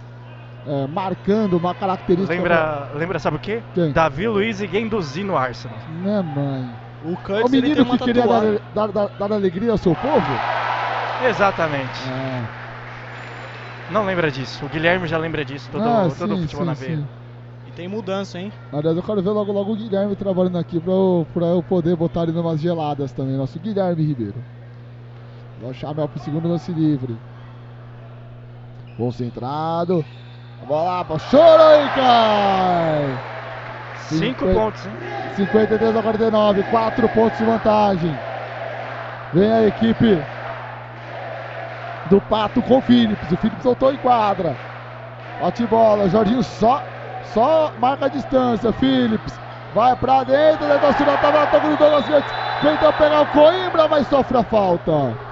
é, marcando uma característica. Lembra, lembra sabe o quê? Quem? Davi Luiz e Guendouzi no Arsenal. Né, mãe? O O Kurtz tem menino que queria dar, dar, dar, dar alegria ao seu povo? Exatamente. É. Não lembra disso. O Guilherme já lembra disso, todo, Ah, todo o sim, futebol sim, na veia. sim. E tem mudança, hein? Aliás, eu quero ver logo, logo o Guilherme trabalhando aqui pra eu, pra eu poder botar ele numas geladas também. Nosso Guilherme Ribeiro. Vai chamar pro segundo lance livre. Concentrado. Bola lá pra Choro e cai. Cinco Cinqu- pontos, hein? 53 a 49, 4 pontos de vantagem. Vem a equipe do Pato com o Phillips. O Phillips soltou em quadra. Bate bola, Jorginho só, só marca a distância. Phillips vai pra dentro, da torcida tava tocando o Douglas Gates. Tentou pegar o Coimbra, mas sofre a falta.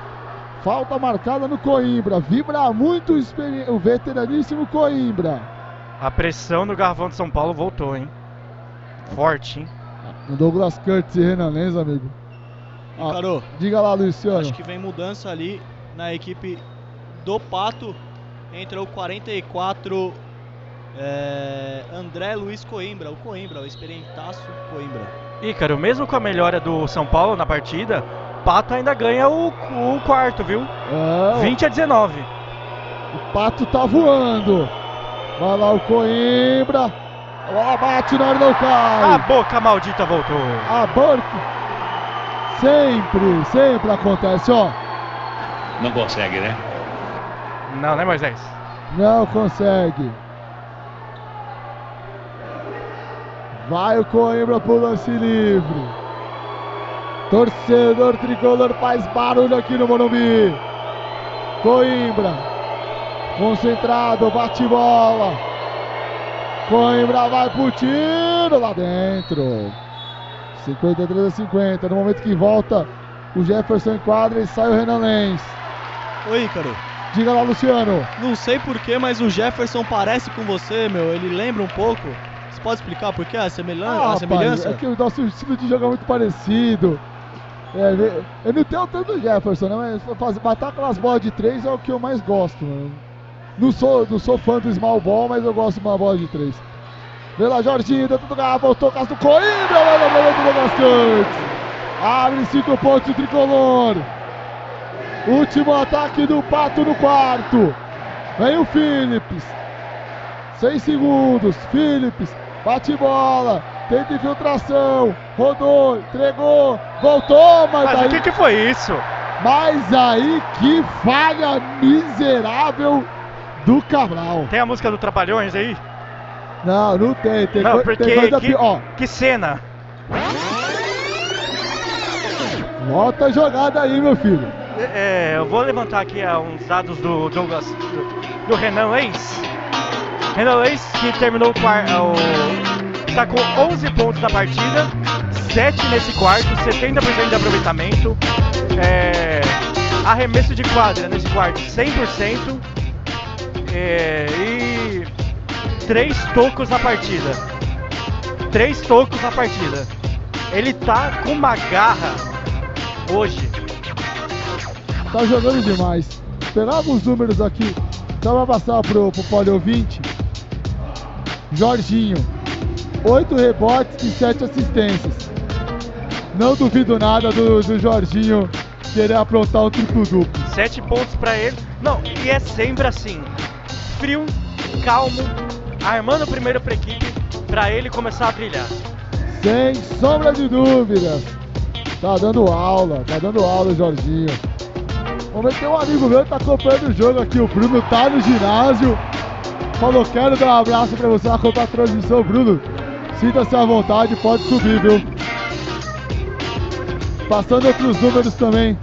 Falta marcada no Coimbra. Vibra muito o, veteraníssimo Coimbra. A pressão no Garrafão de São Paulo voltou, hein? Forte, hein? No Douglas Curtis e Renan Lenz, amigo. Ah, Carô, diga lá, Luciano. acho que vem mudança ali na equipe do Pato. Entra o 44 é, André Luiz Coimbra. O Coimbra, o experientaço Coimbra. Ícaro, mesmo com a melhora do São Paulo na partida, Pato ainda ganha o, o quarto, viu? É, 20 a 19. o Pato tá voando. Vai lá o Coimbra. A bola bate na hora não A cai. boca maldita voltou. A Burke. Sempre, sempre acontece, ó. Não consegue, né? Não, né, Moisés? Não consegue. Vai o Coimbra pro lance livre. Torcedor tricolor faz barulho aqui no Morumbi. Coimbra. Concentrado, bate bola. Coimbra vai pro tiro lá dentro. 53 a 50. No momento que volta o Jefferson em quadra e sai o Renan Lenz. Ô Ícaro, Diga lá, Luciano. não sei porquê, mas o Jefferson parece com você, meu. Ele lembra um pouco. Você pode explicar por quê? A, semelhan Ah, a rapaz, semelhança? é que o nosso estilo de jogo é muito parecido. É, eu não tenho tanto o Jefferson, né? Mas fazer, matar aquelas bolas de três é o que eu mais gosto. Mano. Não sou, não sou fã do small ball, mas eu gosto de uma bola de três. Vê lá, Jorginho, dentro do garrafa, voltou Castro Coimbra, lá no momento do Gascantes. Abre cinco pontos o tricolor. Último ataque do Pato no quarto. Vem o Phillips. Seis segundos. Phillips. Bate bola. Tenta infiltração. Rodou. Entregou. Voltou. Mas, Mas aí, o que, que foi isso? mas aí que falha miserável do Cabral. Tem a música do Trapalhões aí? Não, não tem. Tem, Não, porque tem que, pior. Ó, que cena. volta a jogada aí, meu filho. É, eu vou levantar aqui ah, uns dados do Douglas, do, do Renan Lenz. Renan Lenz que terminou o quarto, tá com 11 pontos na partida, 7 nesse quarto, 70% de aproveitamento. É, arremesso de quadra nesse quarto, 100%. É, e 3 tocos na partida. 3 tocos na partida. Ele tá com uma garra hoje. Tá jogando demais. Pegava os números aqui. Só pra passar pro, pro Polio 20. Jorginho. 8 rebotes e 7 assistências. Não duvido nada do, do Jorginho querer aprontar um triplo-duplo. Sete pontos pra ele. Não, e é sempre assim. Frio, calmo, armando primeiro pra equipe, pra ele começar a brilhar. Sem sombra de dúvidas. Tá dando aula, tá dando aula o Jorginho. Vamos ver, tem um amigo meu que tá acompanhando o jogo aqui. O Bruno tá no ginásio. Falou, quero dar um abraço pra você acompanhar a transmissão, Bruno. Sinta-se à vontade, pode subir, viu? Passando outros números também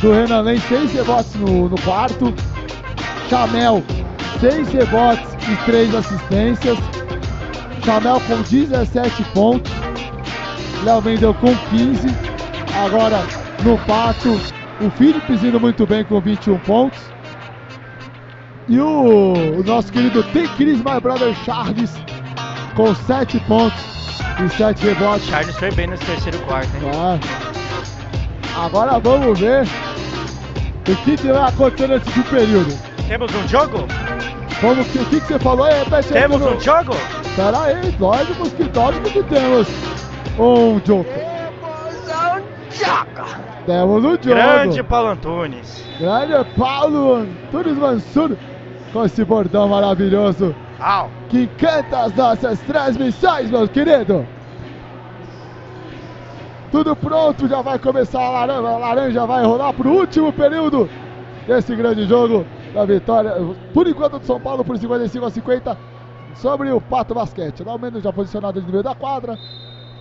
do Renan Lenz, 6 rebotes no, no quarto. Chamel, 6 rebotes e 3 assistências. Chamel com 17 pontos. Léo Mendel com 15. Agora no pato, o Philips indo muito bem com 21 pontos. E o, o nosso querido Tem Chris My Brother Charles com 7 pontos e 7 rebotes. Charles foi bem nesse terceiro quarto, hein? Ah. Agora vamos ver o que, que vai acontecer nesse segundo período. Temos um jogo? Vamos, o que, que você falou aí? Repete Temos um jogo? Pera aí, lógico que, lógico que temos um jogo. Temos um jogo. Grande Paulo Antunes. Grande Paulo Antunes Mansur com esse bordão maravilhoso Au. que encanta as nossas transmissões, meu querido. Tudo pronto, já vai começar a laranja, a laranja vai rolar pro último período desse grande jogo da vitória. Por enquanto do São Paulo por 55 a 50. sobre o Pato Basquete. O Almeida já posicionado no meio da quadra.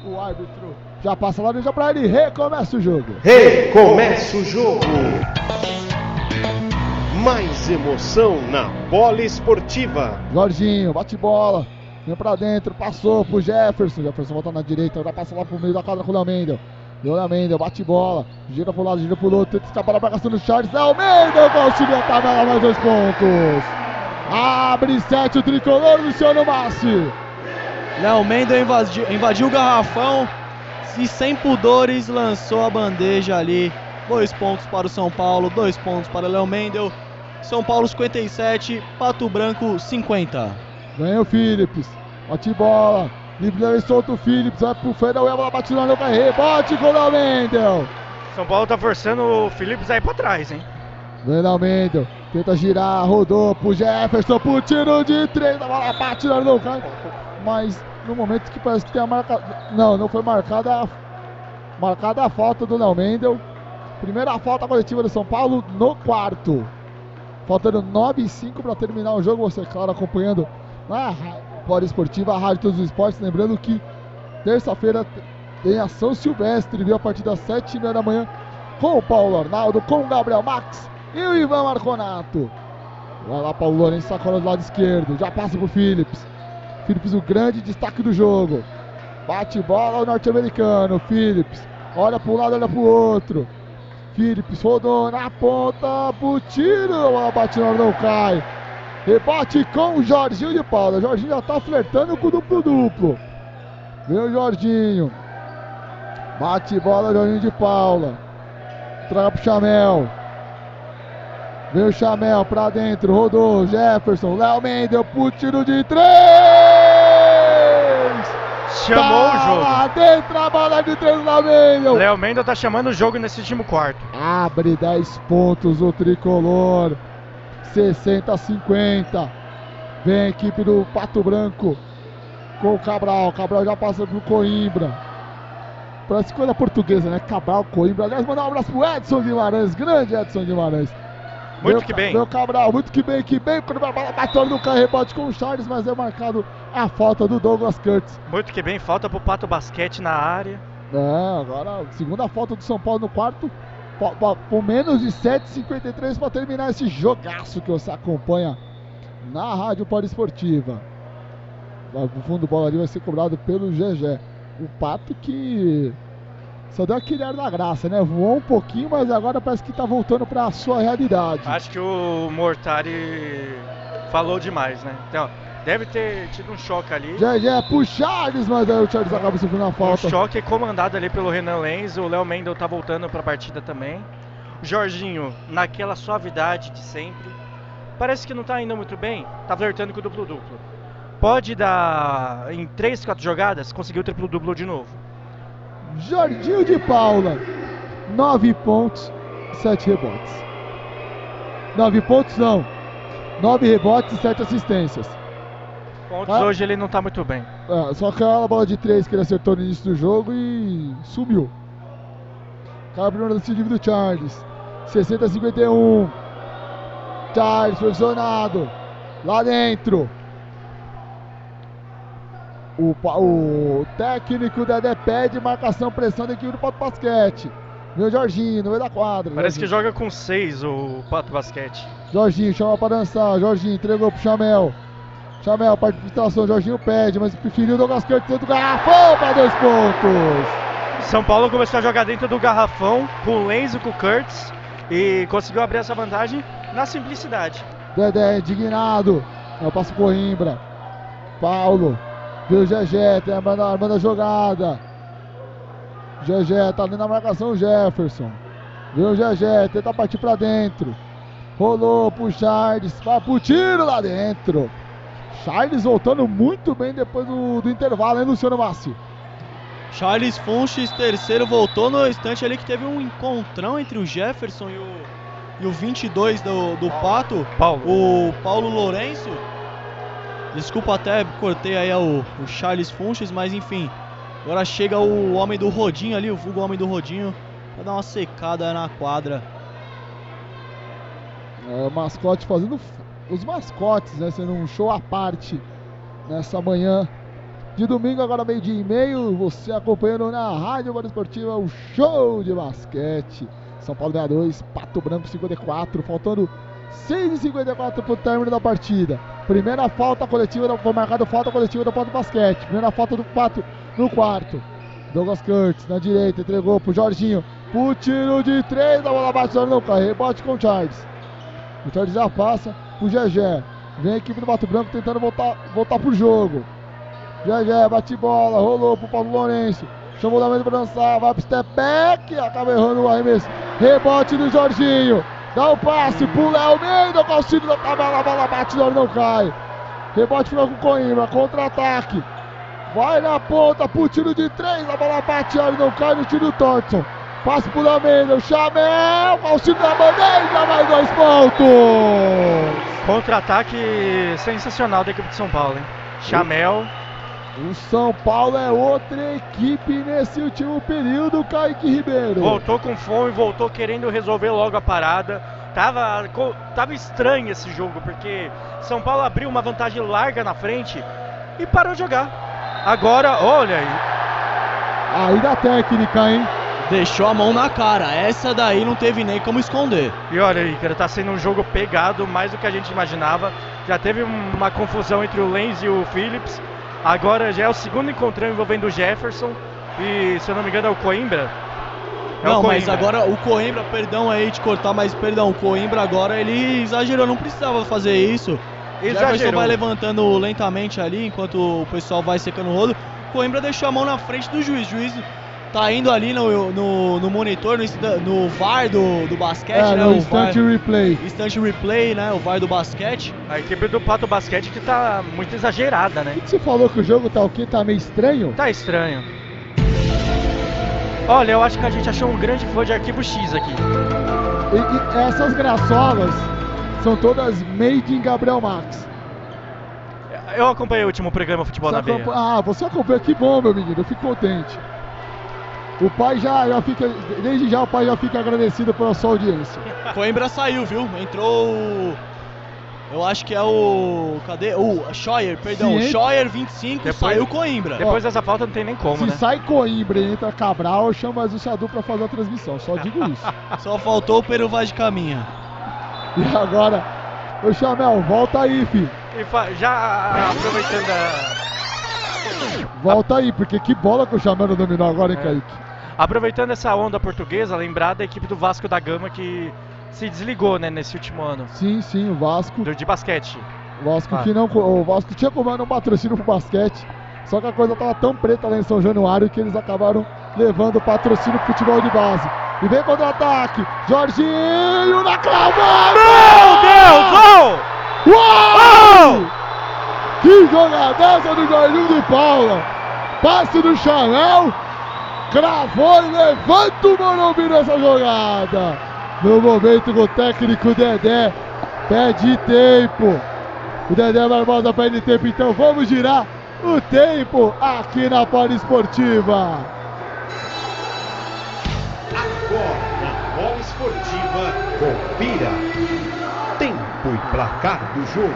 O árbitro já passa lá já para ele. Recomeça o jogo. Recomeça o jogo. Mais emoção na bola esportiva. Jorginho, bate bola. Vem pra dentro, passou pro Jefferson. Jefferson volta na direita, já passa lá pro meio da quadra com o Léo Mendel. Léo Mendel, bate bola. Gira pro lado, gira pro outro. Tenta escapar da marcação do Charles. Léo Mendel conseguiu a tabela, mais dois pontos. Abre sete o tricolor, Luciano Massi. Léo Mendel invadiu, invadiu o garrafão e sem pudores lançou a bandeja ali. Dois pontos para o São Paulo, dois pontos para o Léo Mendel. São Paulo 57, Pato Branco 50. Ganha o Phillips. Bate bola. Livre solta o Phillips. Vai pro Federal. Ela bate no Léo Rebote com o Léo Mendel. São Paulo tá forçando o Phillips aí pra trás, hein? Vem Léo Mendel. Tenta girar. Rodou pro Jefferson. Pro tiro de três. A bola bate no Léo Mas no momento que parece que tem a marca. Não, não foi marcada a... marcada a falta do Léo Mendel. Primeira falta coletiva do São Paulo no quarto. Faltando 9 e 5 para terminar o jogo. Você, claro, acompanhando na Pode Esportiva, a Rádio Todos os Esportes. Lembrando que terça-feira tem a São Silvestre, viu? A partir das 7 e da manhã, com o Paulo Arnaldo, com o Gabriel Max e o Ivan Marconato. Vai lá, Paulo Lourenço, sacola do lado esquerdo. Já passa pro Phillips. Phillips, o grande destaque do jogo. Bate bola o norte-americano. Phillips, olha para um lado, olha para o outro. Phillips rodou na ponta pro tiro. A hora, não cai. Rebate com o Jorginho de Paula. Jorginho já tá flertando com o duplo-duplo. Vem o Jorginho. Bate bola, Jorginho de Paula. Traga pro Chamel. Vem o Chamel pra dentro. Rodou. Jefferson. Léo Mendel pro tiro de três. Chamou tá o jogo. Lá dentro a bola de três Léo Mendel. Léo Mendel tá chamando o jogo nesse último quarto. Abre 10 pontos o tricolor. 60 a 50. Vem a equipe do Pato Branco com o Cabral. Cabral já passa pro Coimbra. Parece coisa portuguesa, né? Cabral, Coimbra. Aliás, mandar um abraço pro Edson Guimarães. Grande Edson Guimarães. Muito meu, que bem. Meu Cabral, muito que bem, que bem. Quando a bola bateu no carro, rebote com o Charles, mas é marcado a falta do Douglas Kurtz. Muito que bem, falta pro Pato Basquete na área. É, agora, segunda falta do São Paulo no quarto por menos de 7,53 para terminar esse jogaço que você acompanha na Rádio Poliesportiva. O fundo bola ali vai ser cobrado pelo GG. O Pato que só deu aquele ar da graça, né? Voou um pouquinho, mas agora parece que está voltando para a sua realidade. Acho que o Mortari falou demais, né? Então, Deve ter tido um choque ali. Já, já é pro Charles, mas aí o Charles acaba sofrendo uma falta. Um choque comandado ali pelo Renan Lenz. O Léo Mendel tá voltando pra partida também. O Jorginho, naquela suavidade de sempre. Parece que não tá indo muito bem. Tá flertando com o duplo-duplo. Pode dar, em 3, 4 jogadas, conseguir o triplo-duplo de novo. Jorginho de Paula, 9 pontos, 7 rebotes. 9 pontos não, 9 rebotes e 7 assistências pontos, ah. hoje ele não tá muito bem. É, só aquela bola de três que ele acertou no início do jogo e sumiu. Cai a primeira do Charles. 60 a 51. Charles posicionado. Lá dentro. O, o técnico Dedé pede marcação, pressão da equipe do Pato Basquete. Meu Jorginho, no meio da quadra. Parece Jorginho. que joga com seis o Pato Basquete. Jorginho chama pra dançar. Jorginho entregou pro Chamel. Chamel, participação, Jorginho pede, mas preferiu o Douglas Curtis dentro do garrafão para dois pontos. São Paulo começou a jogar dentro do garrafão com o Lenzo e com o Kurtz e conseguiu abrir essa vantagem na simplicidade. Dedé indignado, é o passo Coimbra. Paulo, viu o GG, tem armando, armando a jogada. GG tá ali na marcação Jefferson. Viu o GG, tenta partir para dentro. Rolou pro Charles, vai pro tiro lá dentro. Charles voltando muito bem depois do, do intervalo, hein, Luciano Massi? Charles Funches, terceiro, voltou no instante ali que teve um encontrão entre o Jefferson e o, e o 22 do, do Pato, Paulo. o Paulo Lourenço. Desculpa até, cortei aí o, o Charles Funches, mas enfim. Agora chega o homem do Rodinho ali, o vulgo homem do Rodinho, pra dar uma secada na quadra. É, o mascote fazendo os mascotes, né? Sendo um show à parte nessa manhã de domingo, agora meio-dia e meio. Você acompanhando na Rádio Bola Esportiva o show de basquete. São Paulo 62, Pato Branco 54, faltando 6h54 para o término da partida. Primeira falta coletiva, foi marcada falta coletiva do Pato Basquete. Primeira falta do Pato no quarto. Douglas Curtis na direita, entregou pro Jorginho. Pro tiro de três, a bola bate, não cai. Rebote com o Charles. O Charles já passa pro Gegé. Vem a equipe do Pato Branco tentando voltar, voltar pro jogo. Gegé, bate bola, rolou pro Paulo Lourenço. Chamou da mesa pra dançar, vai pro step back, acaba errando o arremesso. Rebote do Jorginho. Dá o passe pro Léo Mendes, o auxílio da tabela, a bola bate, não cai. Rebote fica com Coimbra, contra-ataque. Vai na ponta pro tiro de três, a bola bate, não cai no tiro do Thornton. Passe pro Lamenda, o Chamel, auxílio da bandeja, mais dois pontos. Contra-ataque sensacional da equipe de São Paulo, hein? Chamel. O São Paulo é outra equipe nesse último período, Kaique Ribeiro. Voltou com fome, voltou querendo resolver logo a parada. Tava, tava estranho esse jogo, porque São Paulo abriu uma vantagem larga na frente e parou de jogar. Agora, olha aí. Aí da técnica, hein? Deixou a mão na cara. Essa daí não teve nem como esconder. E olha aí, cara, tá sendo um jogo pegado, mais do que a gente imaginava. Já teve uma confusão entre o Lenz e o Phillips. Agora já é o segundo encontrão envolvendo o Jefferson e, se eu não me engano, é o Coimbra. É não, o Coimbra. mas agora o Coimbra, perdão aí de cortar, mas perdão, o Coimbra agora ele exagerou, não precisava fazer isso. Exagerou. Jefferson vai levantando lentamente ali enquanto o pessoal vai secando o rolo. Coimbra deixou a mão na frente do juiz. O juiz tá indo ali no, no, no monitor, no, no VAR do, do basquete, é, né? No instant replay. Instant replay, né? O VAR do basquete. A equipe do Pato Basquete que tá muito exagerada, né? O que você falou que o jogo tá o quê? Tá meio estranho? Tá estranho. Olha, eu acho que a gente achou um grande fã de arquivo X aqui. E, e essas graçolas são todas made in Gabriel Max. Eu acompanhei o último programa Futebol você na Veia. Ah, você acompanha, que bom, meu menino, eu fico contente. O pai já, já fica, desde já o pai já fica agradecido pela sua audiência. Coimbra saiu, viu? Entrou eu acho que é o. Cadê? O Scheuer, perdão. Sim, Scheuer 25 depois, saiu Coimbra. Depois dessa falta não tem nem como, se né? sai Coimbra e entra Cabral, eu chamo o Xadu pra fazer a transmissão. Só digo isso. Só faltou o Peru Vaz de Caminha. E agora, ô Chamel, volta aí, filho. já aproveitando a. Volta aí, porque que bola que o Chamel dominou agora, hein, é. Kaique? Aproveitando essa onda portuguesa, lembrar da equipe do Vasco da Gama que se desligou, né, nesse último ano. Sim, sim, o Vasco. Do, de basquete. O Vasco ah. que não, o Vasco tinha comando um patrocínio pro basquete, só que a coisa tava tão preta lá em São Januário que eles acabaram levando o patrocínio pro futebol de base. E vem contra-ataque, Jorginho na clavada! Meu Deus! Oh! Uau! Oh! Que jogadaça do Jorginho de Paula! Passe do Chanel, cravou e levanta o Morumbi nessa jogada. No momento que o técnico Dedé pede tempo. O Dedé Barbosa pede tempo, então vamos girar o tempo aqui na Poliesportiva. Agora na Poliesportiva, confira tempo e placar do jogo.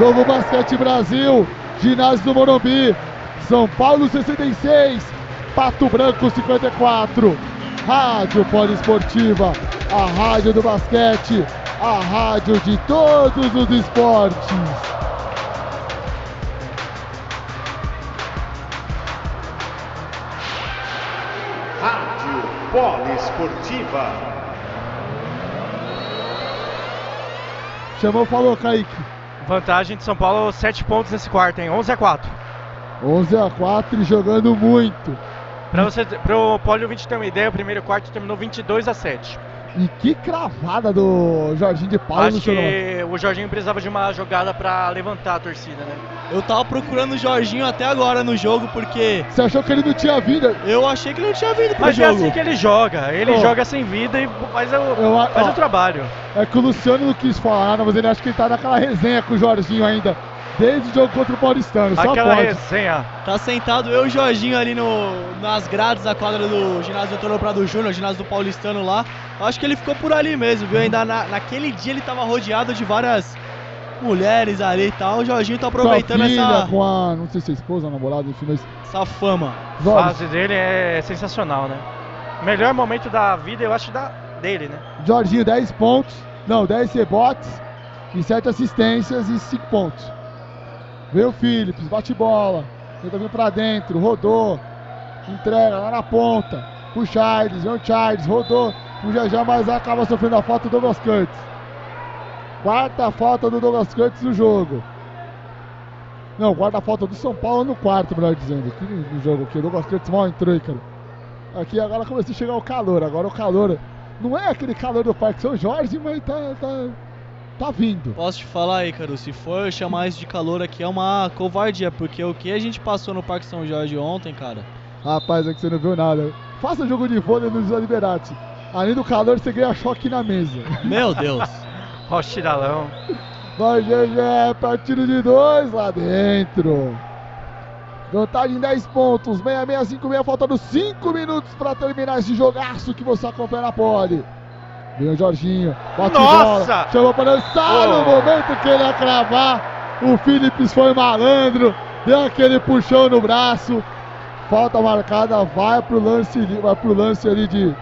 Novo Basquete Brasil, ginásio do Morumbi, São Paulo 66, Pato Branco 54. Rádio Poliesportiva, a rádio do basquete, a rádio de todos os esportes. Rádio Poliesportiva. Chamou, falou, Kaique. Vantagem de São Paulo, 7 pontos nesse quarto, hein? 11 a 4. 11 a 4 e jogando muito. Para você, pro Polio 20 ter uma ideia, o primeiro quarto terminou 22 a 7. E que cravada do Jorginho de Paulo Acho que o Jorginho precisava de uma jogada para levantar a torcida, né? Eu tava procurando o Jorginho até agora no jogo, porque. Você achou que ele não tinha vida? Eu achei que ele não tinha vida pro Mas jogo. Mas é assim que ele joga. Ele oh. joga sem vida e faz, o, eu, faz ó, o trabalho. É que o Luciano não quis falar, mas ele acha que ele tá naquela resenha com o Jorginho ainda. Desde o jogo contra o Paulistano, só Aquela pode. resenha. Tá sentado eu e o Jorginho ali no, nas grades da quadra do ginásio Antônio Prado Júnior, ginásio do Paulistano lá. Acho que ele ficou por ali mesmo, viu? Ainda na, naquele dia ele tava rodeado de várias mulheres ali e tal. O Jorginho tá aproveitando filha, essa, com a, não sei se é esposa, namorada, enfim, mas essa fama. A fase dele é sensacional, né? Melhor momento da vida, eu acho, da, dele, né? Jorginho 10 pontos, não, 10 rebotes e 7 assistências e 5 pontos. Veio o Phillips, bate bola, tenta vir pra dentro, rodou, entrega lá na ponta, pro Charles, vem o Charles, rodou, o já mas acaba sofrendo a falta do Douglas Curtis. Quarta falta do Douglas Curtis no jogo. Não, quarta falta do São Paulo no quarto, melhor dizendo. Aqui no jogo aqui, o Douglas Curtis mal entrou cara. Aqui agora começou a chegar o calor, agora o calor não é aquele calor do Parque São Jorge, mas tá, tá, tá vindo. Posso te falar aí, cara, se for chamar isso de calor aqui é uma covardia, porque o que a gente passou no Parque São Jorge ontem, cara, Rapaz, é que você não viu nada. Faça jogo de vôlei no José Liberati. Além do calor, você ganha choque na mesa. meu Deus. Ó, o Chiralão. Vai, GG, partido de dois lá dentro. Vantagem 10 pontos, 6656, faltando 5 minutos para terminar esse jogaço que você acompanha na pole. Vem o Jorginho, bate Nossa! bola, chamou para dançar no Oh. momento que ele ia cravar. O Phillips foi malandro, deu aquele puxão no braço. Falta marcada, vai pro lance, vai pro lance ali de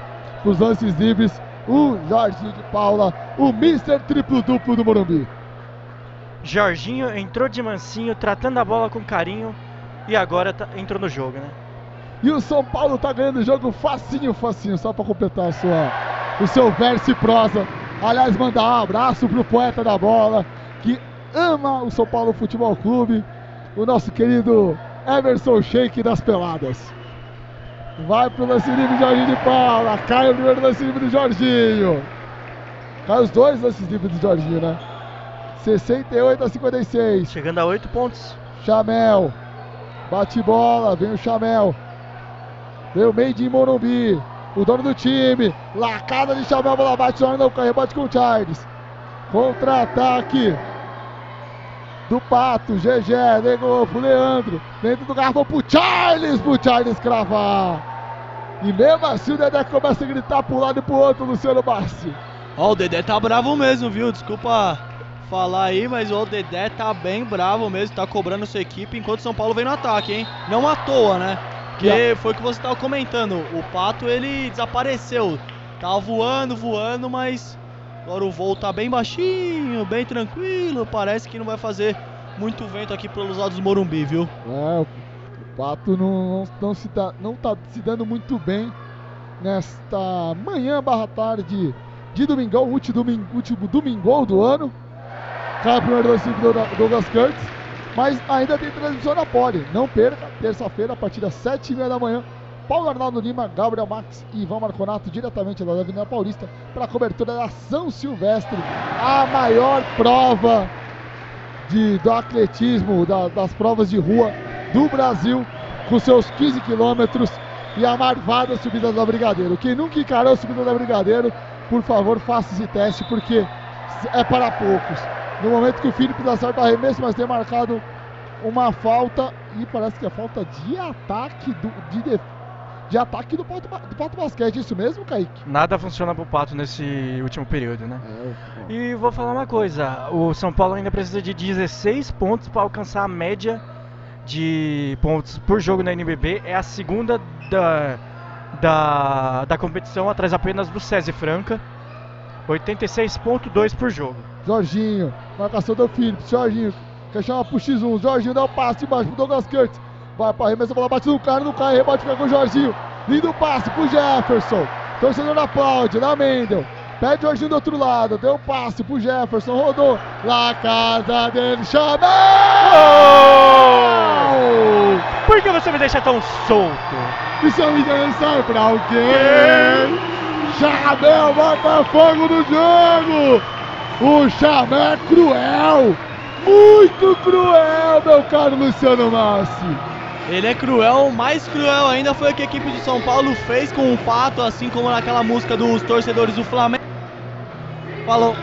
os lances livres. O Jorginho de Paula, o Mr. Triplo Duplo do Morumbi. Jorginho entrou de mansinho, tratando a bola com carinho e agora tá- entrou no jogo, né? E o São Paulo tá ganhando o jogo facinho, facinho, só pra completar sua, o seu verso e prosa. Aliás, mandar um abraço pro poeta da bola, que ama o São Paulo Futebol Clube, o nosso querido Emerson Sheik das Peladas. Vai pro lance livre Jorginho de Paula, cai o primeiro lance livre do Jorginho. Cai os dois lances livres do Jorginho, né? 68 a 56. Chegando a 8 pontos. Chamel. Bate bola, vem o Chamel. Vem o Made in Morumbi. O dono do time. Lacada de Chamel, bola bate hora não cai, com o Charles. Contra-ataque. Do Pato, GG, negou pro Leandro. Dentro do garrafão pro Charles, pro Charles cravar. E mesmo assim o Dedé começa a gritar pro lado e pro outro, Luciano Bassi. Ó, o Dedé tá bravo mesmo, viu? Desculpa falar aí, mas o Dedé tá bem bravo mesmo, tá cobrando sua equipe enquanto São Paulo vem no ataque, hein? Não à toa, né? Porque foi o que você tava comentando, o Pato ele desapareceu. Tava voando, voando, mas agora o voo tá bem baixinho, bem tranquilo, parece que não vai fazer muito vento aqui pelos lados do Morumbi, viu? É, o Pato não, não, não se dá, não tá se dando muito bem nesta manhã barra tarde de domingão, último, domingo, último domingão do ano. Cai o primeiro do Douglas Curtis, mas ainda tem transmissão na Pole. Não perca, terça-feira, a partir das 7h30 da manhã. Paulo Arnaldo Lima, Gabriel Max e Ivan Marconato, diretamente da Avenida Paulista, para a cobertura da São Silvestre, a maior prova de, do atletismo, da- das provas de rua do Brasil, com seus 15 quilômetros e a marvada subida da Brigadeiro. Quem nunca encarou a subida da Brigadeiro, por favor, faça esse teste, porque é para poucos. No momento que o Felipe acerta o arremesso, mas tem marcado uma falta, e parece que é falta de ataque do, de, def- de ataque do Pato, do Pato Basquete, isso mesmo, Kaique? Nada funciona pro Pato nesse último período, né? É, E vou falar uma coisa, o São Paulo ainda precisa de 16 pontos para alcançar a média de pontos por jogo na NBB. É a segunda da, da, da competição, atrás apenas do César Franca. 86.2 por jogo. Jorginho, marcação do Phillips, Jorginho, quer chamar pro X1, Jorginho dá o passe embaixo pro Douglas Curtis, vai pra arremesso, a bola bate no cara, no cara, rebate fica com o Jorginho, lindo passe pro Jefferson, torcedor aplaude, na Mendel, pede o Jorginho do outro lado, deu o passe pro Jefferson, rodou, lá a casa dele, chama! Por que você me deixa tão solto? E engano, ele sai pra alguém. Chamel bota fogo no jogo. O Chamel é cruel. Muito cruel, meu caro Luciano Massi. Ele é cruel, mais cruel ainda foi o que a equipe de São Paulo fez com o Pato, assim como naquela música dos torcedores do Flamengo. Falam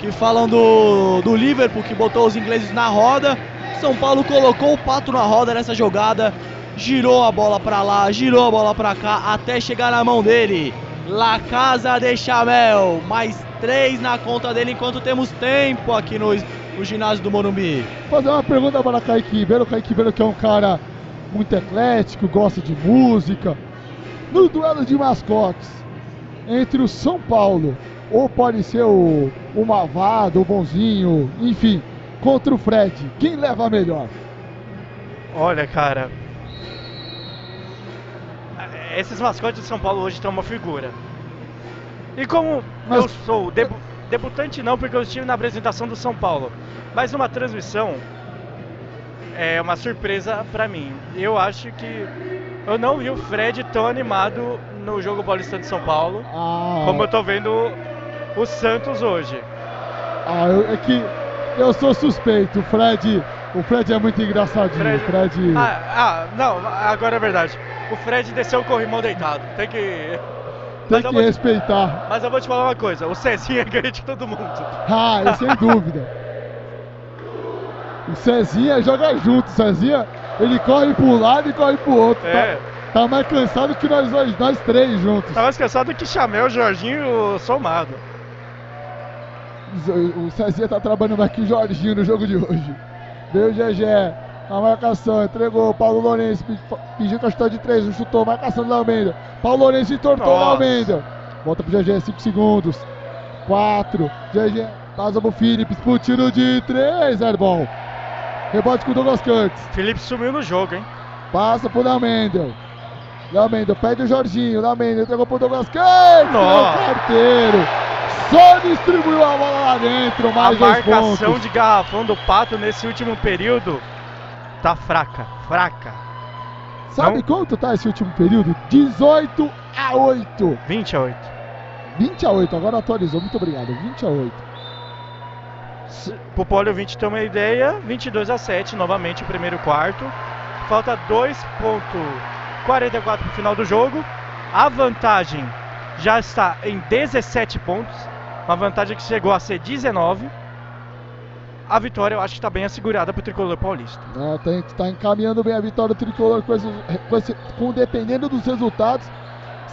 que falam do, do Liverpool que botou os ingleses na roda. São Paulo colocou o Pato na roda nessa jogada, girou a bola pra lá, girou a bola pra cá até chegar na mão dele. La Casa de Chamel, mais três na conta dele enquanto temos tempo aqui no, no ginásio do Morumbi. Fazer uma pergunta para Kaique Ribeiro. Kaique Ribeiro que é um cara muito eclético, gosta de música. No duelo de mascotes entre o São Paulo, ou pode ser o, o Mavado, o Bonzinho, enfim, contra o Fred, quem leva a melhor? Olha, cara. Esses mascotes de São Paulo hoje estão uma figura. E como Mas- eu sou debu- debutante não, porque eu estive na apresentação do São Paulo, mas numa transmissão é uma surpresa pra mim. Eu acho que eu não vi o Fred tão animado no jogo Paulista de São Paulo, Ah, como eu tô vendo o Santos hoje. ah, eu- é que eu sou suspeito. Fred, o Fred é muito engraçadinho. O Fred, Ah, ah, não, agora é verdade. O Fred desceu o corrimão deitado. Tem que. tem mas eu que vou te- respeitar. Mas eu vou te falar uma coisa, o Cezinha ganha de todo mundo. Ah, isso sem dúvida. O Cezinha joga junto. O Cezinha, ele corre para um lado e corre para o outro. tá? É. Tá mais cansado que nós dois, nós três juntos. Tá mais cansado que Chamel, Jorginho somado. O o Cezinha tá trabalhando mais que o Jorginho no jogo de hoje. Veio o GG, a marcação, entregou. Paulo Lourenço pe- pediu a chutar de três, não chutou, marcação do Mendel. Paulo Lourenço entortou o. Mendel. Volta pro GG, 5 segundos. 4, GG, passa pro Phillips, pro tiro de 3, airball. Rebote com o Douglas Kurtz. Felipe sumiu no jogo, hein? Passa pro Léo Mendel. Léo Mendel pede o Jorginho. Léo Mendel entregou pro Douglas Kurtz. Nossa. Carteiro. Só distribuiu a bola lá dentro. A Mais dois marcação de garrafão do Pato nesse último período tá fraca, fraca. Sabe não? quanto tá esse último período? 18 a 8. 20 a 8. 20 a 8. Agora atualizou. Muito obrigado. 20 a 8. Se- Pro Polio 20 ter uma ideia, 22 a 7 novamente o primeiro quarto. Falta 2.44 pro final do jogo. A vantagem já está em 17 pontos. Uma vantagem que chegou a ser 19. A vitória eu acho que está bem assegurada pro tricolor paulista. É, tem, tá encaminhando bem a vitória tricolor com, esses- com, esse- com dependendo dos resultados.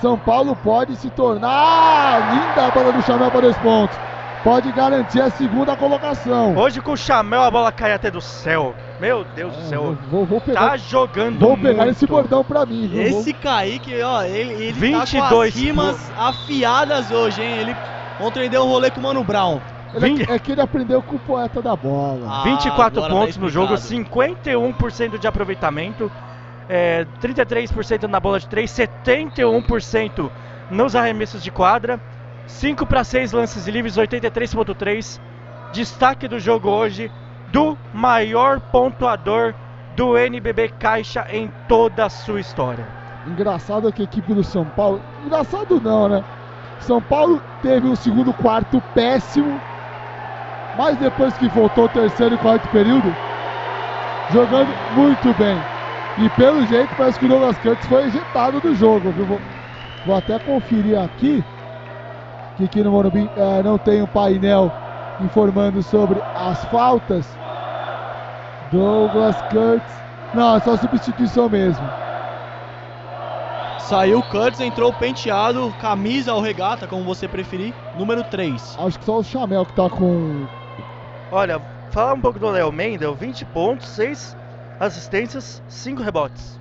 São Paulo pode se tornar linda a bola do Chamel para dois pontos. Pode garantir a segunda colocação. Hoje com o Chamel a bola cai até do céu. Meu Deus do É, céu. vou, vou pegar, Tá jogando vou pegar muito. esse bordão pra mim. viu? Esse Kaique, ó, ele, ele tá 22 com as rimas afiadas hoje, hein? Ele ontem deu um rolê com o Mano Brown. Ele é, Vinte- que- é que ele aprendeu com o poeta da bola. Ah, 24 agora tá pontos no jogo, explicado. 51% de aproveitamento, é, 33% na bola de 3, 71% nos arremessos de quadra, 5 para 6 lances livres, 83,3. Destaque do jogo hoje do maior pontuador do NBB Caixa em toda a sua história. Engraçado que a equipe do São Paulo. Engraçado não, né? São Paulo teve um segundo quarto péssimo. Mas depois que voltou o terceiro e quarto período, jogando muito bem. E pelo jeito parece que o Douglas Kurtz foi ejetado do jogo, viu? Vou, vou até conferir aqui. Que aqui no Morumbi eh, não tem um painel informando sobre as faltas. Douglas Kurtz. Não, é só substituição mesmo. Saiu o Curtis, entrou penteado, camisa ou regata, como você preferir, número 3. Acho que só o Chamel que tá com. Olha, falar um pouco do Léo Mendel, 20 pontos, 6 assistências, 5 rebotes.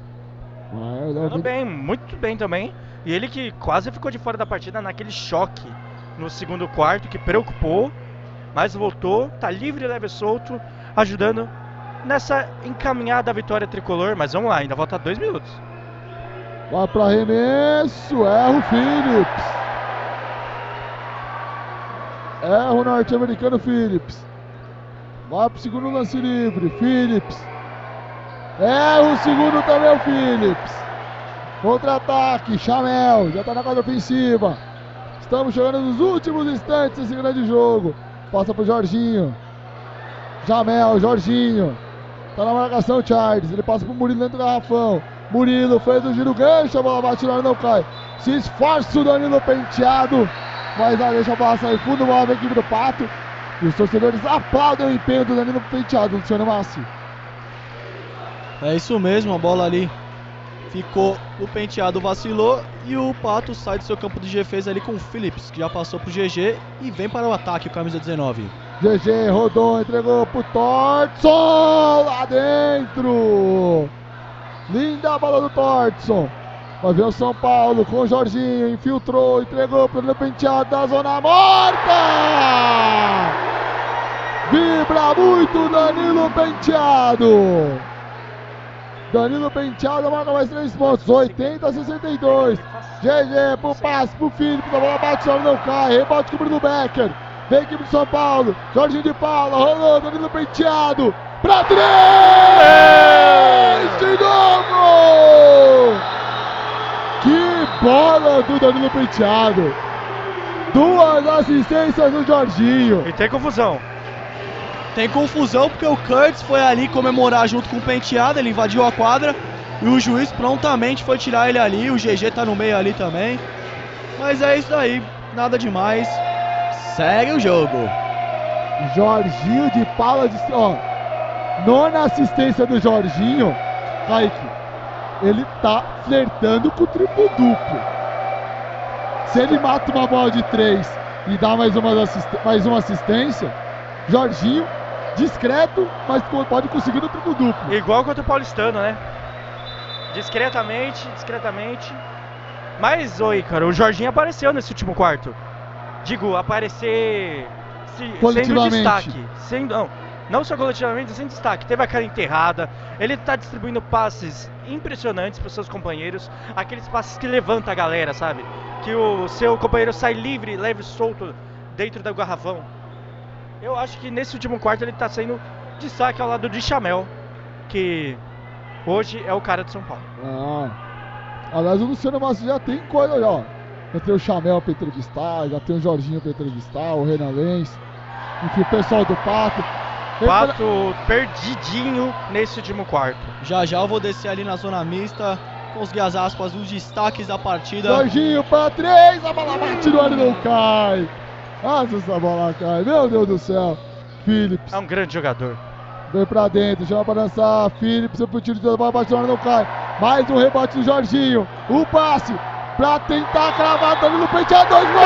Ah, o Léo Tudo Mendel- bem, muito bem também. E ele que quase ficou de fora da partida naquele choque no segundo quarto, que preocupou, mas voltou, tá livre, leve e solto, ajudando nessa encaminhada vitória tricolor. Mas vamos lá, ainda falta dois minutos. Vai para arremesso, erra o Phillips. Erra o norte-americano Phillips. Vai pro segundo lance livre, Phillips. Erra o segundo também o Phillips. Contra-ataque, Chamel, já tá na quadra ofensiva. Estamos chegando nos últimos instantes desse grande jogo. Passa pro Jorginho. Jamel, Jorginho. Tá na marcação, Charles. Ele passa pro Murilo dentro do garrafão. Murilo fez o giro gancho, a bola bate na hora, não cai. Se esforça o Danilo penteado, mas não deixa a bola sair fundo, bola vem equipe do Pato. E os torcedores aplaudem o empenho do Danilo penteado, Luciano Massi. É isso mesmo, a bola ali ficou, o penteado vacilou e o Pato sai do seu campo de defesa ali com o Phillips, que já passou pro GG e vem para o ataque, o camisa 19. GG rodou, entregou pro Tortson lá dentro. Linda a bola do Tortson. Vai ver o São Paulo com o Jorginho, infiltrou, entregou pro Danilo Penteado da zona morta. Vibra muito Danilo Penteado. Danilo Penteado marca mais três pontos, 80 a 62. GG pro passe pro Felipe, a bola bate, não cai, rebote com o Becker. Vem equipe do São Paulo, Jorginho de Paula, rolou, Danilo Penteado, pra três! De novo! Que bola do Danilo Penteado! Duas assistências do Jorginho. E tem confusão. Tem confusão porque o Curtis foi ali comemorar junto com o Penteado, ele invadiu a quadra e o juiz prontamente foi tirar ele ali, o GG tá no meio ali também. Mas é isso aí, nada demais. Segue o jogo. Jorginho de Paula de. Ó, nona assistência do Jorginho. Kaique, ele tá flertando com o triplo duplo. Se ele mata uma bola de três e dá mais uma, mais uma assistência, Jorginho, discreto, mas pode conseguir no triplo duplo. Igual contra o Paulistano, né? Discretamente, discretamente. Mas, oi, cara, o Jorginho apareceu nesse último quarto. Digo, aparecer se, sendo Coletivamente. destaque. Sendo, não, não só coletivamente, sem destaque. Teve a cara enterrada. Ele tá distribuindo passes impressionantes para seus companheiros. Aqueles passes que levanta a galera, sabe? Que o seu companheiro sai livre, leve solto dentro do garrafão. Eu acho que nesse último quarto ele tá sendo destaque ao lado de Chamel, que hoje é o cara de São Paulo. Ah. Aliás, o Luciano Massa já tem coisa, ó. Já tem o Chamel pra entrevistar, já tem o Jorginho pra entrevistar, o Renan Lenz. Enfim, o pessoal do Pato. Pato perdidinho nesse último quarto. Já já eu vou descer ali na zona mista, conseguir as aspas dos destaques da partida. Jorginho pra três, a bola bate no ar e não cai. Ah, essa bola cai, meu Deus do céu. Phillips, É um grande jogador. vem pra dentro, chama pra dançar. Phillips, o tiro de bola bate no ar e não cai. Mais um rebote do Jorginho. O passe pra tentar cravar Danilo Penteado. Dois Meu!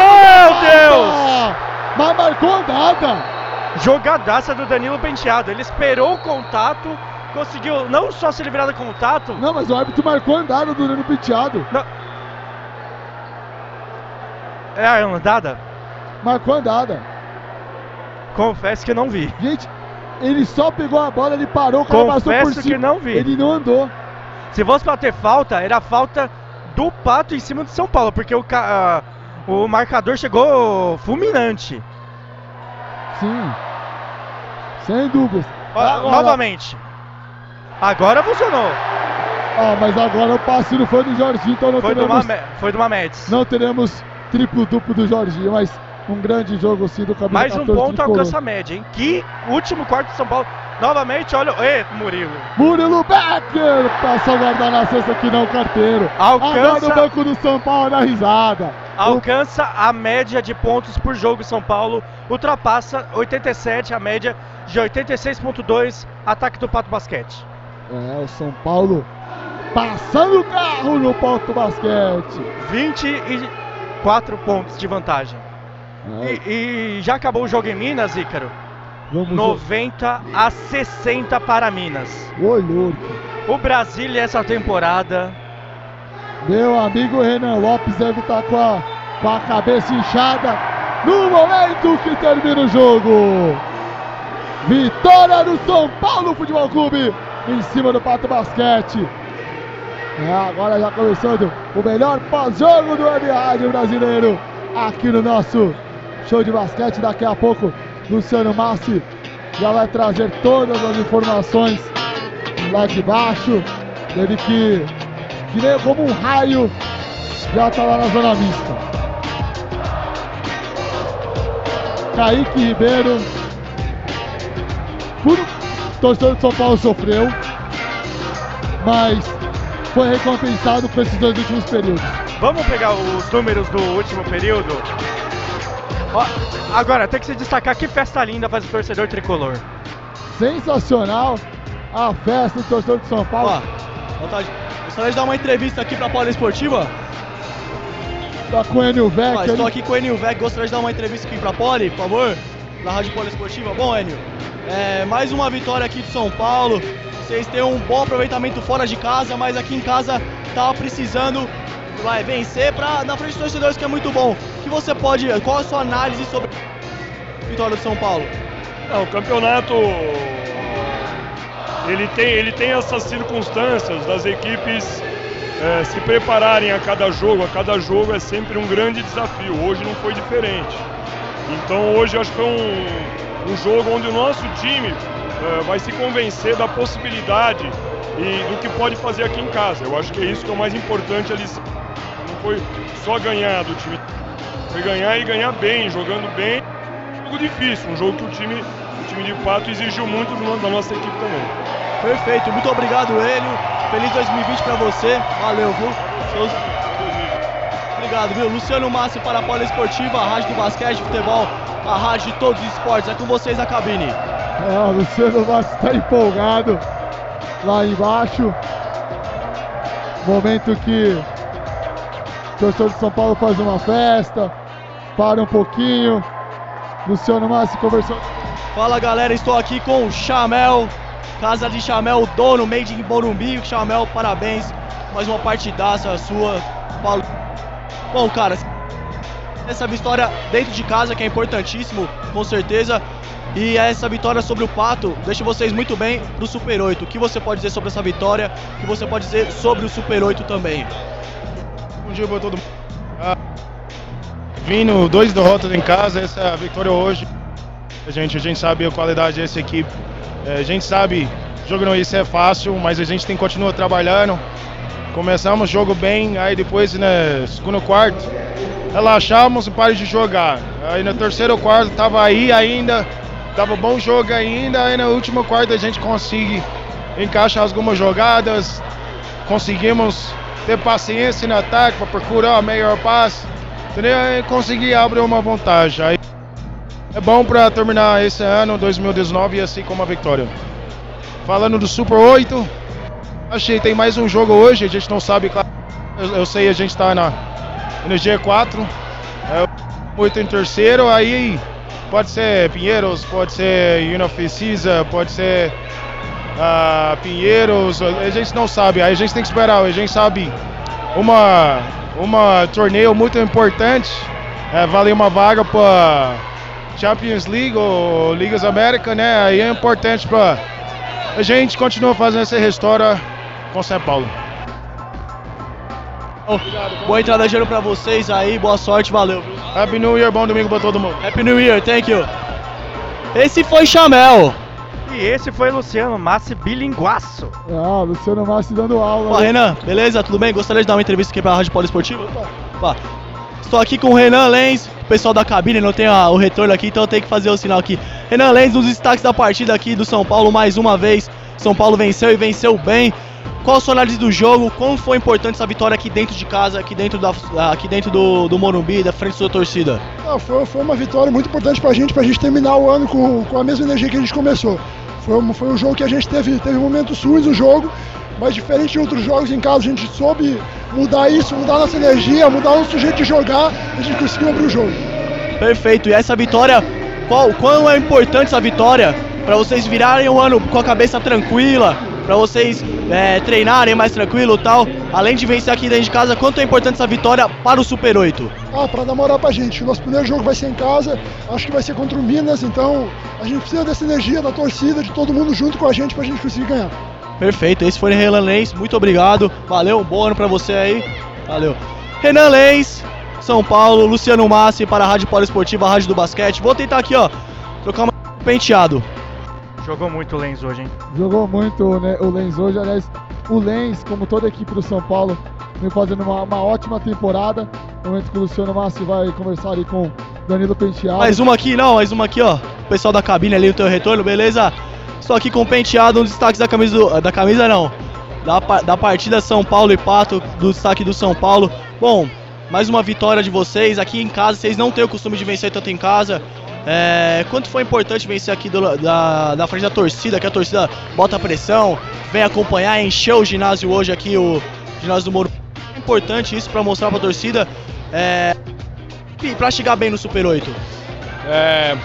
Deus! Mas marcou nada. Jogadaça do Danilo Penteado. Ele esperou o contato, conseguiu não só se livrar do contato, Não, mas o árbitro marcou andada do Danilo Penteado. é a andada. Marcou andada. Confesso que não vi. Gente, ele só pegou a bola, ele parou, o cara passou por Confesso cima. que não vi. Ele não andou. Se fosse pra ter falta, era falta do Pato em cima do São Paulo, porque o, ca- o marcador chegou fulminante. Sim. Sem dúvidas. Agora- Novamente. Agora funcionou. Ah, mas agora o passe não foi do Jorginho, então não Foi do, teremos, Mame, foi do Mamedes. não teremos triplo duplo do Jorginho, mas um grande jogo sim do Camisa Mais um 14 ponto alcança a média, hein? Que último quarto de São Paulo. Novamente, olha. Ê, Murilo. Murilo Becker passa o guardar na cesta que não carteiro. Alcança- Agora o banco do São Paulo dá risada. Alcança a média de pontos por jogo São Paulo. Ultrapassa 87, a média de 86,2. Ataque do Pato Basquete. É, o São Paulo passando o carro no ponto basquete. 24 pontos de vantagem. É, E, e já acabou o jogo em Minas, Ícaro? Vamos 90 a 60 para Minas. Ô, louco. O Brasília essa temporada Meu amigo Renan Lopes deve estar com a, com a cabeça inchada no momento que termina o jogo. Vitória do São Paulo Futebol Clube em cima do Pato Basquete. É, agora já começando o melhor pós-jogo do Web Rádio Brasileiro aqui no nosso show de basquete. Daqui a pouco, Luciano Massi já vai trazer todas as informações lá de baixo. Ele que que veio como um raio, já tá lá na zona mista. Kaique Ribeiro, por torcedor de São Paulo sofreu, mas foi recompensado com esses dois últimos períodos. Vamos pegar os números do último período. Ó, agora, tem que se destacar que festa linda faz o torcedor tricolor. Sensacional a festa do torcedor de São Paulo. Ó, vontade. Gostaria de dar uma entrevista aqui pra Poli Esportiva. Tá com o Enio Vec estou ali. aqui com o Enil Vec, gostaria de dar uma entrevista aqui pra Poli, por favor. da Rádio Poliesportiva. Bom, Enio, é, mais uma vitória aqui de São Paulo. Vocês têm um bom aproveitamento fora de casa, mas aqui em casa tava precisando vai vencer para na frente dos torcedores que é muito bom. Que você pode, qual a sua análise sobre a vitória do São Paulo? Não, o campeonato ele tem, ele tem essas circunstâncias das equipes é, se prepararem a cada jogo. A cada jogo é sempre um grande desafio. Hoje não foi diferente. Então hoje acho que foi um, um jogo onde o nosso time é, vai se convencer da possibilidade e do que pode fazer aqui em casa. Eu acho que é isso que é o mais importante ali. Não foi só ganhar do time, foi ganhar e ganhar bem, jogando bem. Um jogo difícil, um jogo que o time, o time de fato exigiu muito da nossa equipe também. Perfeito, muito obrigado, Hélio. Feliz 2020 para você. Valeu, viu? Seus... Obrigado, viu? Luciano Massi para a Poliesportiva, a rádio do basquete, futebol, a rádio de todos os esportes. É com vocês a cabine. O Luciano Massi está empolgado lá embaixo. Momento que o torcedor de São Paulo faz uma festa, para um pouquinho. Luciano Massi conversou. Fala galera, estou aqui com o Chamel, Casa de Chamel, dono, made in Morumbi. Chamel, parabéns. Mais uma partidaça sua. Paulo. Bom, cara, essa vitória dentro de casa que é importantíssimo, com certeza. E essa vitória sobre o Pato deixa vocês muito bem pro Super 8. O que você pode dizer sobre essa vitória? O que você pode dizer sobre o Super 8 também? Bom dia para todo mundo. Ah, vindo dois derrotas em casa, essa vitória hoje. A gente, a gente sabe a qualidade dessa equipe. É, a gente sabe, jogando isso é fácil, mas a gente tem que continuar trabalhando. Começamos o jogo bem, aí depois, né, segundo quarto, relaxamos e paramos de jogar. Aí no terceiro quarto tava aí ainda, tava bom jogo ainda, aí no último quarto a gente consegue encaixar algumas jogadas, conseguimos ter paciência no ataque para procurar o melhor passe, entendeu? E conseguir abrir uma vantagem. Aí é bom para terminar esse ano, 2019, assim com uma vitória. Falando do Super 8, achei tem mais um jogo hoje, a gente não sabe, claro, eu, eu sei a gente está na, no G4, é, 8 em terceiro, aí pode ser Pinheiros, pode ser Unifacisa, pode ser uh, Pinheiros, a gente não sabe, a gente tem que esperar, a gente sabe uma, uma torneio muito importante, é, vale uma vaga para Champions League ou Ligas América, né? Aí é importante para a gente continuar fazendo essa história com São Paulo. Boa entrada de ano pra vocês aí, boa sorte, valeu. Happy New Year, bom domingo pra todo mundo. Happy New Year, thank you. Esse foi Chamel. E esse foi Luciano Massi bilinguaço. Ah, Luciano Massi dando aula. Opa, Renan, beleza? Tudo bem? Gostaria de dar uma entrevista aqui pra Rádio Poliesportiva? Opa. Estou aqui com o Renan Lenz, o pessoal da cabine não tem a, o retorno aqui, então eu tenho que fazer o sinal aqui. Renan Lenz, nos destaques da partida aqui do São Paulo, mais uma vez. São Paulo venceu e venceu bem. Qual a sua análise do jogo? Como foi importante essa vitória aqui dentro de casa, aqui dentro, da, aqui dentro do, do Morumbi, da frente da sua torcida? Ah, foi, foi uma vitória muito importante pra gente, pra gente terminar o ano com, com a mesma energia que a gente começou. Foi um, foi um jogo que a gente teve, teve momentos ruins no jogo, mas diferente de outros jogos em casa, a gente soube mudar isso, mudar nossa energia, mudar o nosso jeito de jogar, a gente conseguiu abrir o jogo. Perfeito, e essa vitória, qual, quão é importante essa vitória para vocês virarem o ano com a cabeça tranquila, para vocês é, treinarem mais tranquilo e tal, além de vencer aqui dentro de casa, quanto é importante essa vitória para o Super 8? Ah, para dar moral pra gente, o nosso primeiro jogo vai ser em casa, acho que vai ser contra o Minas, então a gente precisa dessa energia da torcida, de todo mundo junto com a gente pra gente conseguir ganhar. Perfeito, esse foi o Renan Lenz, muito obrigado, valeu, um bom ano pra você aí, valeu. Renan Lenz, São Paulo, Luciano Massi para a Rádio Poliesportiva, a Rádio do Basquete. Vou tentar aqui, ó, trocar uma penteado. Jogou muito o Lenz hoje, hein? Jogou muito né, o Lenz hoje, aliás, o Lenz, como toda a equipe do São Paulo, vem fazendo uma, uma ótima temporada. No momento que o Luciano Massi vai conversar ali com Danilo Penteado. Mais uma aqui, não, mais uma aqui, ó. O pessoal da cabine ali, o teu retorno, beleza? Estou aqui com o Penteado, um dos destaques da camisa, do, da camisa não, da, da partida São Paulo e Pato, do destaque do São Paulo. Bom, mais uma vitória de vocês aqui em casa, vocês não têm o costume de vencer tanto em casa. É, quanto foi importante vencer aqui do, da, da frente da torcida, que a torcida bota pressão, vem acompanhar, encheu o ginásio hoje aqui, o ginásio do Moro. Importante isso para mostrar para a torcida, é, para chegar bem no Super 8. É,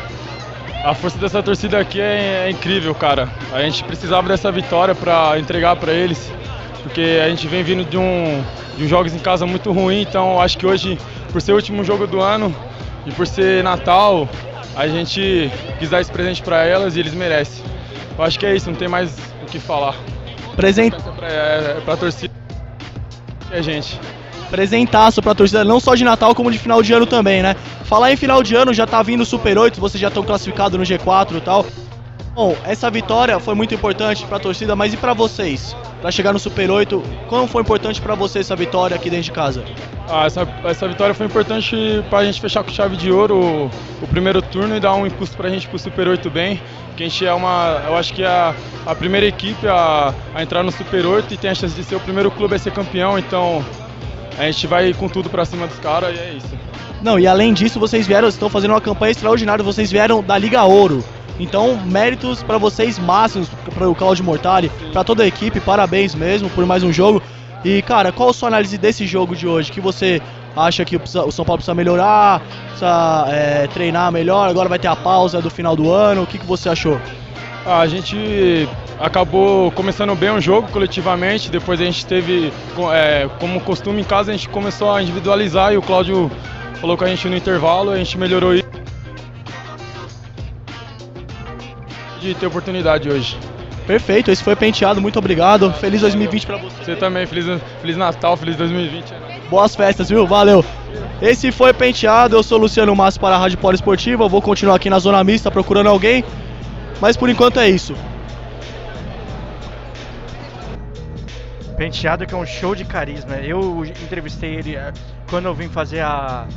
A força dessa torcida aqui é, é incrível, cara. A gente precisava dessa vitória para entregar para eles, porque a gente vem vindo de um, de um jogos em casa muito ruim, então acho que hoje, por ser o último jogo do ano e por ser Natal, a gente quis dar esse presente para elas e eles merecem. Eu acho que é isso, não tem mais o que falar. Presente Pra, é, pra torcida a gente. presentaço pra torcida, não só de Natal, como de final de ano também, né? Falar em final de ano, já tá vindo o Super 8, vocês já estão classificados no G4 e tal. Bom, essa vitória foi muito importante pra torcida, mas e pra vocês? Pra chegar no Super 8, como foi importante pra vocês essa vitória aqui dentro de casa? Ah, essa, essa vitória foi importante pra gente fechar com chave de ouro o, o primeiro turno e dar um impulso pra gente pro Super 8 bem. Que a gente é uma. Eu acho que é a, a primeira equipe a, a entrar no Super 8 e tem a chance de ser o primeiro clube a ser campeão, então a gente vai com tudo pra cima dos caras e é isso. Não, e além disso, vocês vieram, estão fazendo uma campanha extraordinária, vocês vieram da Liga Ouro. Então, méritos pra vocês máximos, para o Claudio Mortali, pra toda a equipe, parabéns mesmo por mais um jogo. E, cara, qual a sua análise desse jogo de hoje? Que você acha que o São Paulo precisa melhorar, precisa é, treinar melhor, agora vai ter a pausa do final do ano, o que, que você achou? Ah, a gente acabou começando bem o jogo coletivamente, depois a gente teve, é, como costume em casa, a gente começou a individualizar e o Cláudio falou com a gente no intervalo, a gente melhorou isso. De ter oportunidade hoje. Perfeito, esse foi penteado, muito obrigado. Feliz 2020 pra você. Você também, Feliz, Feliz Natal, Feliz 2020. Boas festas, viu? Valeu. Esse foi penteado, eu sou o Luciano Massa para a Rádio Polo Esportiva. Eu vou continuar aqui na zona mista procurando alguém. Mas por enquanto é isso. Penteado que é um show de carisma. Eu entrevistei ele eh, quando eu vim fazer a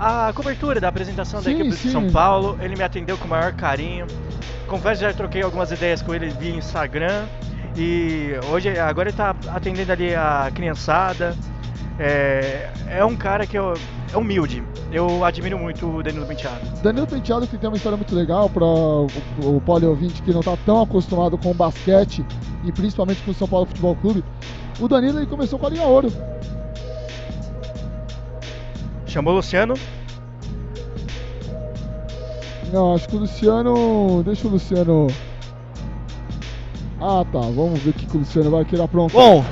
a cobertura da apresentação da Sim, equipe sim. de São Paulo. Ele me atendeu com o maior carinho. Confesso que já troquei algumas ideias com ele via Instagram e hoje agora ele tá atendendo ali a criançada. É, é um cara que eu, é humilde. Eu admiro muito o Danilo Penteado. Danilo Penteado que tem uma história muito legal para o, o poli ouvinte que não está tão acostumado com o basquete e principalmente com o São Paulo Futebol Clube. O Danilo ele começou com a linha ouro. Chamou o Luciano. Não, acho que o Luciano. Deixa o Luciano. Ah tá, vamos ver o que o Luciano vai querer aprontar. Bom,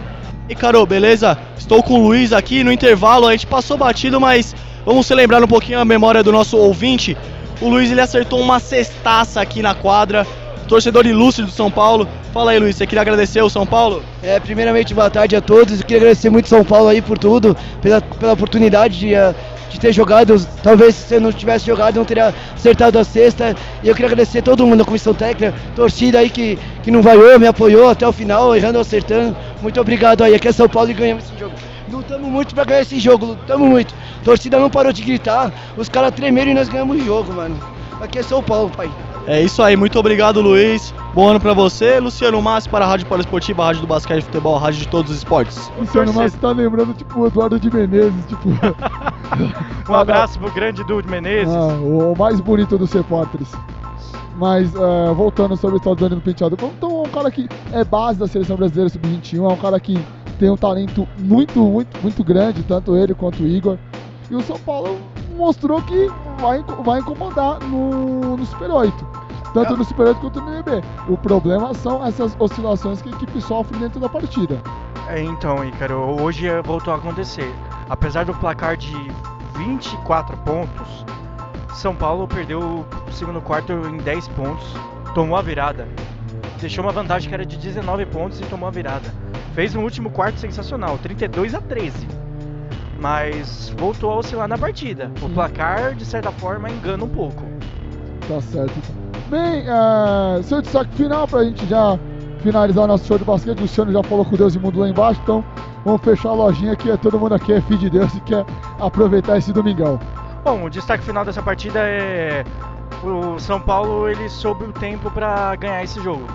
e Caro, beleza? Estou com o Luiz aqui no intervalo. A gente passou batido, mas vamos celebrar um pouquinho a memória do nosso ouvinte. O Luiz ele acertou uma cestaça aqui na quadra. Torcedor ilustre do São Paulo. Fala aí, Luiz, você queria agradecer o São Paulo? É, primeiramente, boa tarde a todos. Eu queria agradecer muito São Paulo aí por tudo, pela, pela oportunidade de, eh, de ter jogado. Talvez se eu não tivesse jogado, não teria acertado a sexta. E eu queria agradecer todo mundo, a comissão técnica, torcida aí que, que não vaiou, me apoiou até o final, errando ou acertando. Muito obrigado aí. Aqui é São Paulo e ganhamos esse jogo. Lutamos muito pra ganhar esse jogo, lutamos muito. Torcida não parou de gritar, os caras tremeram e nós ganhamos o jogo, mano. Aqui é São Paulo, pai. É isso aí, muito obrigado, Luiz. Bom ano pra você. Luciano Massi para a Rádio Poliesportiva, a Rádio do Basquete e Futebol, a Rádio de todos os esportes. O Luciano Massa tá lembrando tipo o Eduardo de Menezes, tipo. Um abraço pro grande Dude Menezes. Ah, o mais bonito dos repórteres. Mas é, voltando sobre história do Danilo Penteado, então é um cara que é base da seleção brasileira sub-21, é um cara que tem um talento muito, muito, muito grande, tanto ele quanto o Igor. E o São Paulo mostrou que vai, vai incomodar no, no Super 8. Tanto no Super 8 quanto no NB. O problema são essas oscilações que a equipe sofre dentro da partida. É, então, Ícaro, hoje voltou a acontecer. Apesar do placar de 24 pontos, São Paulo perdeu o segundo quarto em 10 pontos, tomou a virada. Deixou uma vantagem que era de 19 pontos e tomou a virada. Fez um último quarto sensacional, 32 a 13. Mas voltou a oscilar na partida. O placar, de certa forma, engana um pouco. Tá certo. Bem, é, seu destaque final pra gente já finalizar o nosso show de basquete. O Luciano já falou com Deus e mundo lá embaixo, então vamos fechar a lojinha que todo mundo aqui é filho de Deus e quer aproveitar esse domingão. Bom, o destaque final dessa partida é o São Paulo ele soube o tempo para ganhar esse jogo.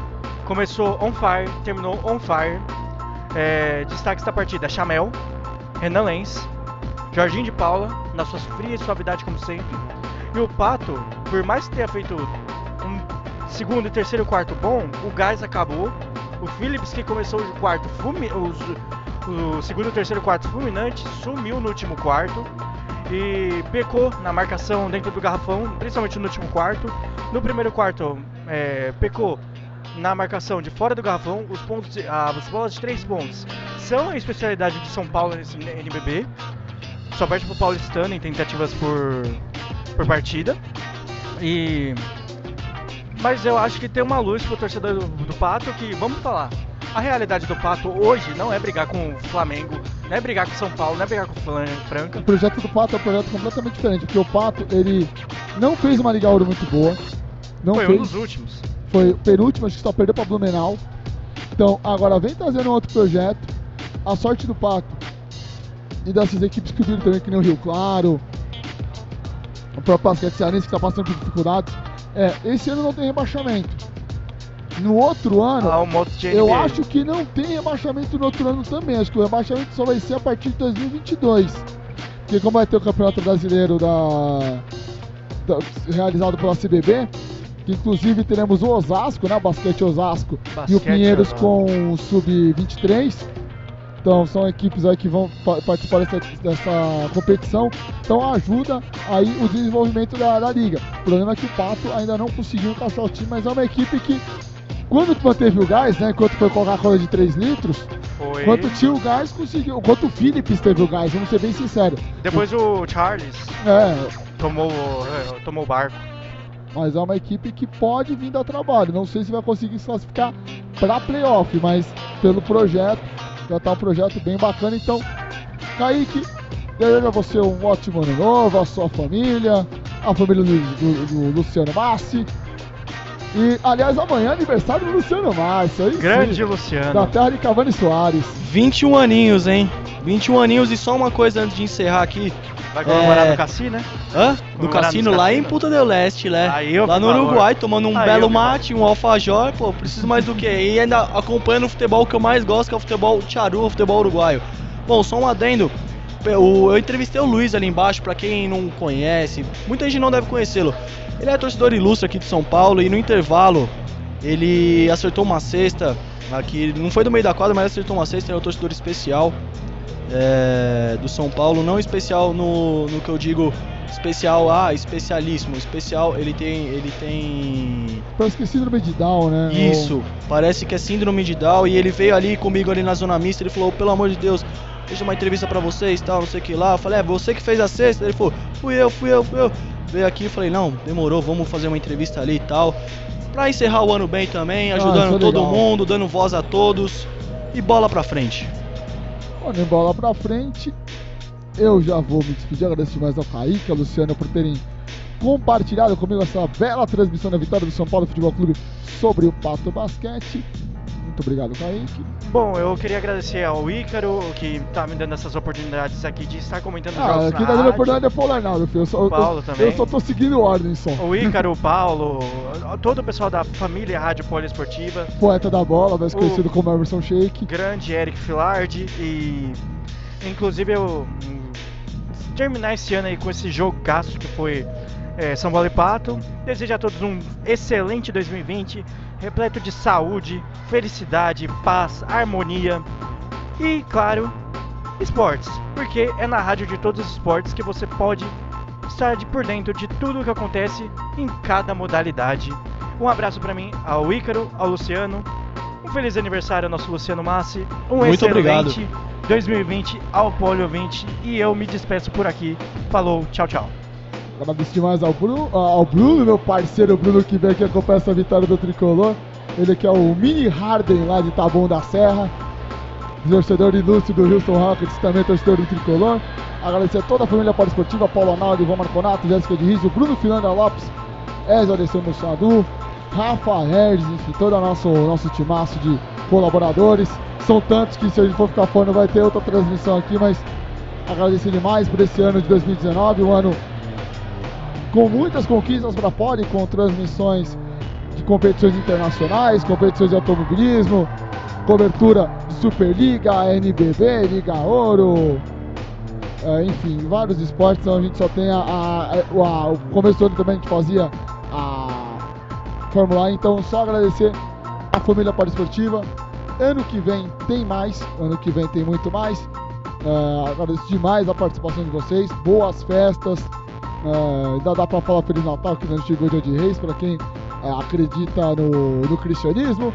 Começou on fire, terminou on fire. É, destaques da partida: Chamel, Renan Lenz, Jorginho de Paula, na sua fria suavidade como sempre. E o Pato, por mais que tenha feito segundo e terceiro quarto bom, o gás acabou. O Phillips que começou o quarto fumi, os- o segundo e terceiro quarto fulminante sumiu no último quarto. e pecou na marcação dentro do garrafão, principalmente no último quarto. No primeiro quarto, é, pecou na marcação de fora do garrafão. Os pontos, as bolas de três pontos são a especialidade de São Paulo nesse NBB. Só perde pro Paulistano em tentativas por, por partida. E mas eu acho que tem uma luz pro torcedor do, do Pato que, vamos falar, a realidade do Pato hoje não é brigar com o Flamengo, não é brigar com o São Paulo, não é brigar com o Franca. O projeto do Pato é um projeto completamente diferente, porque o Pato, ele não fez uma Liga Ouro muito boa. Não Foi fez, um dos últimos. Foi o penúltimo, acho que só perdeu pra Blumenau. Então, agora vem trazendo um outro projeto. A sorte do Pato e dessas equipes que viram também, que nem o Rio Claro, o próprio Basquete Cearense que está passando por dificuldades. É, esse ano não tem rebaixamento. No outro ano, Ah, eu acho que não tem rebaixamento no outro ano também. Acho que o rebaixamento só vai ser a partir de 2022. Porque como vai ter o Campeonato Brasileiro da, da- realizado pela CBB, que inclusive teremos o Osasco, né? O Basquete Osasco e o Basquete Pinheiros Osasco. com o Sub-23. Então são equipes aí que vão pa- participar dessa, dessa competição. Então ajuda aí o desenvolvimento da, da liga. O problema é que o Pato ainda não conseguiu encaixar o time, mas é uma equipe que quando manteve o gás, né? Enquanto foi Coca-Cola de 3 litros, Foi. quando tinha o gás, conseguiu. Enquanto o Philips teve o gás, vamos ser bem sinceros. Depois o Charles É, tomou, é, tomou o barco. mas é uma equipe que pode vir dar trabalho. Não sei se vai conseguir se classificar para playoff, mas pelo projeto, já tá um projeto bem bacana. Então, Kaique, desejo a você um ótimo ano novo, a sua família, a família do, do- do Luciano Massi. E, aliás, amanhã é aniversário do Luciano. Aí sim, Grande Luciano. Da terra de Cavani Soares. 21 aninhos, hein? 21 aninhos e só uma coisa antes de encerrar aqui. Vai comemorar É. no Cassi, né? Hã? Do Comemorar cassino lá em cassinos. Puta del Leste, né? Aí eu lá no. Uruguai, tomando um Aí belo mate, um alfajor, pô, preciso mais do que? E ainda acompanhando o futebol que eu mais gosto, que é o futebol tcharu, o futebol uruguaio. Bom, só um adendo. O- Eu entrevistei o Luiz ali embaixo, pra quem não conhece, muita gente não deve conhecê-lo. Ele é torcedor ilustre aqui de São Paulo e no intervalo ele acertou uma cesta aqui, não foi do meio da quadra, mas acertou uma cesta, ele é um torcedor especial é, do São Paulo, não especial no, no que eu digo especial, ah, especialíssimo, especial, ele tem, ele tem Parece que síndrome de Down, né? isso, parece que é síndrome de Down e ele veio ali comigo ali na zona mista, ele falou, pelo amor de Deus, deixa uma entrevista pra vocês, tal, não sei o que lá. Eu falei, é, você que fez a sexta? Ele falou, fui eu, fui eu, fui eu. Veio aqui e falei, não, demorou, vamos fazer uma entrevista ali e tal. Pra encerrar o ano bem também, Ah, ajudando é todo legal. mundo, dando voz a todos. E bola pra frente. Bom, nem bola pra frente. Eu já vou me despedir, agradeço demais ao Kaique, ao Luciano por terem compartilhado comigo essa bela transmissão da vitória do São Paulo Futebol Clube sobre o Pato Basquete. Muito obrigado, Kaique. Bom, eu queria agradecer ao Ícaro, que tá me dando essas oportunidades aqui de estar comentando os Ah, jogos aqui na tá dando oportunidade é pro Arnaldo, filho. Eu só, O Paulo eu, também. eu só tô seguindo ordem só. O Ícaro, o Paulo, todo o pessoal da família Rádio Poliesportiva, Poeta da bola, mais O- conhecido como Emerson Shake. grande Eric Filardi e inclusive eu hum, terminar esse ano aí com esse jogaço que foi é, São Paulo e Pato. Desejo a todos um excelente 2020, repleto de saúde, felicidade, paz, harmonia e, claro, esportes, porque é na rádio de todos os esportes que você pode estar de por dentro de tudo o que acontece em cada modalidade. Um abraço para mim, ao Ícaro, ao Luciano. Um feliz aniversário ao nosso Luciano Massi. Um Muito obrigado. excelente 2020 ao Polio 20 e eu me despeço por aqui. Falou, tchau, tchau. Agradeço demais ao Bruno, ao Bruno, meu parceiro Bruno, que vem aqui acompanhar essa vitória do Tricolor. Ele que é o Mini Harden lá de Taboão da Serra. Torcedor ilustre do Houston Rockets, também torcedor do Tricolor. Agradecer a toda a família poliesportiva, Paulo Analdo, Ivan Marconato, Jéssica de Rizzo, Bruno Filanda Lopes, Ezio Alessandro Sadu, Rafa Herdes, enfim, todo o nosso, nosso timaço de colaboradores. São tantos que se a gente for ficar falando vai ter outra transmissão aqui, mas agradecer demais por esse ano de 2019, um ano com muitas conquistas para fora com transmissões de competições internacionais, competições de automobilismo, cobertura de Superliga, NBB, Liga Ouro, é, enfim, vários esportes. Então a gente só tem a, a- a- o começo do ano também a gente fazia a Fórmula 1. Então só agradecer a família poliesportiva. Ano que vem tem mais, ano que vem tem muito mais. É, agradeço demais a participação de vocês. Boas festas. É, ainda dá para falar Feliz Natal que não chegou dia de Reis para quem é, acredita no, no cristianismo.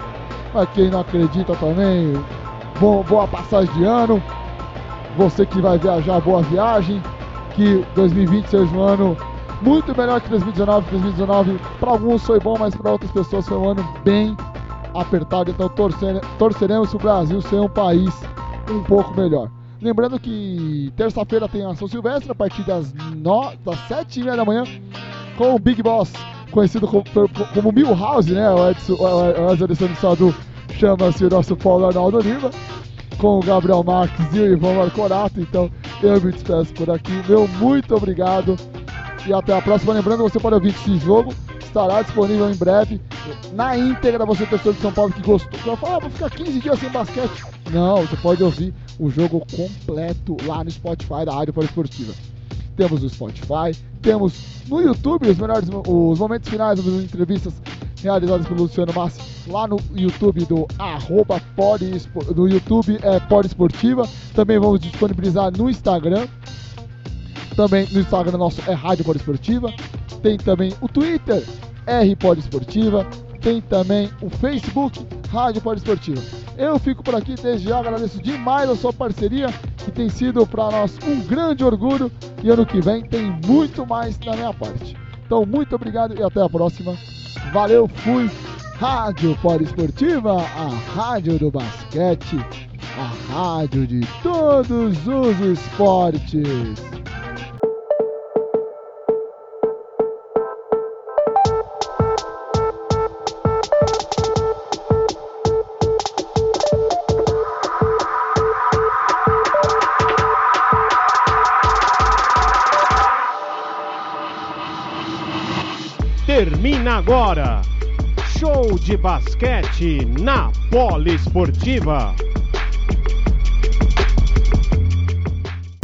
Para quem não acredita também, bom, boa passagem de ano. Você que vai viajar, boa viagem. Que 2020 seja um ano muito melhor que 2019. 2019 para alguns foi bom, mas para outras pessoas foi um ano bem apertado. Então torcere, torceremos o Brasil ser um país um pouco melhor. Lembrando que terça-feira tem a São Silvestre, a partir das, no, das 7 e meia da manhã, com o Big Boss, conhecido como, como Milhouse, né? O Edson, Sadu chama-se o nosso Paulo Arnaldo Lima, com o Gabriel Marques e o Ivan Marcorato. Então eu me despeço por aqui. Meu muito obrigado e até a próxima. Lembrando, você pode ouvir esse jogo, estará disponível em breve na íntegra. Você, pessoa de São Paulo que gostou, que vai falar, ah, vou ficar 15 dias sem basquete. Não, você pode ouvir o jogo completo lá no Spotify da Rádio Esportiva. Temos o Spotify, temos no YouTube os melhores os momentos finais das entrevistas realizadas pelo Luciano Massi lá no YouTube do arroba no YouTube é Esportiva. Também vamos disponibilizar no Instagram. Também no Instagram nosso é Rádio Esportiva. Tem também o Twitter, R Esportiva. Tem também o Facebook, Rádio Esportiva. Eu fico por aqui desde já, agradeço demais a sua parceria, que tem sido para nós um grande orgulho. E ano que vem tem muito mais da minha parte. Então, muito obrigado e até a próxima. Valeu, fui! Rádio Esportiva, a rádio do basquete, a rádio de todos os esportes. Termina agora. Show de basquete na Poliesportiva.